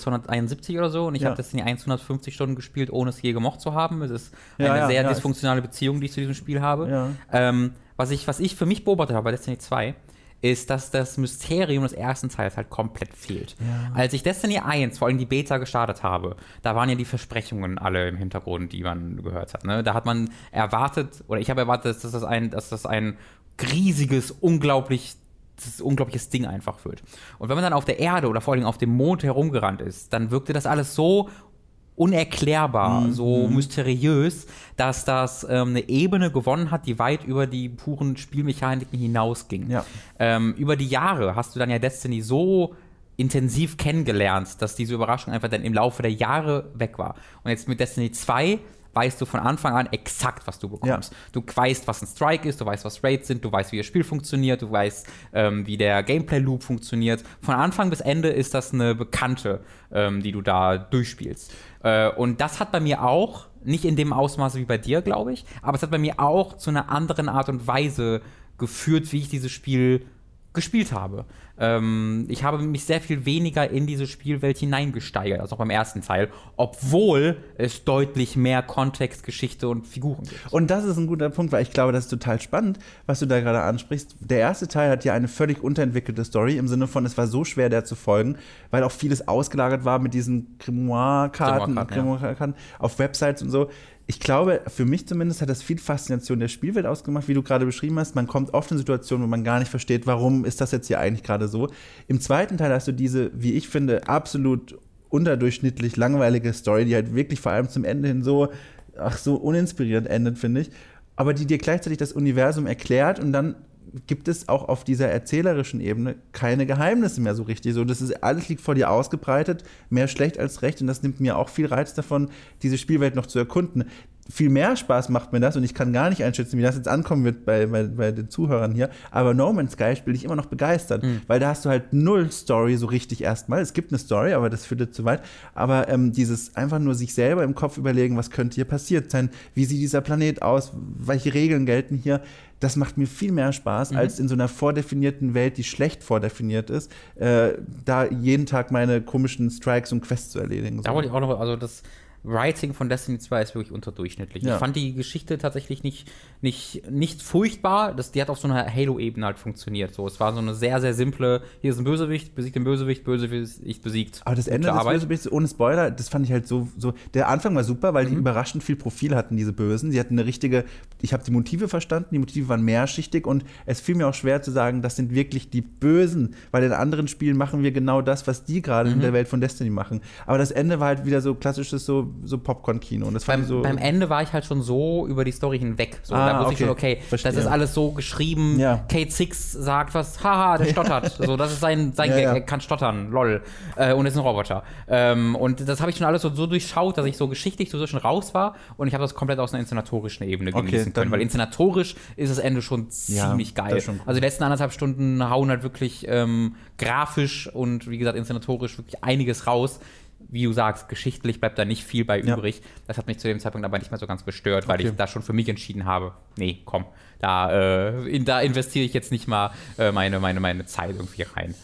271 oder so und ich ja. habe das in die 150 Stunden gespielt, ohne es je gemocht zu haben. Es ist eine ja, sehr dysfunktionale Beziehung, die ich zu diesem Spiel habe. Ähm, was, ich, was ich für mich beobachtet habe bei Destiny 2, ist, dass das Mysterium des ersten Teils halt komplett fehlt. Ja. Als ich Destiny 1, vor allem die Beta, gestartet habe, da waren ja die Versprechungen alle im Hintergrund, die man gehört hat. Ne? Da hat man erwartet, oder ich habe erwartet, dass das ein, dass das ein riesiges, unglaublich das unglaubliches Ding einfach wird. Und wenn man dann auf der Erde oder vor allem auf dem Mond herumgerannt ist, dann wirkte das alles so unerklärbar, mhm. so mysteriös, dass das ähm, eine Ebene gewonnen hat, die weit über die puren Spielmechaniken hinausging. Ja. Ähm, über die Jahre hast du dann ja Destiny so intensiv kennengelernt, dass diese Überraschung einfach dann im Laufe der Jahre weg war. Und jetzt mit Destiny 2 weißt du von Anfang an exakt, was du bekommst. Ja. Du weißt, was ein Strike ist, du weißt, was Raids sind, du weißt, wie das Spiel funktioniert, du weißt, ähm, wie der Gameplay-Loop funktioniert. Von Anfang bis Ende ist das eine Bekannte, ähm, die du da durchspielst. Äh, und das hat bei mir auch, nicht in dem Ausmaße wie bei dir, glaube ich, aber es hat bei mir auch zu einer anderen Art und Weise geführt, wie ich dieses Spiel gespielt habe. Ähm, ich habe mich sehr viel weniger in diese Spielwelt hineingesteigert, als auch beim ersten Teil, obwohl es deutlich mehr Kontext, Geschichte und Figuren gibt. Und das ist ein guter Punkt, weil ich glaube, das ist total spannend, was du da gerade ansprichst. Der erste Teil hat ja eine völlig unterentwickelte Story im Sinne von, es war so schwer, der zu folgen, weil auch vieles ausgelagert war mit diesen Grimoire-Karten Grimoire auf Websites und so. Ich glaube, für mich zumindest hat das viel Faszination der Spielwelt ausgemacht, wie du gerade beschrieben hast. Man kommt oft in Situationen, wo man gar nicht versteht, warum ist das jetzt hier eigentlich gerade so. Im zweiten Teil hast du diese, wie ich finde, absolut unterdurchschnittlich langweilige Story, die halt wirklich vor allem zum Ende hin so, ach, so uninspirierend endet, finde ich. Aber die dir gleichzeitig das Universum erklärt und dann gibt es auch auf dieser erzählerischen Ebene keine Geheimnisse mehr so richtig. So, das ist alles liegt vor dir ausgebreitet, mehr schlecht als recht und das nimmt mir auch viel Reiz davon, diese Spielwelt noch zu erkunden. Viel mehr Spaß macht mir das und ich kann gar nicht einschätzen, wie das jetzt ankommen wird bei, bei, bei den Zuhörern hier. Aber No Man's Sky spiele ich immer noch begeistert, Mhm. weil da hast du halt null Story so richtig erstmal. Es gibt eine Story, aber das führt jetzt zu weit. Aber ähm, dieses einfach nur sich selber im Kopf überlegen, was könnte hier passiert sein, wie sieht dieser Planet aus, welche Regeln gelten hier, das macht mir viel mehr Spaß, Mhm. als in so einer vordefinierten Welt, die schlecht vordefiniert ist, äh, da jeden Tag meine komischen Strikes und Quests zu erledigen. Da wollte ich auch noch, also das Writing von Destiny 2 ist wirklich unterdurchschnittlich. Ja. Ich fand die Geschichte tatsächlich nicht, nicht, nicht furchtbar. Das, die hat auf so einer Halo-Ebene halt funktioniert. So, es war so eine sehr, sehr simple, hier ist ein Bösewicht, besiegt den Bösewicht, Bösewicht besiegt. Aber das Ende des Arbeit. Bösewichts, ohne Spoiler, das fand ich halt so, so. Der Anfang war super, weil die Mhm. überraschend viel Profil hatten, diese Bösen. Sie hatten eine richtige, ich habe die Motive verstanden, die Motive waren mehrschichtig und es fiel mir auch schwer zu sagen, das sind wirklich die Bösen, weil in anderen Spielen machen wir genau das, was die gerade Mhm. in der Welt von Destiny machen. Aber das Ende war halt wieder so klassisches so, so Popcorn-Kino. Beim, ich so. beim Ende war ich halt schon so über die Story hinweg. So, Ah, da wusste ich okay. schon, okay, Verstehe. das ist alles so geschrieben. Ja. Kate Six sagt was, haha, der stottert. so, das ist sein, sein Ja, Gag, ja. er kann stottern, lol. Äh, und ist ein Roboter. Ähm, und das habe ich schon alles so, so durchschaut, dass ich so geschichtlich so schon raus war und ich habe das komplett aus einer inszenatorischen Ebene Okay, genießen können. dann- Weil inszenatorisch ist das Ende schon ziemlich geil. schon cool. Also die letzten anderthalb Stunden hauen halt wirklich ähm, grafisch und wie gesagt inszenatorisch wirklich einiges raus. Wie du sagst, geschichtlich bleibt da nicht viel bei Ja. übrig. Das hat mich zu dem Zeitpunkt aber nicht mehr so ganz gestört, weil Okay. ich da schon für mich entschieden habe, nee, komm, da, äh, in, da investiere ich jetzt nicht mal äh, meine, meine, meine Zeit irgendwie rein.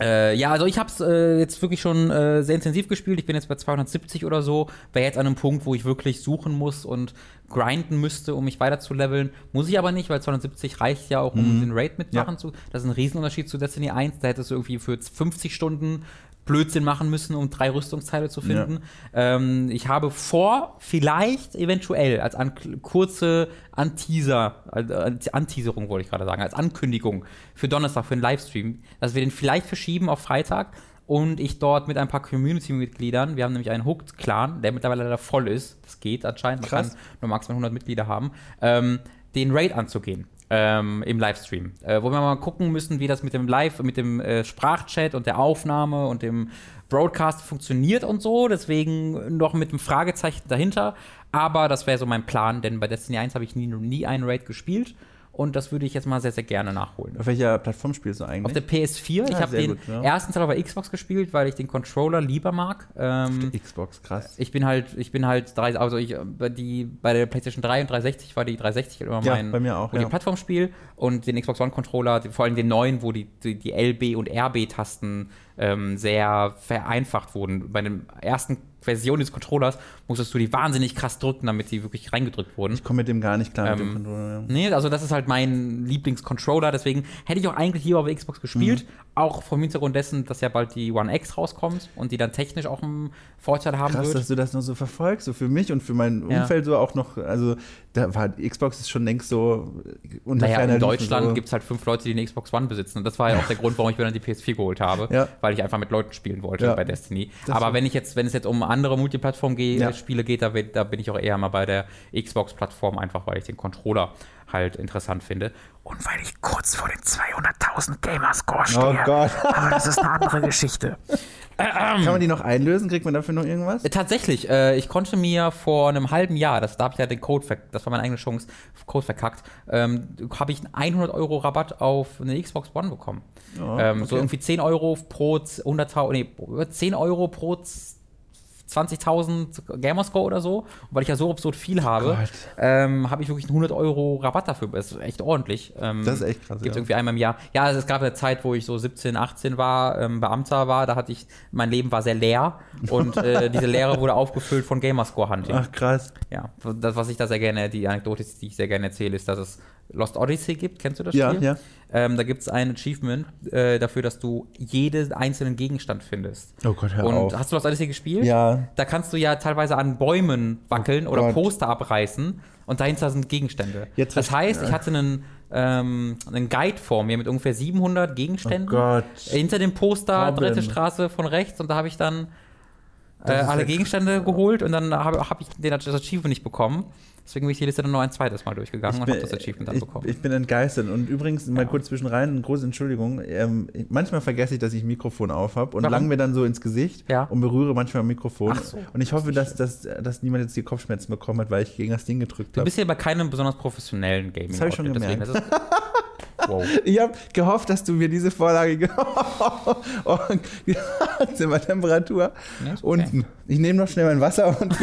Äh, ja, also ich habe es äh, jetzt wirklich schon äh, sehr intensiv gespielt. Ich bin jetzt bei 270 oder so. Wäre jetzt an einem Punkt, wo ich wirklich suchen muss und grinden müsste, um mich weiter zu leveln. Muss ich aber nicht, weil 270 reicht ja auch, um den Raid mitmachen Ja. zu. Das ist ein Riesenunterschied zu Destiny 1. Da hättest du irgendwie für 50 Stunden Blödsinn machen müssen, um drei Rüstungsteile zu finden. Ähm, ich habe vor, vielleicht eventuell als an, kurze Anteaser, als Anteaserung wollte ich gerade sagen, als Ankündigung für Donnerstag, für einen Livestream, dass wir den vielleicht verschieben auf Freitag und ich dort mit ein paar Community-Mitgliedern, wir haben nämlich einen Hooked-Clan, der mittlerweile leider voll ist, das geht anscheinend, man Krass. kann nur maximal 100 Mitglieder haben, ähm, den Raid anzugehen. Ähm, im Livestream, äh, wo wir mal gucken müssen, wie das mit dem Live, mit dem äh, Sprachchat und der Aufnahme und dem Broadcast funktioniert und so. Deswegen noch mit einem Fragezeichen dahinter. Aber das wäre so mein Plan, denn bei Destiny 1 habe ich nie, nie einen Raid gespielt und das würde ich jetzt mal sehr, sehr gerne nachholen. auf welcher Plattform spielst du eigentlich? Auf der PS4, ich Ah, habe sehr den gut, ja. ersten Teil auf der Xbox gespielt, weil ich den Controller lieber mag. Ähm, Xbox, krass. ich bin halt, ich bin halt drei, also ich, bei die, bei der PlayStation 3 und 360 war die 360 immer Ja, mein bei mir auch, ja. Plattformspiel und den Xbox One Controller, vor allem den neuen, wo die, die, die LB und RB-Tasten ähm, sehr vereinfacht wurden. Bei der ersten Version des Controllers musstest du die wahnsinnig krass drücken, damit die wirklich reingedrückt wurden. Ich komme mit dem gar nicht klar mit Ähm, dem Controller. ja. Nee, also das ist halt mein Lieblingscontroller, deswegen hätte ich auch eigentlich lieber auf Xbox gespielt, Mhm. auch vom Hintergrund dessen, dass ja bald die One X rauskommt und die dann technisch auch einen Vorteil haben Krass, wird. dass du das noch so verfolgst, so für mich und für mein Ja. Umfeld so auch noch, also da war Xbox ist schon längst so unter Naja, in Deutschland so. gibt es halt fünf Leute, die eine Xbox One besitzen. Und das war ja auch der Grund, warum ich mir dann die PS4 geholt habe, Ja. weil ich einfach mit Leuten spielen wollte Ja. bei Destiny. Das Aber wenn ich jetzt, wenn es jetzt um andere Multiplattform ge Ja. Spiele geht, da, bin- da bin ich auch eher mal bei der Xbox-Plattform, einfach weil ich den Controller halt interessant finde. Und weil ich kurz vor den 200.000 Gamerscore Oh stehe. Gott. Aber das ist eine andere Geschichte. Kann man die noch einlösen? Kriegt man dafür noch irgendwas? Äh, Tatsächlich, äh, ich konnte mir vor einem halben Jahr, das, da habe ich ja den Code, das war meine eigene Chance, Code verkackt, ähm, habe ich einen 100 Euro Rabatt auf eine Xbox One bekommen. Oh, ähm, So okay. irgendwie 10 Euro pro 100.000, nee, 10 Euro pro z- 20.000 Gamerscore oder so. Und weil ich ja so absurd viel habe, ähm, habe ich wirklich einen 100 Euro Rabatt dafür. Das ist echt ordentlich. Ähm, Das ist echt krass, Gibt ja. irgendwie einmal im Jahr. Ja, also es gab eine Zeit, wo ich so 17, 18 war, ähm, Beamter war. Da hatte ich, mein Leben war sehr leer. Und äh, diese Leere wurde aufgefüllt von Gamerscore-Hunting. Ach, krass. Ja, das, was ich da sehr gerne, die Anekdote, die ich sehr gerne erzähle, ist, dass es Lost Odyssey gibt. Kennst du das Ja, Spiel? ja. Ähm, da gibt es ein Achievement äh, dafür, dass du jeden einzelnen Gegenstand findest. Oh Gott, hör Und auf. hast du Lost Odyssey gespielt? Ja. Da kannst du ja teilweise an Bäumen wackeln oder Gott. Poster abreißen und dahinter sind Gegenstände. Jetzt das heißt, ich hatte einen, ähm, einen Guide vor mir mit ungefähr 700 Gegenständen. Oh Gott. Hinter dem Poster, Robin. dritte Straße von rechts und da habe ich dann äh, alle Gegenstände geholt und dann habe hab ich den, das Achievement nicht bekommen. Deswegen bin ich die Liste dann noch ein zweites Mal durchgegangen und habe das Achievement dann ich, bekommen. ich bin entgeistert. Und übrigens, mal Ja. kurz zwischen rein, eine große Entschuldigung. Ähm, manchmal vergesse ich, dass ich ein Mikrofon auf habe und Warum? lang mir dann so ins Gesicht Ja. und berühre manchmal ein Mikrofon. So. und ich hoffe, dass, dass, dass niemand jetzt die Kopfschmerzen bekommen hat, weil ich gegen das Ding gedrückt du habe. bist ja bei keinem besonders professionellen Gaming. Das hab ich schon deswegen gemerkt. ist es- wow. Ich habe gehofft, dass du mir diese Vorlage ge oh, Zimmertemperatur Ja, okay. unten. Ich nehme noch schnell mein Wasser und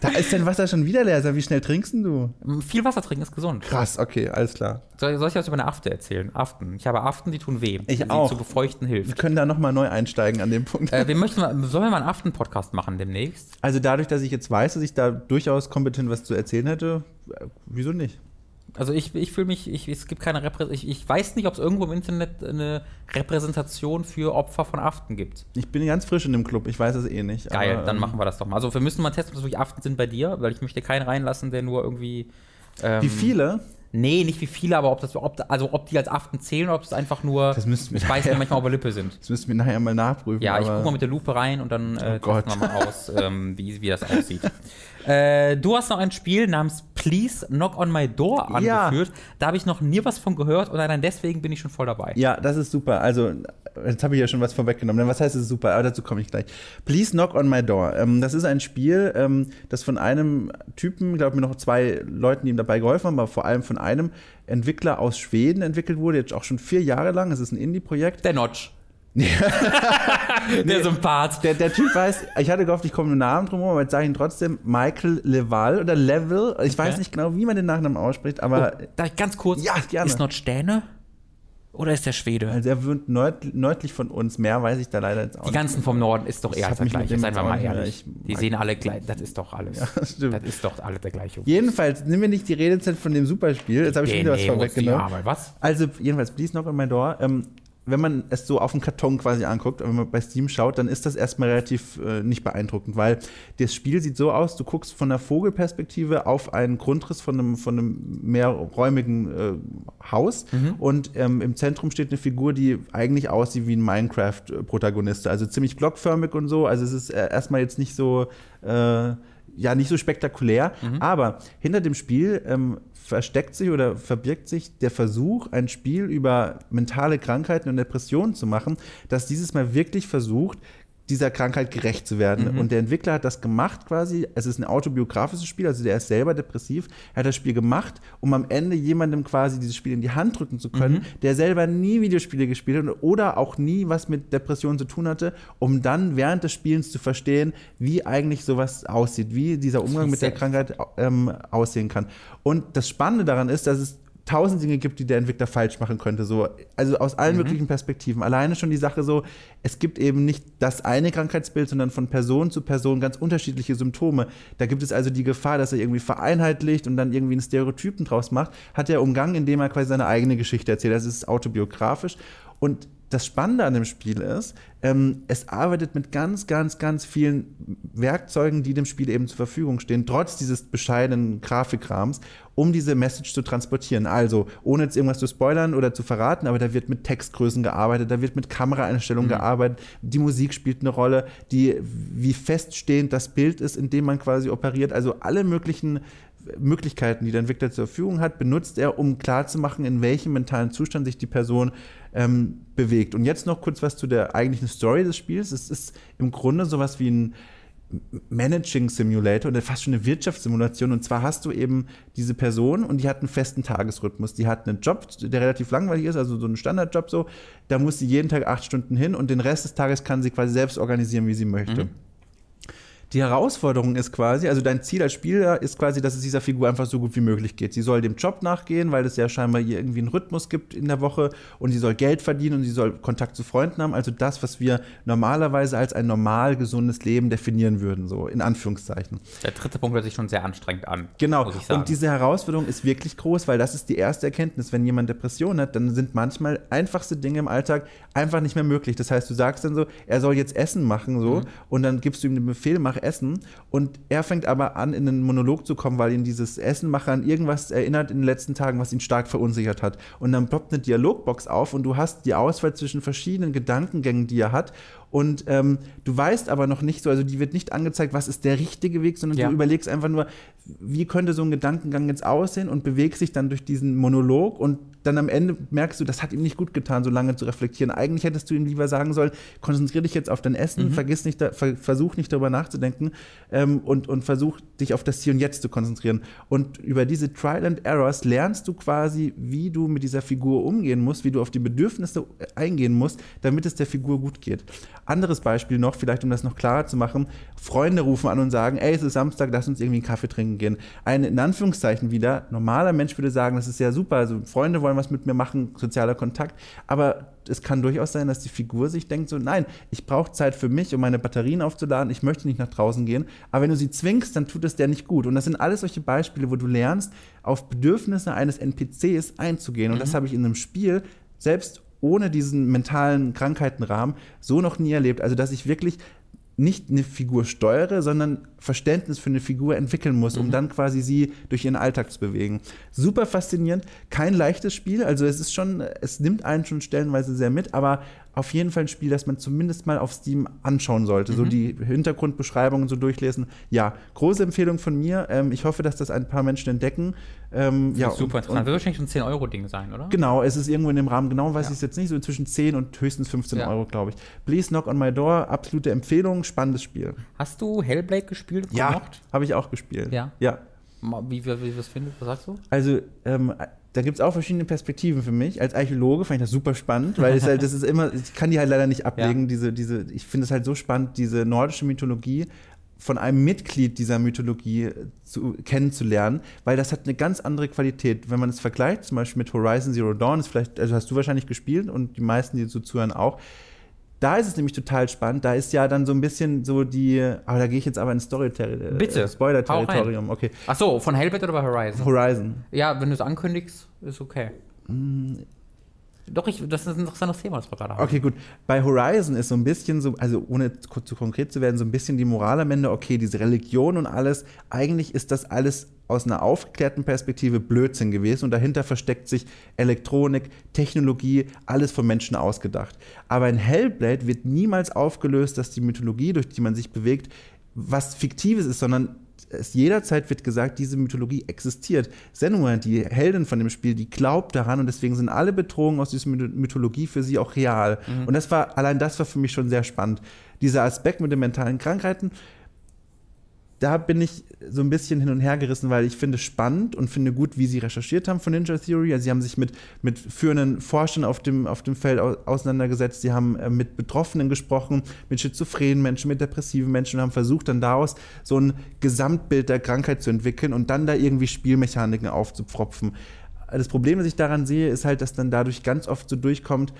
da ist dein Wasser schon wieder leer. Wie schnell trinkst du? Viel Wasser trinken ist gesund. Krass, okay, alles klar. Soll, soll ich was über eine Afte erzählen? Aften. Ich habe Aften, die tun weh. Ich die auch. zu befeuchten Wir hilft. können da nochmal neu einsteigen an dem Punkt. Äh, wir möchten mal, sollen wir mal einen Aften-Podcast machen demnächst? Also dadurch, dass ich jetzt weiß, dass ich da durchaus kompetent was zu erzählen hätte, äh, wieso nicht? Also ich, ich fühle mich, ich, es gibt keine Repräsentation. Ich, ich weiß nicht, ob es irgendwo im Internet eine Repräsentation für Opfer von Aften gibt. Ich bin ganz frisch in dem Club, ich weiß es eh nicht. Geil, aber, dann ähm, machen wir das doch mal. Also wir müssen mal testen, ob es wirklich Aften sind bei dir, weil ich möchte keinen reinlassen, der nur irgendwie. Ähm, Wie viele? Nee, nicht wie viele, aber ob das, ob, also ob die als Aften zählen oder ob es einfach nur Das müssten wir Speisen, die manchmal der Lippe sind. Das müssen wir nachher mal nachprüfen. Ja, ich gucke mal mit der Lupe rein und dann äh, Oh testen wir mal aus, ähm, wie, wie das aussieht. äh, du hast noch ein Spiel namens Please Knock on My Door Ja. angeführt. Da habe ich noch nie was von gehört und allein deswegen bin ich schon voll dabei. Ja, das ist super. Also, jetzt habe ich ja schon was vorweggenommen. Was heißt es super? Aber dazu komme ich gleich. Please Knock on My Door. Ähm, das ist ein Spiel, ähm, das von einem Typen, glaube ich, noch zwei Leuten, die ihm dabei geholfen haben, aber vor allem von einem Entwickler aus Schweden entwickelt wurde, jetzt auch schon vier Jahre lang. Es ist ein Indie-Projekt. Der Notch. der Sympath. Der, der Typ weiß, ich hatte gehofft, ich komme mit Namen drum aber jetzt sage ich ihn trotzdem Michael Leval oder Level. Ich weiß Okay. nicht genau, wie man den Nachnamen ausspricht, aber Oh, darf ich ganz kurz? Ja, gerne. Ist Notch Däne? Oder ist der Schwede? also er wohnt nördlich, nördlich von uns. Mehr weiß ich da leider jetzt auch Die ganzen vom Norden ist doch eher mit gleiche. dem Seien wir jetzt auch mal nicht ehrlich. ich Die sehen alle gleich. Das ist doch alles. das stimmt. das ist doch alle der gleiche. Jedenfalls, nimm mir nicht die Redezeit von dem Superspiel. Jetzt habe ich schon wieder was vorweggenommen. Ja? Also, jedenfalls, Please Knock on My Door. Ähm, wenn man es so auf dem Karton quasi anguckt, wenn man bei Steam schaut, dann ist das erstmal relativ äh, nicht beeindruckend, weil das Spiel sieht so aus, du guckst von der Vogelperspektive auf einen Grundriss von einem, von einem mehrräumigen äh, Haus und ähm, im Zentrum steht eine Figur, die eigentlich aussieht wie ein Minecraft-Protagonist, also ziemlich blockförmig und so, also es ist äh, erstmal jetzt nicht so äh, ja, nicht so spektakulär, aber hinter dem Spiel ähm, versteckt sich oder verbirgt sich der Versuch, ein Spiel über mentale Krankheiten und Depressionen zu machen, das dieses Mal wirklich versucht, dieser Krankheit gerecht zu werden. Und der Entwickler hat das gemacht quasi, es ist ein autobiografisches Spiel, also der ist selber depressiv, er hat das Spiel gemacht, um am Ende jemandem quasi dieses Spiel in die Hand drücken zu können, der selber nie Videospiele gespielt hat oder auch nie was mit Depressionen zu tun hatte, um dann während des Spielens zu verstehen, wie eigentlich sowas aussieht, wie dieser Umgang mit der. Krankheit ähm, aussehen kann. Und das Spannende daran ist, dass es tausend Dinge gibt, die der Entwickler falsch machen könnte. So, also aus allen möglichen Perspektiven. Alleine schon die Sache so, es gibt eben nicht das eine Krankheitsbild, sondern von Person zu Person ganz unterschiedliche Symptome. Da gibt es also die Gefahr, dass er irgendwie vereinheitlicht und dann irgendwie einen Stereotypen draus macht, hat er umgangen, indem er quasi seine eigene Geschichte erzählt. Das ist autobiografisch. Und das Spannende an dem Spiel ist, ähm, es arbeitet mit ganz, ganz, ganz vielen Werkzeugen, die dem Spiel eben zur Verfügung stehen, trotz dieses bescheidenen Grafikrahms, um diese Message zu transportieren. Also, ohne jetzt irgendwas zu spoilern oder zu verraten, aber da wird mit Textgrößen gearbeitet, da wird mit Kameraeinstellungen gearbeitet, die Musik spielt eine Rolle, die, wie feststehend das Bild ist, in dem man quasi operiert. Also alle möglichen Möglichkeiten, die der Entwickler zur Verfügung hat, benutzt er, um klarzumachen, in welchem mentalen Zustand sich die Person ähm, bewegt. Und jetzt noch kurz was zu der eigentlichen Story des Spiels. Es ist im Grunde sowas wie ein Managing Simulator oder fast schon eine Wirtschaftssimulation. Und zwar hast du eben diese Person und die hat einen festen Tagesrhythmus. Die hat einen Job, der relativ langweilig ist, also so einen Standardjob so. Da muss sie jeden Tag acht Stunden hin und den Rest des Tages kann sie quasi selbst organisieren, wie sie möchte. Mhm. Die Herausforderung ist quasi, also dein Ziel als Spieler ist quasi, dass es dieser Figur einfach so gut wie möglich geht. Sie soll dem Job nachgehen, weil es ja scheinbar hier irgendwie einen Rhythmus gibt in der Woche und sie soll Geld verdienen und sie soll Kontakt zu Freunden haben. Also das, was wir normalerweise als ein normal gesundes Leben definieren würden, so in Anführungszeichen. Der dritte Punkt hört sich schon sehr anstrengend an. Genau. Und diese Herausforderung ist wirklich groß, weil das ist die erste Erkenntnis. Wenn jemand Depression hat, dann sind manchmal einfachste Dinge im Alltag einfach nicht mehr möglich. Das heißt, du sagst dann so, er soll jetzt Essen machen so mhm. und dann gibst du ihm den Befehl, mach Essen und er fängt aber an, in einen Monolog zu kommen, weil ihn dieses Essenmacher an irgendwas erinnert in den letzten Tagen, was ihn stark verunsichert hat. Und dann ploppt eine Dialogbox auf und du hast die Auswahl zwischen verschiedenen Gedankengängen, die er hat und ähm, du weißt aber noch nicht so, also die wird nicht angezeigt, was ist der richtige Weg, sondern ja. du überlegst einfach nur, wie könnte so ein Gedankengang jetzt aussehen und bewegst dich dann durch diesen Monolog und dann am Ende merkst du, das hat ihm nicht gut getan, so lange zu reflektieren. Eigentlich hättest du ihm lieber sagen sollen, konzentriere dich jetzt auf dein Essen, mhm. vergiss nicht, da, ver, versuch nicht darüber nachzudenken ähm, und, und versuch dich auf das Hier und Jetzt zu konzentrieren. Und über diese Trial and Errors lernst du quasi, wie du mit dieser Figur umgehen musst, wie du auf die Bedürfnisse eingehen musst, damit es der Figur gut geht. Anderes Beispiel noch, vielleicht um das noch klarer zu machen, Freunde rufen an und sagen, ey, es ist Samstag, lass uns irgendwie einen Kaffee trinken gehen. Ein, in Anführungszeichen wieder, normaler Mensch würde sagen, das ist ja super, also Freunde wollen was mit mir machen, sozialer Kontakt, aber es kann durchaus sein, dass die Figur sich denkt so, nein, ich brauche Zeit für mich, um meine Batterien aufzuladen, ich möchte nicht nach draußen gehen, aber wenn du sie zwingst, dann tut es der nicht gut. Und das sind alles solche Beispiele, wo du lernst, auf Bedürfnisse eines NPCs einzugehen. Und mhm. das habe ich in einem Spiel selbst ohne diesen mentalen Krankheitenrahmen so noch nie erlebt. Also, dass ich wirklich nicht eine Figur steuere, sondern Verständnis für eine Figur entwickeln muss, um mhm. dann quasi sie durch ihren Alltag zu bewegen. Super faszinierend, kein leichtes Spiel, also es ist schon, es nimmt einen schon stellenweise sehr mit, aber auf jeden Fall ein Spiel, das man zumindest mal auf Steam anschauen sollte. Mhm. So die Hintergrundbeschreibungen so durchlesen. Ja, große Empfehlung von mir. Ähm, ich hoffe, dass das ein paar Menschen entdecken. Ähm, ja, super interessant. Und, Wird wahrscheinlich ein 10-Euro-Ding sein, oder? Genau, es ist irgendwo in dem Rahmen. Genau weiß ja. ich es jetzt nicht. So zwischen 10 und höchstens 15 ja. Euro, glaube ich. Please Knock on My Door. Absolute Empfehlung. Spannendes Spiel. Hast du Hellblade gespielt? Ja, habe ich auch gespielt. Ja. Ja. Wie, wie, wie was findest Was sagst du? Also, ähm, da gibt es auch verschiedene Perspektiven für mich. Als Archäologe fand ich das super spannend, weil es halt, das ist immer, ich kann die halt leider nicht ablegen, ja. diese, diese, ich finde es halt so spannend, diese nordische Mythologie von einem Mitglied dieser Mythologie zu, kennenzulernen, weil das hat eine ganz andere Qualität. Wenn man es vergleicht, zum Beispiel mit Horizon Zero Dawn, ist vielleicht, also hast du wahrscheinlich gespielt und die meisten, die so zuhören, auch da ist es nämlich total spannend. Da ist ja dann so ein bisschen so die. Aber da gehe ich jetzt aber in Story-Territorium. Bitte. Spoiler-Territorium, okay. Ach so, von Hellbait oder bei Horizon? Horizon. Ja, wenn du es ankündigst, ist okay. Doch, ich, das ist ein interessantes Thema, das wir gerade haben. Okay, gut. Bei Horizon ist so ein bisschen so, also ohne zu konkret zu werden, so ein bisschen die Moral am Ende, okay, diese Religion und alles, eigentlich ist das alles aus einer aufgeklärten Perspektive Blödsinn gewesen und dahinter versteckt sich Elektronik, Technologie, alles von Menschen ausgedacht. Aber in Hellblade wird niemals aufgelöst, dass die Mythologie, durch die man sich bewegt, was Fiktives ist, sondern es jederzeit wird gesagt, diese Mythologie existiert. Senua, die Heldin von dem Spiel, die glaubt daran und deswegen sind alle Bedrohungen aus dieser Mythologie für sie auch real. Mhm. Und das war, allein das war für mich schon sehr spannend. Dieser Aspekt mit den mentalen Krankheiten, da bin ich so ein bisschen hin und her gerissen, weil ich finde spannend und finde gut, wie sie recherchiert haben von Ninja Theory. Also sie haben sich mit, mit führenden Forschern auf dem, auf dem Feld auseinandergesetzt, sie haben äh, mit Betroffenen gesprochen, mit schizophrenen Menschen, mit depressiven Menschen und haben versucht, dann daraus so ein Gesamtbild der Krankheit zu entwickeln und dann da irgendwie Spielmechaniken aufzupfropfen. Das Problem, das ich daran sehe, ist halt, dass dann dadurch ganz oft so durchkommt,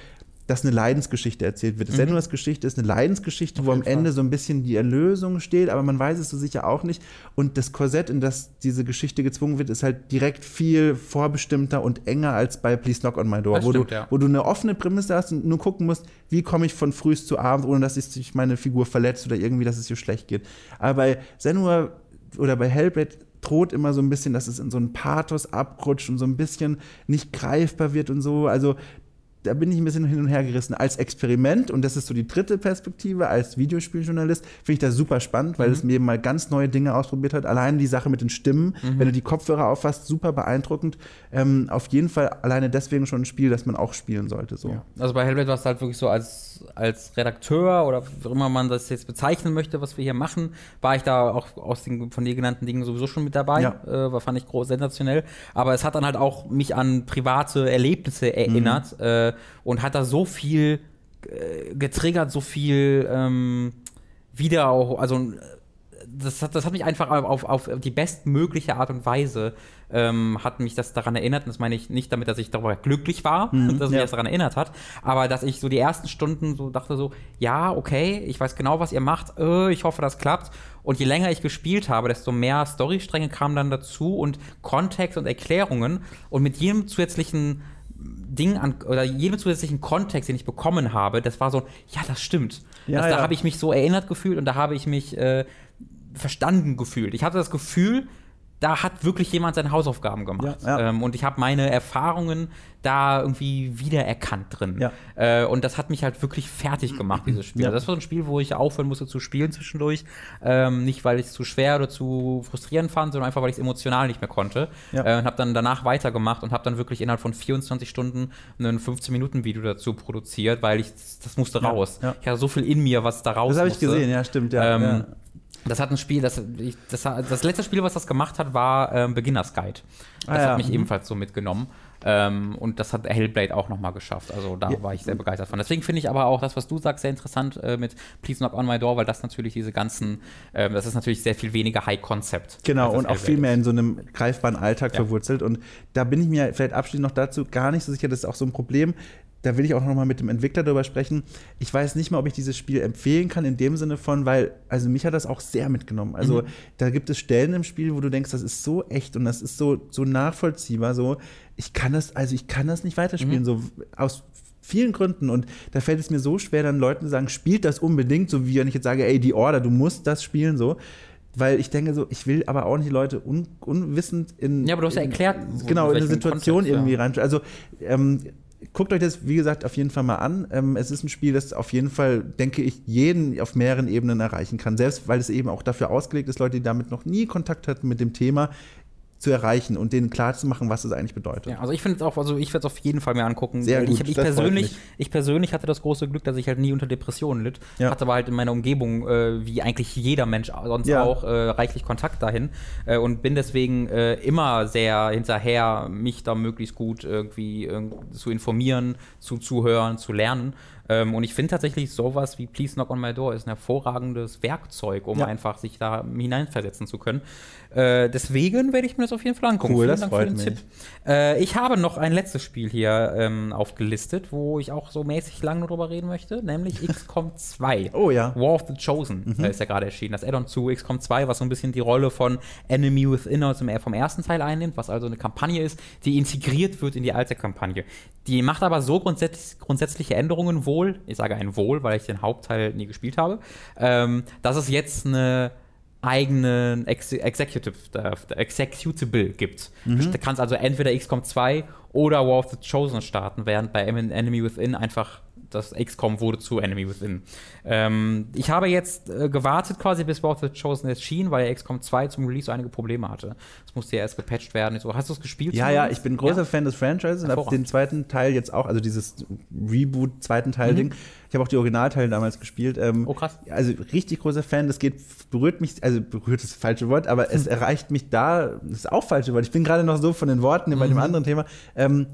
dass eine Leidensgeschichte erzählt wird. Mhm. Senuas Geschichte ist eine Leidensgeschichte, Auf wo am Ende Fall. so ein bisschen die Erlösung steht, aber man weiß es so sicher auch nicht. Und das Korsett, in das diese Geschichte gezwungen wird, ist halt direkt viel vorbestimmter und enger als bei Please Knock on My Door, wo, stimmt, du, ja. wo du eine offene Prämisse hast und nur gucken musst, wie komme ich von frühst zu abend, ohne dass sich meine Figur verletzt oder irgendwie, dass es ihr schlecht geht. Aber bei Senua oder bei Hellblade droht immer so ein bisschen, dass es in so einen Pathos abrutscht und so ein bisschen nicht greifbar wird und so. Also da bin ich ein bisschen hin und her gerissen. Als Experiment, und das ist so die dritte Perspektive, als Videospieljournalist, finde ich das super spannend, weil Mhm. es mir mal ganz neue Dinge ausprobiert hat. Allein die Sache mit den Stimmen, Mhm. wenn du die Kopfhörer auffasst, super beeindruckend. Ähm, auf jeden Fall alleine deswegen schon ein Spiel, das man auch spielen sollte. So. Also bei Hellblade war es halt wirklich so, als, als Redakteur oder wie immer man das jetzt bezeichnen möchte, was wir hier machen, war ich da auch aus den von dir genannten Dingen sowieso schon mit dabei. Ja. Äh, war, fand ich groß sensationell. Aber es hat dann halt auch mich an private Erlebnisse erinnert Mhm. äh, und hat da so viel äh, getriggert, so viel ähm, wieder auch, also äh, das hat, das hat mich einfach auf, auf die bestmögliche Art und Weise ähm, hat mich das daran erinnert. Und das meine ich nicht damit, dass ich darüber glücklich war, dass mich ja. das daran erinnert hat, aber dass ich so die ersten Stunden so dachte so, ja, okay, ich weiß genau, was ihr macht, äh, ich hoffe, das klappt. Und je länger ich gespielt habe, desto mehr Storystränge kamen dann dazu und Kontext und Erklärungen. Und mit jedem zusätzlichen Ding an oder jedem zusätzlichen Kontext, den ich bekommen habe, das war so, ja, das stimmt. Ja, das, Da ja. habe ich mich so erinnert gefühlt und da habe ich mich äh, verstanden gefühlt. Ich hatte das Gefühl, da hat wirklich jemand seine Hausaufgaben gemacht. Ja, ja. Ähm, und ich habe meine Erfahrungen da irgendwie wiedererkannt drin. Ja. Äh, und das hat mich halt wirklich fertig gemacht, dieses Spiel. Also das war so ein Spiel, wo ich aufhören musste zu spielen zwischendurch. Ähm, nicht, weil ich es zu schwer oder zu frustrierend fand, sondern einfach, weil ich es emotional nicht mehr konnte. Äh, und habe dann danach weitergemacht und habe dann wirklich innerhalb von 24 Stunden ein 15-Minuten-Video dazu produziert, weil ich, das musste raus. ja. Ich hatte so viel in mir, was da raus Das habe ich gesehen, ja, stimmt. Ja, Ähm, ja. Das hat ein Spiel, das, ich, das, das letzte Spiel, was das gemacht hat, war ähm, Beginners Guide. Das Ah, ja. hat mich Mhm. ebenfalls so mitgenommen. Ähm, und das hat Hellblade auch nochmal geschafft. Also da Ja. war ich sehr begeistert von. Deswegen finde ich aber auch das, was du sagst, sehr interessant äh, mit Please Knock on My Door, weil das natürlich diese ganzen, ähm, das ist natürlich sehr viel weniger High-Concept. Genau, und auch Hellblade viel mehr ist. in so einem greifbaren Alltag Ja. verwurzelt. Und da bin ich mir vielleicht abschließend noch dazu gar nicht so sicher, das ist auch so ein Problem. Da will ich auch noch mal mit dem Entwickler darüber sprechen. Ich weiß nicht mal, ob ich dieses Spiel empfehlen kann, in dem Sinne von, weil, also mich hat das auch sehr mitgenommen. Also Mhm. da gibt es Stellen im Spiel, wo du denkst, das ist so echt und das ist so, so nachvollziehbar. So, ich kann das, also ich kann das nicht Mhm. weiterspielen, so aus vielen Gründen. Und da fällt es mir so schwer, dann Leuten zu sagen, spielt das unbedingt, so wie wenn ich jetzt sage, ey, die Order, du musst das spielen, so. Weil ich denke so, ich will aber auch nicht die Leute un unwissend in. Ja, aber du hast ja erklärt, Genau, in in eine Situation Kontext, irgendwie ja. rein. Also, ähm, guckt euch das, wie gesagt, auf jeden Fall mal an. Ähm, es ist ein Spiel, das auf jeden Fall, denke ich, jeden auf mehreren Ebenen erreichen kann. Selbst weil es eben auch dafür ausgelegt ist, Leute, die damit noch nie Kontakt hatten mit dem Thema, zu erreichen und denen klarzumachen, was es eigentlich bedeutet. Ja, also ich finde es auch, also ich werde es auf jeden Fall mir angucken. Sehr gut, ich, ich persönlich, ich persönlich hatte das große Glück, dass ich halt nie unter Depressionen litt. Ja. Hatte aber halt in meiner Umgebung, äh, wie eigentlich jeder Mensch sonst Ja. auch, äh, reichlich Kontakt dahin äh, und bin deswegen äh, immer sehr hinterher, mich da möglichst gut irgendwie äh, zu informieren, zu zuhören, zu lernen. Ähm, und ich finde tatsächlich sowas wie Please Knock on My Door ist ein hervorragendes Werkzeug, um Ja. einfach sich da hineinversetzen zu können. Äh, deswegen werde ich mir das auf jeden Fall angucken. Cool, Vielen das Dank freut für den mich. Tipp. Äh, ich habe noch ein letztes Spiel hier ähm, aufgelistet, wo ich auch so mäßig lang drüber reden möchte, nämlich XCOM 2. Oh ja. War of the Chosen äh, ist ja gerade erschienen. Das Add-on zu XCOM 2, was so ein bisschen die Rolle von Enemy Within aus dem, vom ersten Teil einnimmt, was also eine Kampagne ist, die integriert wird in die alte Kampagne. Die macht aber so grundsätzlich, grundsätzliche Änderungen wohl, ich sage ein Wohl, weil ich den Hauptteil nie gespielt habe, ähm, dass es jetzt eine eigenen Ex Executive, äh, Executable gibt. Du kannst also entweder XCOM 2 oder War of the Chosen starten, während bei Enemy Within einfach das XCOM wurde zu Enemy Within. Ähm, ich habe jetzt äh, gewartet quasi, bis War of the Chosen erschien, weil XCOM 2 zum Release so einige Probleme hatte. Es musste ja erst gepatcht werden. So, hast du es gespielt? Ja, ja, ich bin großer Ja? Fan des Franchises und habe den zweiten Teil jetzt auch, also dieses Reboot, zweiten Teil-Ding. Ich habe auch die Originalteile damals gespielt. Ähm, Mhm. Oh, krass. Also richtig großer Fan. Das geht, berührt mich, also berührt das falsche Wort, aber es erreicht mich da, das ist auch falsche Wort. Ich bin gerade noch so von den Worten bei dem Mhm. anderen Thema. Ähm,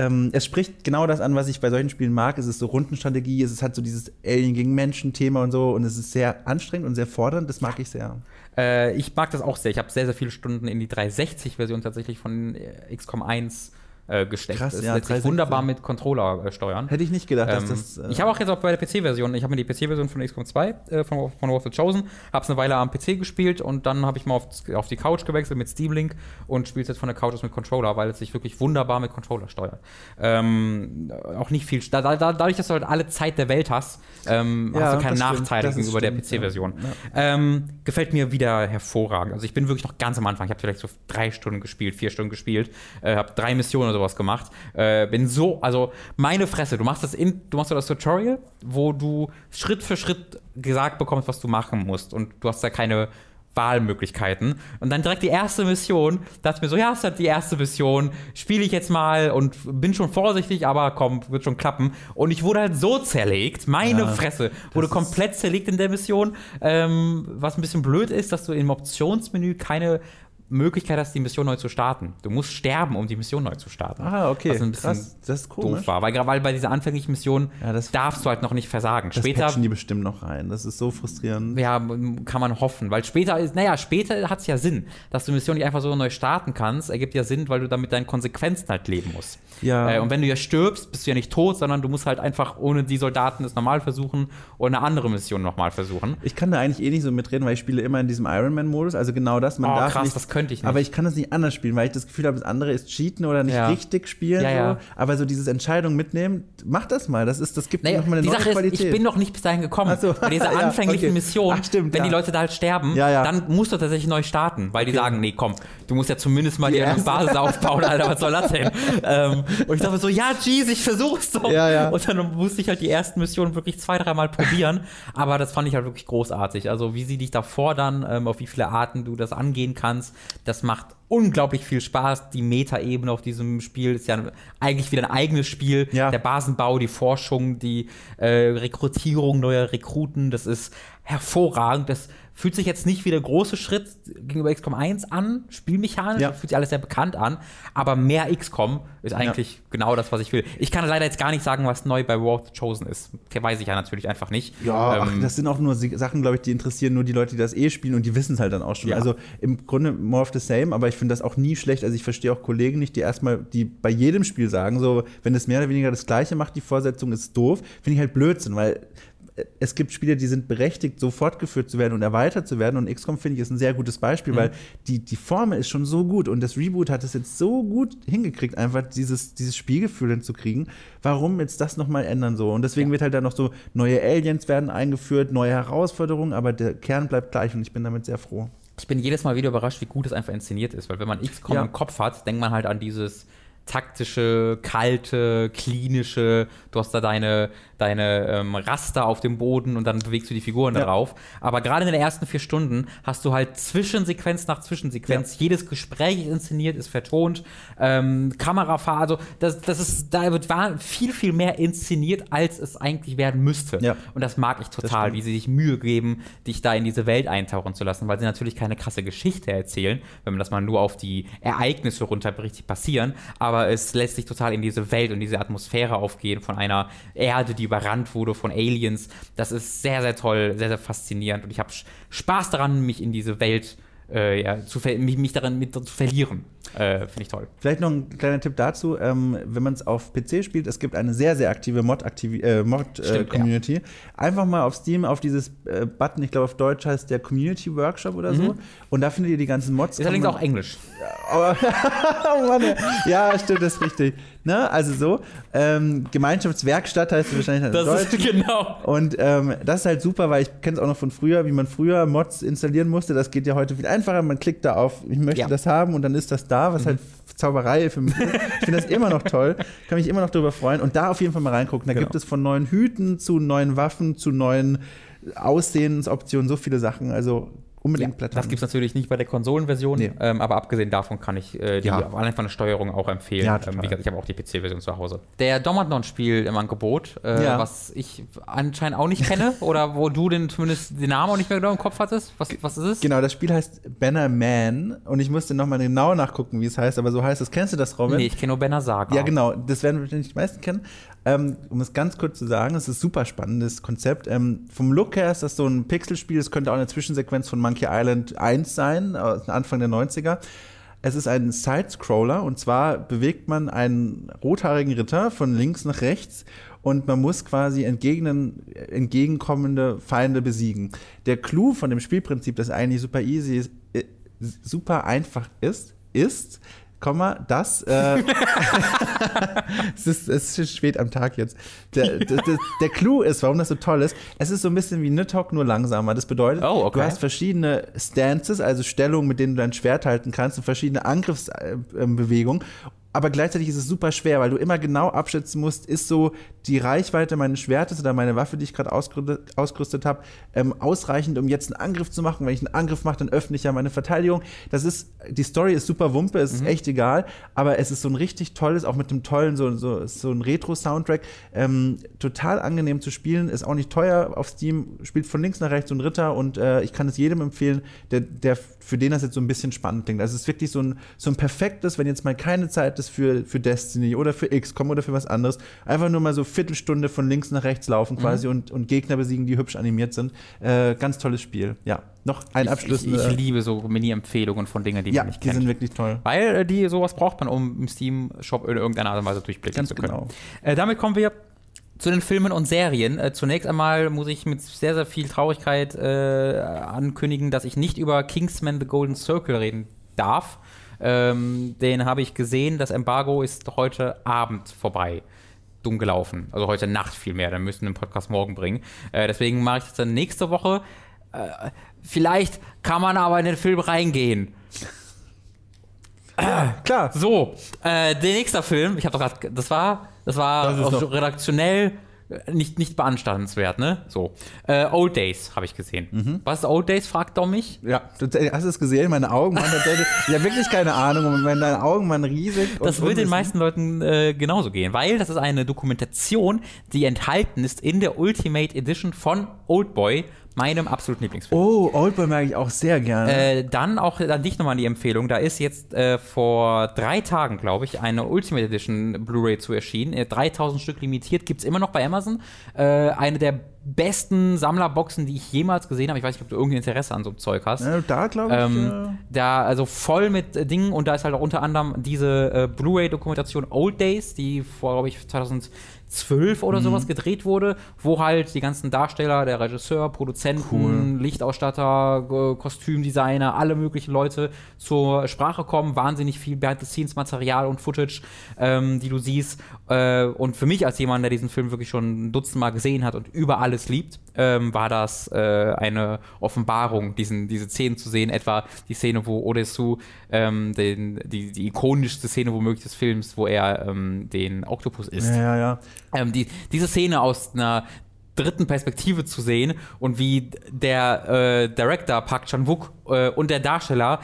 ähm, es spricht genau das an, was ich bei solchen Spielen mag. Es ist so Rundenstrategie, es hat so dieses Alien gegen Menschen-Thema und so und es ist sehr anstrengend und sehr fordernd. Das mag ich sehr. Äh, ich mag das auch sehr. Ich habe sehr, sehr viele Stunden in die 360-Version tatsächlich von äh, XCOM 1 äh, gesteckt. Krass, das ja, lässt sich 360. wunderbar mit Controller äh, steuern. Hätte ich nicht gedacht, dass Ähm, das. äh, ich habe auch jetzt auch bei der PC-Version, ich habe mir die PC-Version von XCOM 2 äh, von, von War of the Chosen, habe es eine Weile am PC gespielt und dann habe ich mal auf, auf die Couch gewechselt mit Steam Link und spiele jetzt von der Couch aus mit Controller, weil es sich wirklich wunderbar mit Controller steuert. Ähm, auch nicht viel, da, da, dadurch, dass du halt alle Zeit der Welt hast, ähm, Ja, hast du keine das stimmt. Nachteile Das ist gegenüber der stimmt, PC-Version. ja. Ähm, gefällt mir wieder hervorragend. Also ich bin wirklich noch ganz am Anfang. Ich habe vielleicht so drei Stunden gespielt, vier Stunden gespielt, äh, habe drei Missionen oder sowas gemacht. Äh, bin so, also meine Fresse, du machst das in, du machst das Tutorial, wo du Schritt für Schritt gesagt bekommst, was du machen musst. Und du hast da keine Wahlmöglichkeiten. Und dann direkt die erste Mission, dachte ich mir so, ja, ist halt die erste Mission, spiele ich jetzt mal und bin schon vorsichtig, aber komm, wird schon klappen. Und ich wurde halt so zerlegt, meine Ja, Fresse, wurde komplett zerlegt in der Mission. Ähm, was ein bisschen blöd ist, dass du im Optionsmenü keine Möglichkeit hast, die Mission neu zu starten. Du musst sterben, um die Mission neu zu starten. Ah, okay. Was ein bisschen Krass. Das ist komisch. doof war. Weil, weil bei dieser anfänglichen Mission Ja, darfst du halt noch nicht versagen. Das Später patchen die bestimmt noch rein. Das ist so frustrierend. ja, kann man hoffen, weil später ist, naja, später hat es ja Sinn, dass du Mission nicht einfach so neu starten kannst, ergibt ja Sinn, weil du dann mit deinen Konsequenzen halt leben musst. Ja. Äh, und wenn du ja stirbst, bist du ja nicht tot, sondern du musst halt einfach ohne die Soldaten es normal versuchen und eine andere Mission nochmal versuchen. Ich kann da eigentlich eh nicht so mitreden, weil ich spiele immer in diesem Ironman-Modus. Also genau das. Man Oh, darf krass, nicht, das könnte ich nicht. Aber ich kann das nicht anders spielen, weil ich das Gefühl habe, das andere ist Cheaten oder nicht Ja. richtig spielen. Ja, ja. So. Aber so dieses Entscheidung mitnehmen, mach das mal. Das, ist, das gibt Naja, nochmal eine die neue Sache ist, Qualität. ich bin noch nicht bis dahin gekommen. So. Bei dieser anfänglichen okay. Mission, Ach, stimmt, wenn die Leute da halt sterben, dann musst du tatsächlich neu starten, weil die sagen, nee, komm, du musst ja zumindest mal Die eine erste- Basis aufbauen, Alter, was soll das denn? ähm, und ich dachte so, ja, jeez, ich versuch's doch. Und dann musste ich halt die ersten Missionen wirklich zwei, dreimal probieren, aber das fand ich halt wirklich großartig. Also wie sie dich da fordern, ähm, auf wie viele Arten du das angehen kannst, das macht unglaublich viel Spaß. Die Meta-Ebene auf diesem Spiel ist ja eigentlich wieder ein eigenes Spiel. Ja. Der Basenbau, die Forschung, die äh, Rekrutierung neuer Rekruten, das ist hervorragend. Das fühlt sich jetzt nicht wie der große Schritt gegenüber XCOM 1 an, spielmechanisch, Ja. fühlt sich alles sehr bekannt an, aber mehr XCOM ist eigentlich genau das, was ich will. Ich kann leider jetzt gar nicht sagen, was neu bei War of the Chosen ist. Weiß ich ja natürlich einfach nicht. Ja, ach, Ähm, das sind auch nur Sachen, glaube ich, die interessieren nur die Leute, die das eh spielen und die wissen es halt dann auch schon. Ja. Also im Grunde more of the same, aber ich finde das auch nie schlecht. Also ich verstehe auch Kollegen nicht, die erstmal, die bei jedem Spiel sagen, so, wenn es mehr oder weniger das Gleiche macht, die Vorsetzung ist doof, finde ich halt Blödsinn, weil es gibt Spiele, die sind berechtigt, so fortgeführt zu werden und erweitert zu werden. Und XCOM, finde ich, ist ein sehr gutes Beispiel, weil die, die Formel ist schon so gut und das Reboot hat es jetzt so gut hingekriegt, einfach dieses, dieses Spielgefühl hinzukriegen. Warum jetzt das nochmal ändern so? Und deswegen wird halt dann noch so neue Aliens werden eingeführt, neue Herausforderungen, aber der Kern bleibt gleich und ich bin damit sehr froh. Ich bin jedes Mal wieder überrascht, wie gut es einfach inszeniert ist, weil wenn man XCOM Ja. im Kopf hat, denkt man halt an dieses taktische, kalte, klinische, du hast da deine, deine ähm, Raster auf dem Boden und dann bewegst du die Figuren Ja. darauf. Aber gerade in den ersten vier Stunden hast du halt Zwischensequenz nach Zwischensequenz. Jedes Gespräch ist inszeniert, ist vertont, ähm, Kamerafahr, also das, das ist, da wird viel, viel mehr inszeniert, als es eigentlich werden müsste. Ja. Und das mag ich total, wie sie sich Mühe geben, dich da in diese Welt eintauchen zu lassen, weil sie natürlich keine krasse Geschichte erzählen, wenn man das mal nur auf die Ereignisse runterbricht, die passieren, aber es lässt sich total in diese Welt und diese Atmosphäre aufgehen von einer Erde, die überrannt wurde von Aliens. Das ist sehr, sehr toll, sehr, sehr faszinierend und ich habe Spaß daran, mich in diese Welt äh, ja, zu mich, mich darin mit zu verlieren. Äh, Finde ich toll. Vielleicht noch ein kleiner Tipp dazu, ähm, wenn man es auf PC spielt, es gibt eine sehr, sehr aktive Mod-Community. Äh, Mod, äh, Stimmt, Community. Einfach mal auf Steam auf dieses äh, Button, ich glaube auf Deutsch heißt der Community Workshop oder so. Und da findet ihr die ganzen Mods. Ist allerdings auch Englisch. Aber, oh Mann, ja, stimmt, das ist richtig. Ne? Also so, ähm, Gemeinschaftswerkstatt heißt es wahrscheinlich dann in Das Deutsch. ist genau. Und ähm, das ist halt super, weil ich kenne es auch noch von früher, wie man früher Mods installieren musste. Das geht ja heute viel einfacher. Man klickt da auf, ich möchte Ja. Mhm. das haben und dann ist das da, was halt Zauberei für mich ist. Ich finde das immer noch toll. Kann mich immer noch darüber freuen. Und da auf jeden Fall mal reingucken. Da Genau. gibt es von neuen Hüten zu neuen Waffen zu neuen Aussehensoptionen so viele Sachen. Also unbedingt Ja, blättern. das gibt es natürlich nicht bei der Konsolenversion, Nee. ähm, aber abgesehen davon kann ich äh, die Ja. allein von der Steuerung auch empfehlen. Ja, ähm, wie gesagt, ich habe auch die PC-Version zu Hause. Der Domadon-Spiel im Angebot, äh, Ja. was ich anscheinend auch nicht kenne oder wo du den zumindest den Namen auch nicht mehr genau im Kopf hattest. Was, was ist es? Genau, das Spiel heißt Banner Man und ich musste nochmal genau nachgucken, wie es heißt, aber so heißt es. Kennst du das, Robin? Nee, ich kenne nur Banner Saga. Ja, genau, das werden wahrscheinlich die meisten kennen. Ähm, um es ganz kurz zu sagen, es ist ein super spannendes Konzept. Ähm, vom Look her ist das so ein Pixelspiel, es könnte auch eine Zwischensequenz von Monkey Island 1 sein, aus Anfang der 90er. Es ist ein Side-Scroller und zwar bewegt man einen rothaarigen Ritter von links nach rechts und man muss quasi entgegnen, entgegenkommende Feinde besiegen. Der Clou von dem Spielprinzip, das eigentlich super easy ist, äh, super einfach ist, ist, Komma, das, äh, es, ist, es ist spät am Tag jetzt. Der, der, der, der Clou ist, warum das so toll ist, es ist so ein bisschen wie Nidhogg, nur langsamer. Das bedeutet, Oh, okay. du hast verschiedene Stances, also Stellungen, mit denen du dein Schwert halten kannst und verschiedene Angriffsbewegungen. Aber gleichzeitig ist es super schwer, weil du immer genau abschätzen musst, ist so die Reichweite meines Schwertes oder meine Waffe, die ich gerade ausgerüstet, ausgerüstet habe, ähm, ausreichend, um jetzt einen Angriff zu machen. Wenn ich einen Angriff mache, dann öffne ich ja meine Verteidigung. Das ist, die Story ist super Wumpe, es ist mhm. echt egal, aber es ist so ein richtig tolles, auch mit einem tollen, so, so, so ein Retro-Soundtrack, ähm, total angenehm zu spielen, ist auch nicht teuer auf Steam, spielt von links nach rechts so ein Ritter und äh, ich kann es jedem empfehlen, der, der für den das jetzt so ein bisschen spannend klingt. Also es ist wirklich so ein, so ein perfektes, wenn jetzt mal keine Zeit ist für, für Destiny oder für XCOM oder für was anderes, einfach nur mal so Viertelstunde von links nach rechts laufen mhm. quasi und, und Gegner besiegen, die hübsch animiert sind. Äh, ganz tolles Spiel. Ja, noch ein Abschluss. Ich, ich, ich liebe so Mini-Empfehlungen von Dingen, die ja, man nicht kennt. Die sind wirklich toll. Weil äh, die sowas braucht man, um im Steam-Shop in irgendeiner Art und Weise durchblicken ganz zu können. Genau. Äh, damit kommen wir zu den Filmen und Serien. Äh, zunächst einmal muss ich mit sehr, sehr viel Traurigkeit äh, ankündigen, dass ich nicht über Kingsman The Golden Circle reden darf. Ähm, den habe ich gesehen. Das Embargo ist heute Abend vorbei. Dumm gelaufen. Also heute Nacht vielmehr. Dann müssen wir den Podcast morgen bringen. Äh, deswegen mache ich das dann nächste Woche. Äh, vielleicht kann man aber in den Film reingehen. Ja, klar. So, äh, der nächste Film, ich habe doch gerade, das war das war das redaktionell nicht, nicht beanstandenswert, ne? So. Äh, Old Days habe ich gesehen. Mhm. Was ist Old Days, fragt Dom mich. Ja, du, hast du es gesehen? Meine Augen waren tatsächlich. ich habe wirklich keine Ahnung. Und wenn deine Augen waren riesig. Das wird den meisten Leuten äh, genauso gehen, weil das ist eine Dokumentation, die enthalten ist in der Ultimate Edition von Old Boy meinem absoluten Lieblingsfilm. Oh, Oldboy mag ich auch sehr gerne. Äh, dann auch an dich nochmal die Empfehlung. Da ist jetzt äh, vor drei Tagen, glaube ich, eine Ultimate Edition Blu-ray zu erschienen. Äh, 3000 Stück limitiert, gibt es immer noch bei Amazon. Äh, eine der besten Sammlerboxen, die ich jemals gesehen habe. Ich weiß nicht, ob du irgendein Interesse an so einem Zeug hast. Ja, da glaube ich. Ähm, da, also voll mit äh, Dingen und da ist halt auch unter anderem diese äh, Blu-ray-Dokumentation Old Days, die vor, glaube ich, 2000 12 oder mhm. sowas gedreht wurde, wo halt die ganzen Darsteller, der Regisseur, Produzenten, cool. Lichtausstatter, Kostümdesigner, alle möglichen Leute zur Sprache kommen. Wahnsinnig viel Behind-the-Scenes-Material und Footage, ähm, die du siehst. Äh, und für mich als jemand, der diesen Film wirklich schon ein Dutzend Mal gesehen hat und über alles liebt, ähm, war das äh, eine Offenbarung, diesen, diese Szenen zu sehen. Etwa die Szene, wo Odessu, ähm, den, die, die ikonischste Szene womöglich des Films, wo er ähm, den Oktopus isst. Ja, ja, ja. Ähm, die, diese Szene aus einer dritten Perspektive zu sehen und wie der äh, Director Park Chan-wook äh, und der Darsteller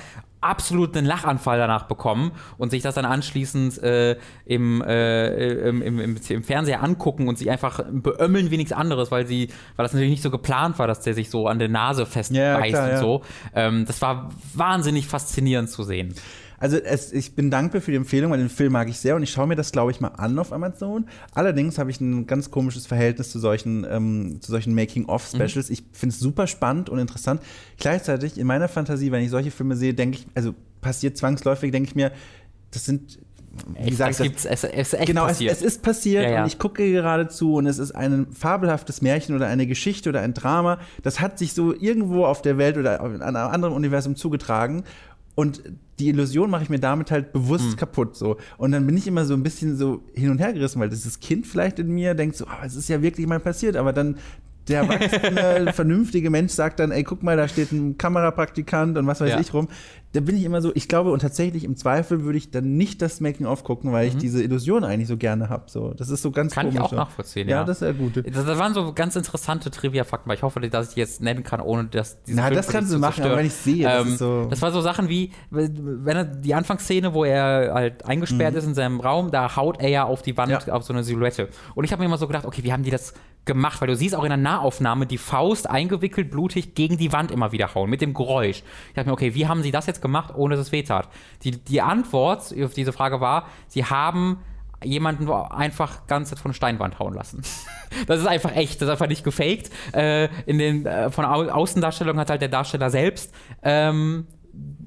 absolut einen Lachanfall danach bekommen und sich das dann anschließend äh, im, äh, im, im, im, im, Fernseher angucken und sich einfach beömmeln wie nichts anderes, weil sie, weil das natürlich nicht so geplant war, dass der sich so an der Nase festbeißt ja, klar, und so. Ähm, das war wahnsinnig faszinierend zu sehen. Also es, ich bin dankbar für die Empfehlung, weil den Film mag ich sehr und ich schaue mir das, glaube ich, mal an auf Amazon. Allerdings habe ich ein ganz komisches Verhältnis zu solchen, ähm, solchen Making-of-Specials. Mhm. Ich finde es super spannend und interessant. Gleichzeitig in meiner Fantasie, wenn ich solche Filme sehe, denke ich, also passiert zwangsläufig, denke ich mir, das sind wie gesagt, es, gibt's, es, es ist genau, es, es, ist passiert ja, ja. und ich gucke gerade zu und es ist ein fabelhaftes Märchen oder eine Geschichte oder ein Drama. Das hat sich so irgendwo auf der Welt oder in einem anderen Universum zugetragen und die Illusion mache ich mir damit halt bewusst mhm. kaputt so. Und dann bin ich immer so ein bisschen so hin und her gerissen, weil dieses Kind vielleicht in mir denkt so, oh, es ist ja wirklich mal passiert, aber dann der erwachsene, vernünftige Mensch sagt dann, ey, guck mal, da steht ein Kamerapraktikant und was weiß ja. ich rum. Da bin ich immer so, ich glaube, und tatsächlich im Zweifel würde ich dann nicht das Making-of gucken, weil mhm. ich diese Illusion eigentlich so gerne habe. So, das ist so ganz Kann komisch. ich auch nachvollziehen, ja. Ja, das ist ja gut. Das, das, waren so ganz interessante Trivia-Fakten, weil ich hoffe, dass ich die jetzt nennen kann, ohne dass diese Na, das kannst du machen, aber wenn ich sehe, das, ähm, so das war so Sachen wie, wenn er die Anfangsszene, wo er halt eingesperrt mhm. ist in seinem Raum, da haut er ja auf die Wand ja. auf so eine Silhouette. Und ich habe mir immer so gedacht, okay, wie haben die das gemacht, weil du siehst auch in der Nahaufnahme die Faust eingewickelt, blutig gegen die Wand immer wieder hauen, mit dem Geräusch. Ich dachte mir, okay, wie haben sie das jetzt gemacht, ohne dass es wehtat? Die, die Antwort auf diese Frage war, sie haben jemanden einfach ganz von Steinwand hauen lassen. Das ist einfach echt, das ist einfach nicht gefaked. Äh, in den, äh, von Au Außendarstellungen hat halt der Darsteller selbst ähm,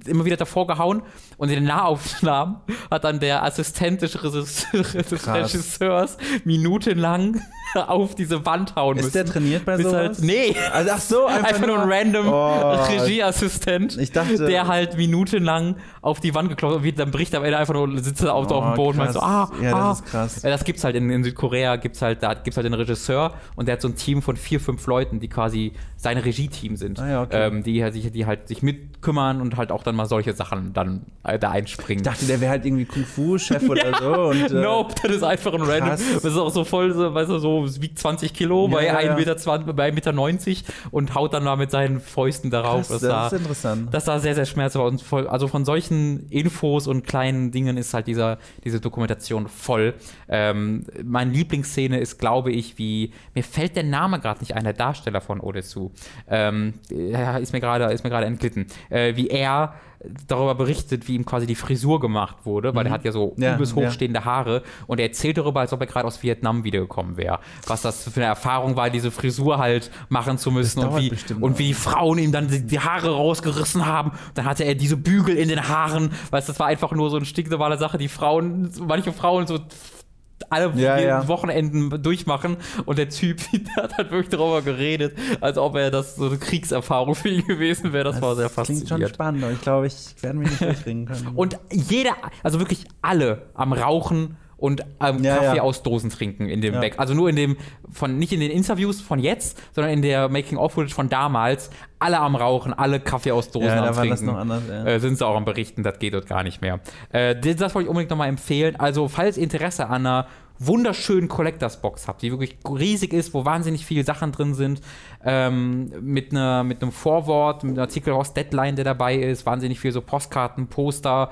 immer wieder davor gehauen und in den Nahaufnahmen hat dann der Assistent des Regisseurs minutenlang auf diese Wand hauen müssen. Ist der trainiert bei Bis sowas? halt, nee, Also, ach so, einfach, einfach nur ein random Oh. Regieassistent, Ich dachte- der halt minutenlang auf die Wand geklopft wird, dann bricht am Ende einfach nur, sitzt er auf, auf dem Oh, Boden und meint so, ah, krass. Ja, das ah. ist krass. Ja, das gibt's halt in, in Südkorea, gibt's halt, da gibt's halt den Regisseur und der hat so ein Team von vier, fünf Leuten, die quasi sein Regie-Team sind, Ah ja, okay. ähm, die, halt sich, die halt sich mitkümmern und halt auch dann mal solche Sachen dann äh, da einspringen. Ich dachte, der wäre halt irgendwie Kung-Fu-Chef oder so. Und, äh, nope, das ist einfach ein random. krass. Das ist auch so voll, so, weißt du, so wiegt 20 Kilo Ja, bei ja, 1,20 ja. Meter, 20, bei 1,90 Meter und haut dann mal mit seinen Fäusten darauf. krass, das, das ist interessant. das sah sehr, sehr schmerzhaft. Und voll, also von solchen Infos und kleinen Dingen ist halt dieser, diese Dokumentation voll. Ähm, meine Lieblingsszene ist, glaube ich, wie, mir fällt der Name gerade nicht ein, der Darsteller von Odesu. Ähm, ja, ist mir gerade ist mir gerade entglitten. Äh, wie er darüber berichtet, wie ihm quasi die Frisur gemacht wurde, weil er hat ja so Mhm. Ja, übelst ja. hochstehende Haare und er erzählt darüber, als ob er gerade aus Vietnam wiedergekommen wäre. Was das für eine Erfahrung war, diese Frisur halt machen zu müssen und wie, und wie die Frauen ihm dann die, die Haare rausgerissen haben. Dann hatte er diese Bügel in den Haaren. Du, das war einfach nur so eine stinknormale Sache, die Frauen, manche Frauen so alle Ja, ja. Wochenenden durchmachen und der Typ, der hat halt wirklich darüber geredet, als ob er das so eine Kriegserfahrung für ihn gewesen wäre. Das, war sehr klingt schon faszinierend. spannend, aber ich glaube, ich werde mich nicht durchringen können. Und jeder, also wirklich alle am Rauchen und ähm, Ja, Kaffee ja. aus Dosen trinken in dem Ja. Back. Also nur in dem, von, nicht in den Interviews von jetzt, sondern in der Making-of-Footage von damals. Alle am Rauchen, alle Kaffee aus Dosen Ja, am da war das Trinken. noch anders, ja. Äh, sind sie auch am Berichten, das geht dort gar nicht mehr. Äh, das, wollte ich unbedingt nochmal empfehlen. Also, falls Interesse an einer wunderschönen Collectors Box habt, die wirklich riesig ist, wo wahnsinnig viele Sachen drin sind, ähm, mit, einer, mit einem Vorwort, mit einem Artikel aus Deadline, der dabei ist, wahnsinnig viel so Postkarten, Poster,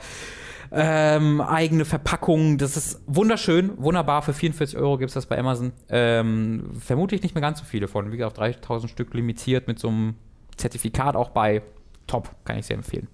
ähm, eigene Verpackungen. Das ist wunderschön, wunderbar. Für 44 Euro gibt es das bei Amazon. Ähm, vermutlich nicht mehr ganz so viele von. Wie gesagt, 3000 Stück limitiert mit so einem Zertifikat auch bei. Top, kann ich sehr empfehlen.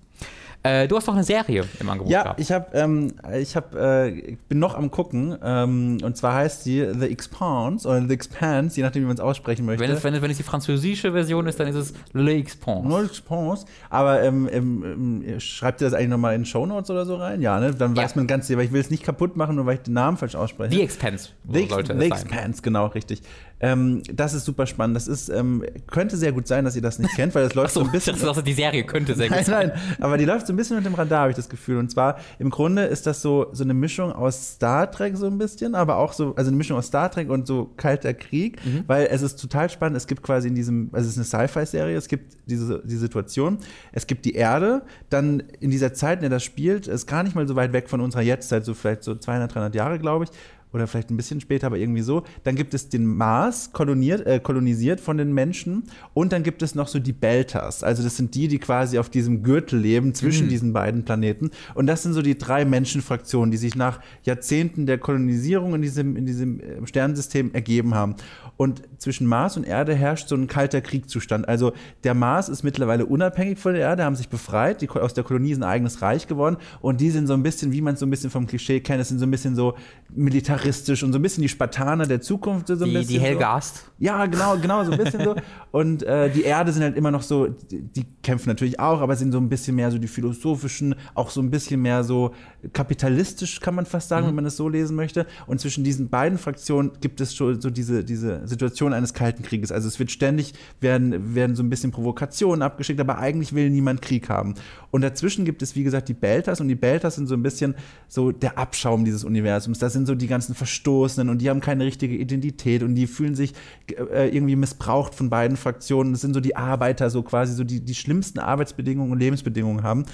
Äh, du hast noch eine Serie im Angebot Ja, gehabt. ich habe, ähm, ich hab, äh, ich bin noch am gucken. Ähm, und zwar heißt sie The Expanse oder The Expanse, je nachdem, wie man es aussprechen möchte. wenn, es, wenn, es, wenn es die französische Version ist, dann ist es Le Expanse. Nur Expanse. Aber ähm, ähm, ähm, schreibt ihr das eigentlich nochmal in Show Notes oder so rein? Ja, ne? Dann Ja. weiß man ganz, weil ich will es nicht kaputt machen, nur weil ich den Namen falsch ausspreche. The Expanse so The, sollte The es sein. Expanse, genau, richtig. Ähm, das ist super spannend. Das ist, ähm, könnte sehr gut sein, dass ihr das nicht kennt, weil das läuft so, So, ein bisschen. das, das, die Serie könnte sehr gut Nein, sein. nein, aber die läuft so ein bisschen unter dem Radar, habe ich das Gefühl. Und zwar, im Grunde ist das so, so eine Mischung aus Star Trek so ein bisschen, aber auch so, also eine Mischung aus Star Trek und so Kalter Krieg, Mhm. weil es ist total spannend. Es gibt quasi in diesem, also es ist eine Sci-Fi-Serie, es gibt diese die Situation, es gibt die Erde, dann in dieser Zeit, in der das spielt, ist gar nicht mal so weit weg von unserer Jetztzeit, so vielleicht so 200, 300 Jahre, glaube ich. Oder vielleicht ein bisschen später, aber irgendwie so. Dann gibt es den Mars, koloniert, äh, kolonisiert von den Menschen. Und dann gibt es noch so die Belters. Also das sind die, die quasi auf diesem Gürtel leben zwischen diesen beiden Planeten. Und das sind so die drei Menschenfraktionen, die sich nach Jahrzehnten der Kolonisierung in diesem, in diesem äh, Sternensystem ergeben haben. Und zwischen Mars und Erde herrscht so ein kalter Kriegszustand. Also der Mars ist mittlerweile unabhängig von der Erde, haben sich befreit, die, aus der Kolonie ist ein eigenes Reich geworden. Und die sind so ein bisschen, wie man es so ein bisschen vom Klischee kennt, es sind so ein bisschen so militaristisch und so ein bisschen die Spartaner der Zukunft. So ein Die, bisschen die so. Helga Ast. Ja, genau, genau, so ein bisschen so. Und äh, die Erde sind halt immer noch so, die, die kämpfen natürlich auch, aber sind so ein bisschen mehr so die philosophischen, auch so ein bisschen mehr so kapitalistisch, kann man fast sagen, wenn man es so lesen möchte. Und zwischen diesen beiden Fraktionen gibt es schon so diese, diese Situation eines Kalten Krieges. Also es wird ständig, werden, werden so ein bisschen Provokationen abgeschickt, aber eigentlich will niemand Krieg haben. Und dazwischen gibt es, wie gesagt, die Belters und die Belters sind so ein bisschen so der Abschaum dieses Universums. Das sind so die ganzen Verstoßenen und die haben keine richtige Identität und die fühlen sich äh, irgendwie missbraucht von beiden Fraktionen. Das sind so die Arbeiter, so quasi so die, die schlimmsten Arbeitsbedingungen und Lebensbedingungen haben.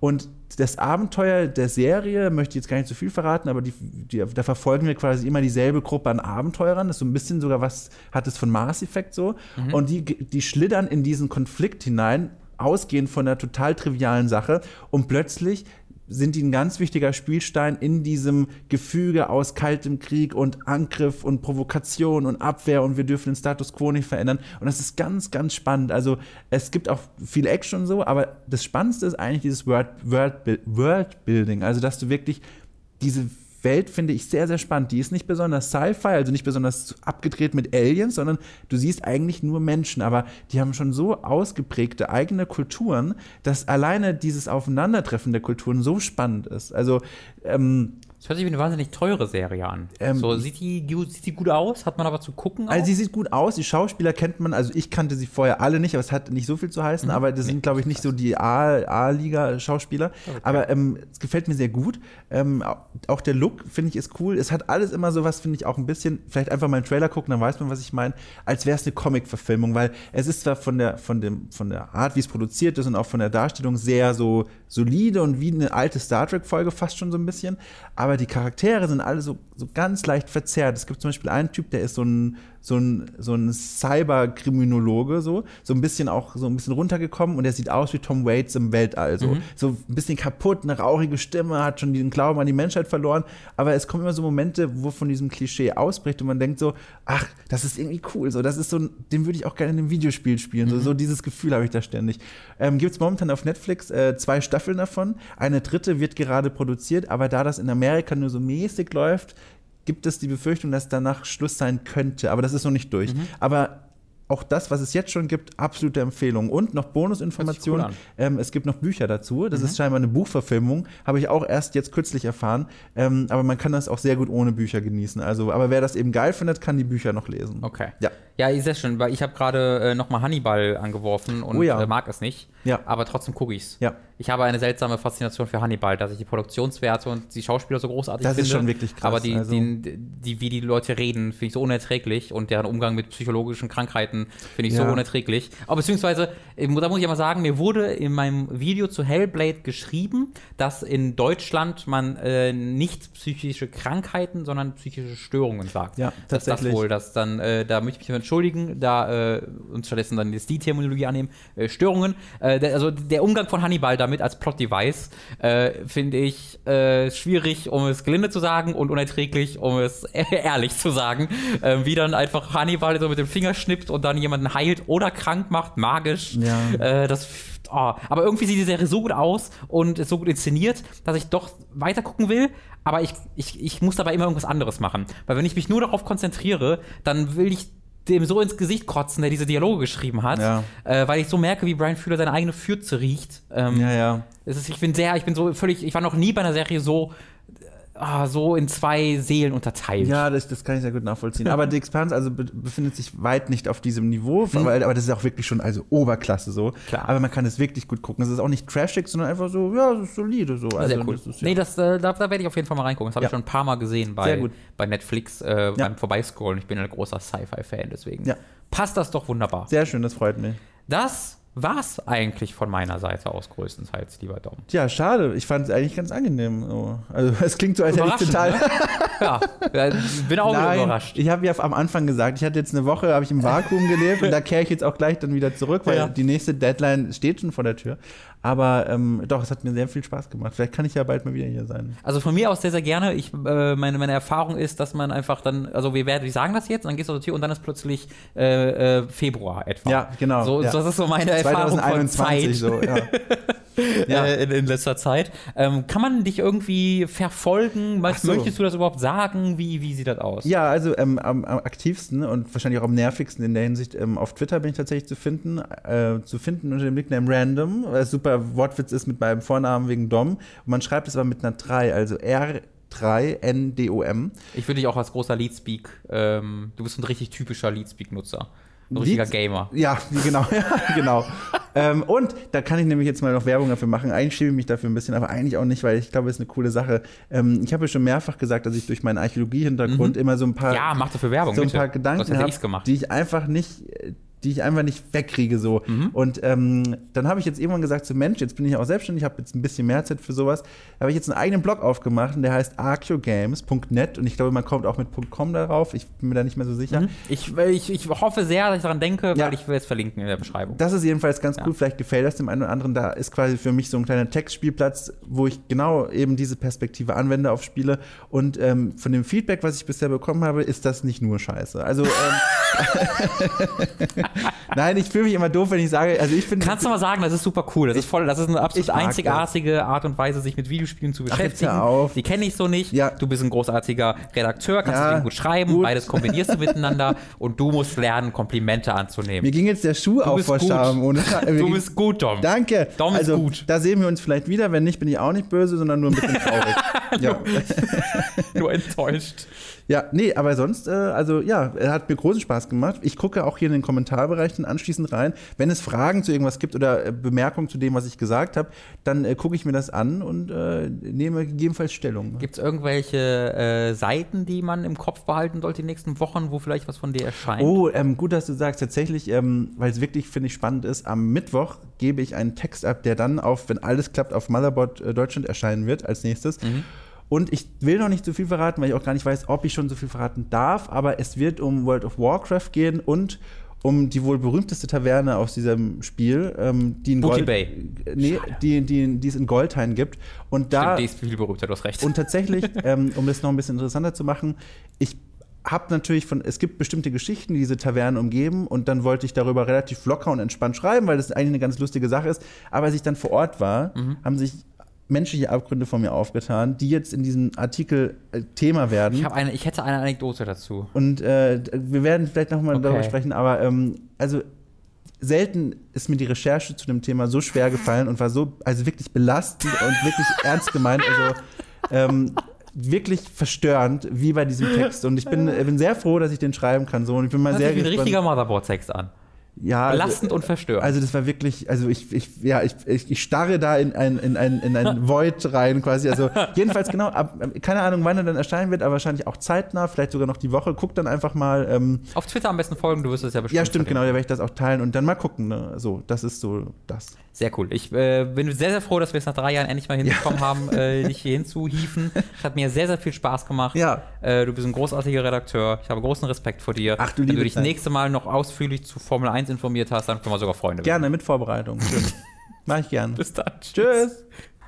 Und das Abenteuer der Serie, möchte ich jetzt gar nicht zu viel verraten, aber die, die, da verfolgen wir quasi immer dieselbe Gruppe an Abenteurern. Das ist so ein bisschen sogar was, hat es von Mass Effect so. Und die, die schlittern in diesen Konflikt hinein, ausgehend von einer total trivialen Sache. Und plötzlich sind die ein ganz wichtiger Spielstein in diesem Gefüge aus kaltem Krieg und Angriff und Provokation und Abwehr und wir dürfen den Status quo nicht verändern. Und das ist ganz, ganz spannend. Also es gibt auch viel Action so, aber das Spannendste ist eigentlich dieses World, World, Worldbuilding. Also dass du wirklich diese Welt finde ich sehr, sehr spannend. Die ist nicht besonders Sci-Fi, also nicht besonders abgedreht mit Aliens, sondern du siehst eigentlich nur Menschen, aber die haben schon so ausgeprägte eigene Kulturen, dass alleine dieses Aufeinandertreffen der Kulturen so spannend ist. Also ähm, Das hört sich wie eine wahnsinnig teure Serie an. Ähm, so, sieht die, sieht die gut aus? Hat man aber zu gucken? Also auch? sie sieht gut aus, die Schauspieler kennt man, also ich kannte sie vorher alle nicht, aber es hat nicht so viel zu heißen, aber das sind, glaube ich, nicht so die A-Liga-Schauspieler. Aber ähm, es gefällt mir sehr gut. Ähm, au- auch der Look, finde ich, ist cool. Es hat alles immer sowas, finde ich, auch ein bisschen, vielleicht einfach mal einen Trailer gucken, dann weiß man, was ich meine, als wäre es eine Comic-Verfilmung, weil es ist zwar von der, von, dem, von der Art, wie es produziert ist und auch von der Darstellung sehr so solide und wie eine alte Star Trek-Folge fast schon so ein bisschen, aber die Charaktere sind alle so, so ganz leicht verzerrt. Es gibt zum Beispiel einen Typ, der ist so ein, so ein, so ein Cyberkriminologe, so, so ein bisschen auch so ein bisschen runtergekommen und der sieht aus wie Tom Waits im Weltall, so, so ein bisschen kaputt, eine rauchige Stimme, hat schon den Glauben an die Menschheit verloren, aber es kommen immer so Momente, wo von diesem Klischee ausbricht und man denkt so, ach, das ist irgendwie cool, so, das ist so, ein- den würde ich auch gerne in einem Videospiel spielen, so, so dieses Gefühl habe ich da ständig. Ähm, Gibt es momentan auf Netflix äh, zwei Staffeln davon, eine dritte wird gerade produziert, aber da das in Amerika nur so mäßig läuft, gibt es die Befürchtung, dass danach Schluss sein könnte, aber das ist noch nicht durch. Mhm. Aber auch das, was es jetzt schon gibt, absolute Empfehlung. Und noch Bonusinformationen. Cool ähm, es gibt noch Bücher dazu. Das ist Mhm. scheinbar eine Buchverfilmung. Habe ich auch erst jetzt kürzlich erfahren. Ähm, aber man kann das auch sehr gut ohne Bücher genießen. Also, aber wer das eben geil findet, kann die Bücher noch lesen. Okay. Ja. Ja, ich sehe schon, weil ich habe gerade äh, nochmal Hannibal angeworfen und Oh ja. äh, mag es nicht. Ja. Aber trotzdem gucke ich's. Ja. Ich habe eine seltsame Faszination für Hannibal, dass ich die Produktionswerte und die Schauspieler so großartig Das finde. ist schon wirklich krass, Aber die, also- die, die, wie die Leute reden, finde ich so unerträglich und deren Umgang mit psychologischen Krankheiten finde ich so Ja. unerträglich. Aber beziehungsweise, da muss ich aber sagen, mir wurde in meinem Video zu Hellblade geschrieben, dass in Deutschland man äh, nicht psychische Krankheiten, sondern psychische Störungen sagt. Ja, dass das tatsächlich. wohl, dass dann, äh, da möchte ich mich entschuldigen, da äh, uns stattdessen dann jetzt die Terminologie annehmen, äh, Störungen. Äh, der, also der Umgang von Hannibal damit als Plot-Device äh, finde ich schwierig, um es gelinde zu sagen und unerträglich, um es ehrlich zu sagen. Äh, wie dann einfach Hannibal so mit dem Finger schnippt und dann jemanden heilt oder krank macht, magisch. Ja. Äh, das Oh, aber irgendwie sieht die Serie so gut aus und ist so gut inszeniert, dass ich doch weiter gucken will. Aber ich, ich, ich muss dabei immer irgendwas anderes machen. Weil wenn ich mich nur darauf konzentriere, dann will ich dem so ins Gesicht kotzen, der diese Dialoge geschrieben hat. Ja. Äh, weil ich so merke, wie Brian Fühler seine eigene Fürze riecht. Ähm, Ja, ja. es ist, ich bin sehr, ich bin so völlig, ich war noch nie bei einer Serie so, ah, so in zwei Seelen unterteilt. Ja, das, das kann ich sehr gut nachvollziehen. Aber The Expanse also be befindet sich weit nicht auf diesem Niveau, weil, aber das ist auch wirklich schon also Oberklasse so. Mhm. Klar. Aber man kann es wirklich gut gucken. Es ist auch nicht trashig, sondern einfach so, ja, es ist solide so. Also, Sehr cool. das ist, ja. Nee, das, äh, da, da werde ich auf jeden Fall mal reingucken. Das habe Ja. ich schon ein paar Mal gesehen bei, bei Netflix äh, beim Vorbeiscrollen. Ich bin ein großer Sci-Fi-Fan, deswegen Ja. passt das doch wunderbar. Sehr schön, das freut mich. Das war's eigentlich von meiner Seite aus größtenteils, lieber Dom. Ja, schade. Ich fand es eigentlich ganz angenehm. So. Also es klingt so, als hätte ich total. Ja, äh, bin auch Nein, überrascht. ich habe ja am Anfang gesagt, ich hatte jetzt eine Woche, habe ich im Vakuum gelebt und da kehre ich jetzt auch gleich dann wieder zurück, weil Ja. die nächste Deadline steht schon vor der Tür. Aber ähm, doch, es hat mir sehr viel Spaß gemacht. Vielleicht kann ich ja bald mal wieder hier sein. Also von mir aus sehr, sehr gerne. Ich, äh, meine, meine Erfahrung ist, dass man einfach dann, also wir werden, die sagen das jetzt, dann gehst du zur Tür und dann ist plötzlich äh, äh, Februar etwa. Ja, genau, So, ja. Das ist so meine Erfahrung von Zeit. so, ja. Ja. äh, in, in letzter Zeit. Ähm, kann man dich irgendwie verfolgen? Was so. möchtest du das überhaupt sagen? Wie, wie sieht das aus? Ja, also ähm, am, am aktivsten und wahrscheinlich auch am nervigsten in der Hinsicht ähm, auf Twitter bin ich tatsächlich zu finden, äh, zu finden unter dem Nickname Random, weil es super Wortwitz ist mit meinem Vornamen wegen Dom. Und man schreibt es aber mit einer 3, also R3NDOM. Ich würde dich auch als großer Leadspeak, ähm, du bist ein richtig typischer Leadspeak-Nutzer. Ein richtiger Leads- Gamer. Ja, genau, ja, genau. ähm, und da kann ich nämlich jetzt mal noch Werbung dafür machen. Eigentlich schäme ich mich dafür ein bisschen, aber eigentlich auch nicht, weil ich glaube, es ist eine coole Sache. Ähm, ich habe ja schon mehrfach gesagt, dass ich durch meinen Archäologie-Hintergrund immer so ein paar Mhm. Ja, mach dafür Werbung, so ein bitte. paar Gedanken habe, die ich einfach nicht, die ich einfach nicht wegkriege so. Mhm. Und ähm, dann habe ich jetzt irgendwann gesagt, so Mensch, jetzt bin ich auch selbstständig, habe jetzt ein bisschen mehr Zeit für sowas. Da habe ich jetzt einen eigenen Blog aufgemacht und der heißt archeogames.net und ich glaube, man kommt auch mit .com darauf. Ich bin mir da nicht mehr so sicher. Mhm. Ich, ich, ich hoffe sehr, dass ich daran denke, Ja. weil ich will es verlinken in der Beschreibung. Das ist jedenfalls ganz Ja. cool. Vielleicht gefällt das dem einen oder anderen. Da ist quasi für mich so ein kleiner Textspielplatz, wo ich genau eben diese Perspektive anwende auf Spiele. Und ähm, von dem Feedback, was ich bisher bekommen habe, ist das nicht nur scheiße. Also ähm, Nein, ich fühle mich immer doof, wenn ich sage, also ich finde. Kannst du mal sagen, das ist super cool. Das ist voll, das ist eine absolut einzigartige Art und Weise, sich mit Videospielen zu beschäftigen. hör auf. Die kenne ich so nicht. Ja. Du bist ein großartiger Redakteur, kannst Ja, gut schreiben, gut. beides kombinierst du miteinander und du musst lernen, Komplimente anzunehmen. Mir ging jetzt der Schuh auf vor. Scham. Ohne, Du bist gut, Dom. Danke. Dom ist also, gut. Da sehen wir uns vielleicht wieder. Wenn nicht, bin ich auch nicht böse, sondern nur ein bisschen traurig. ja. Nur enttäuscht. Ja, nee, aber sonst, äh, also ja, er hat mir großen Spaß gemacht. Ich gucke auch hier in den Kommentarbereich dann anschließend rein. Wenn es Fragen zu irgendwas gibt oder äh, Bemerkungen zu dem, was ich gesagt habe, dann äh, gucke ich mir das an und äh, nehme gegebenenfalls Stellung. Gibt es irgendwelche äh, Seiten, die man im Kopf behalten sollte die nächsten Wochen, wo vielleicht was von dir erscheint? Oh, ähm, gut, dass du sagst. Tatsächlich, ähm, weil es wirklich, finde ich, spannend ist. Am Mittwoch gebe ich einen Text ab, der dann auf, wenn alles klappt, auf Motherboard äh, Deutschland erscheinen wird als nächstes. Und ich will noch nicht so viel verraten, weil ich auch gar nicht weiß, ob ich schon so viel verraten darf. Aber es wird um World of Warcraft gehen und um die wohl berühmteste Taverne aus diesem Spiel, ähm, die in Gold, Bay. Nee, die, die, die es in Goldhain gibt. Und da Stimmt, die ist viel berühmter, du hast recht. und tatsächlich, ähm, um das noch ein bisschen interessanter zu machen, ich habe natürlich von, es gibt bestimmte Geschichten, die diese Tavernen umgeben und dann wollte ich darüber relativ locker und entspannt schreiben, weil das eigentlich eine ganz lustige Sache ist. Aber als ich dann vor Ort war, Mhm. haben sich menschliche Abgründe von mir aufgetan, die jetzt in diesem Artikel äh, Thema werden. ich, eine, ich hätte eine Anekdote dazu. Und äh, wir werden vielleicht nochmal Okay. darüber sprechen, aber ähm, also selten ist mir die Recherche zu dem Thema so schwer gefallen und war so, also wirklich belastend und wirklich ernst gemeint, also ähm, wirklich verstörend, wie bei diesem Text. Und ich bin, äh, bin sehr froh, dass ich den schreiben kann. So. Und ich bin mal Hört sehr sich wie ein richtiger Motherboard-Text an. Ja, also- Belastend und verstörend. also das war wirklich, also ich, ich ja, ich, ich, ich starre da in ein, in ein, in ein Void rein quasi. Also jedenfalls genau, ab, keine Ahnung, wann er dann erscheinen wird, aber wahrscheinlich auch zeitnah, vielleicht sogar noch die Woche. Guck dann einfach mal. Ähm, Auf Twitter am besten folgen, du wirst es ja bestimmt. ja, stimmt, genau, verlinken. da werde ich das auch teilen und dann mal gucken. Ne? So, das ist so das. Sehr cool. Ich äh, bin sehr, sehr froh, dass wir es nach drei Jahren endlich mal hinbekommen haben, äh, dich hier hinzuhieven. Es hat mir sehr, sehr viel Spaß gemacht. Ja. Äh, du bist ein großartiger Redakteur. Ich habe großen Respekt vor dir. Ach, du Wenn du liebe dich Zeit. nächste Mal noch ausführlich zu Formel 1 informiert hast, dann können wir sogar Freunde werden. Gerne mit Vorbereitung. Mach ich gerne. Bis dann. Tschüss.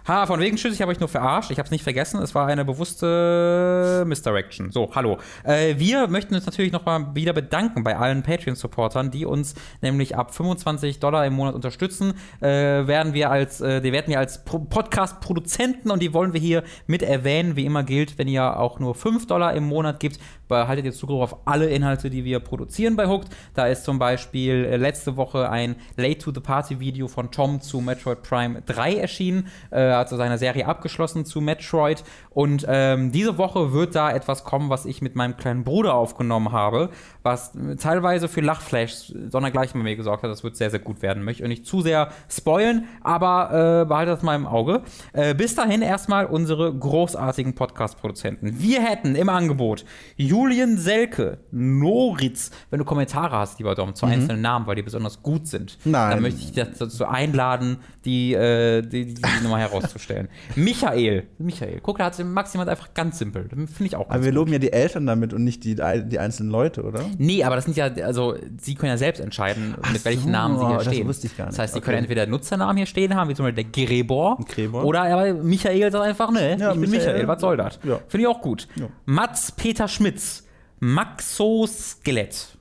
Ha, von wegen Tschüss, ich habe euch nur verarscht. Ich habe es nicht vergessen. Es war eine bewusste Misdirection. So, hallo. Äh, wir möchten uns natürlich noch mal wieder bedanken bei allen Patreon-Supportern, die uns nämlich ab 25 Dollar im Monat unterstützen. Äh, werden wir als, äh, die werden wir als Pro Podcast-Produzenten und die wollen wir hier mit erwähnen. Wie immer gilt, wenn ihr auch nur 5 Dollar im Monat gibt, behaltet ihr Zugriff auf alle Inhalte, die wir produzieren bei Hooked. Da ist zum Beispiel äh, letzte Woche ein Late to the Party Video von Tom zu Metroid Prime 3 erschienen. Äh, hat so seine Serie abgeschlossen zu Metroid. Und ähm, diese Woche wird da etwas kommen, was ich mit meinem kleinen Bruder aufgenommen habe, was äh, teilweise für Lachflash sondergleichen bei mir gesorgt hat. Das wird sehr, sehr gut werden. Möchte ich nicht zu sehr spoilen, aber äh, behaltet das mal im Auge. Äh, bis dahin erstmal unsere großartigen Podcast-Produzenten. Wir hätten im Angebot Julian Selke, Noritz, wenn du Kommentare hast, lieber Dom, zu einzelnen Namen, weil die besonders gut sind, Nein. dann möchte ich dich dazu einladen, die, äh, die, die, Nummer herauszustellen. Michael, Michael, guck, da hat Max jemand einfach ganz simpel. Finde ich auch ganz Aber wir gut. loben ja die Eltern damit und nicht die, die einzelnen Leute, oder? Nee, aber das sind ja, also sie können ja selbst entscheiden, mit welchen so, Namen sie hier das stehen. wusste ich gar nicht. Das heißt, sie Okay. können entweder Nutzernamen hier stehen haben, wie zum Beispiel der Grebor. Grebor. Oder aber Michael sagt einfach, ne, Ja, ich bin Michael. Michael, was soll das? Ja. Finde ich auch gut. Ja. Mats Peter Schmitz, Maxoskelett.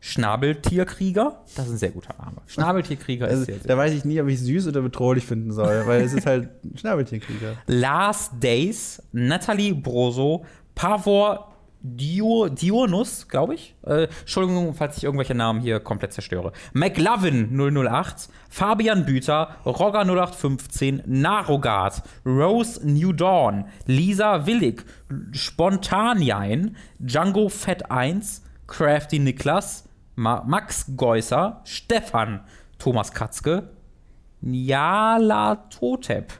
Schnabeltierkrieger, das ist ein sehr guter Name. Schnabeltierkrieger Also, ist sehr, sehr da weiß ich nie, ob ich süß oder bedrohlich finden soll, weil es ist halt Schnabeltierkrieger. Lars Days, Natalie Broso, Pavor Dio, Dionus, glaube ich. Äh, Entschuldigung, falls ich irgendwelche Namen hier komplett zerstöre. McLovin 008, Fabian Büter, Rogger 0815, Narogard, Rose New Dawn, Lisa Willig, Spontanein, Django Fett 1, Crafty Niklas, Ma Max Geusser, Stefan, Thomas Katzke, Niala Totep.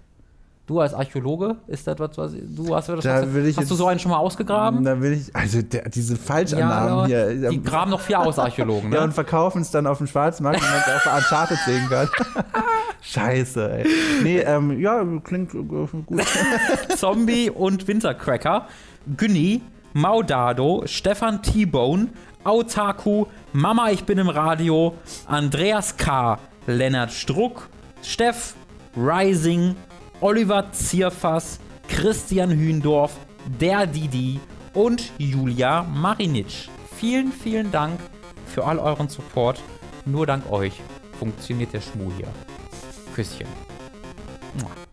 Du als Archäologe, ist das was, was du hast, das, Da hast, will ich hast du jetzt- so einen schon mal ausgegraben? Da will ich, also der, diese Falschannahmen aber hier. die graben noch viel aus, Archäologen, Ja, ne? und verkaufen es dann auf dem Schwarzmarkt, wenn man es bei Uncharted sehen kann. Scheiße, ey. Nee, ähm, ja, klingt äh, gut. Zombie und Wintercracker, Günni, Maudado, Stefan T-Bone, Autaku, Mama, ich bin im Radio, Andreas K., Lennart Struck, Steff, Rising, Oliver Zierfass, Christian Hühndorf, der Didi und Julia Marinic. Vielen, vielen Dank für all euren Support. nur dank euch funktioniert der Schmuh hier. Küsschen. Mua.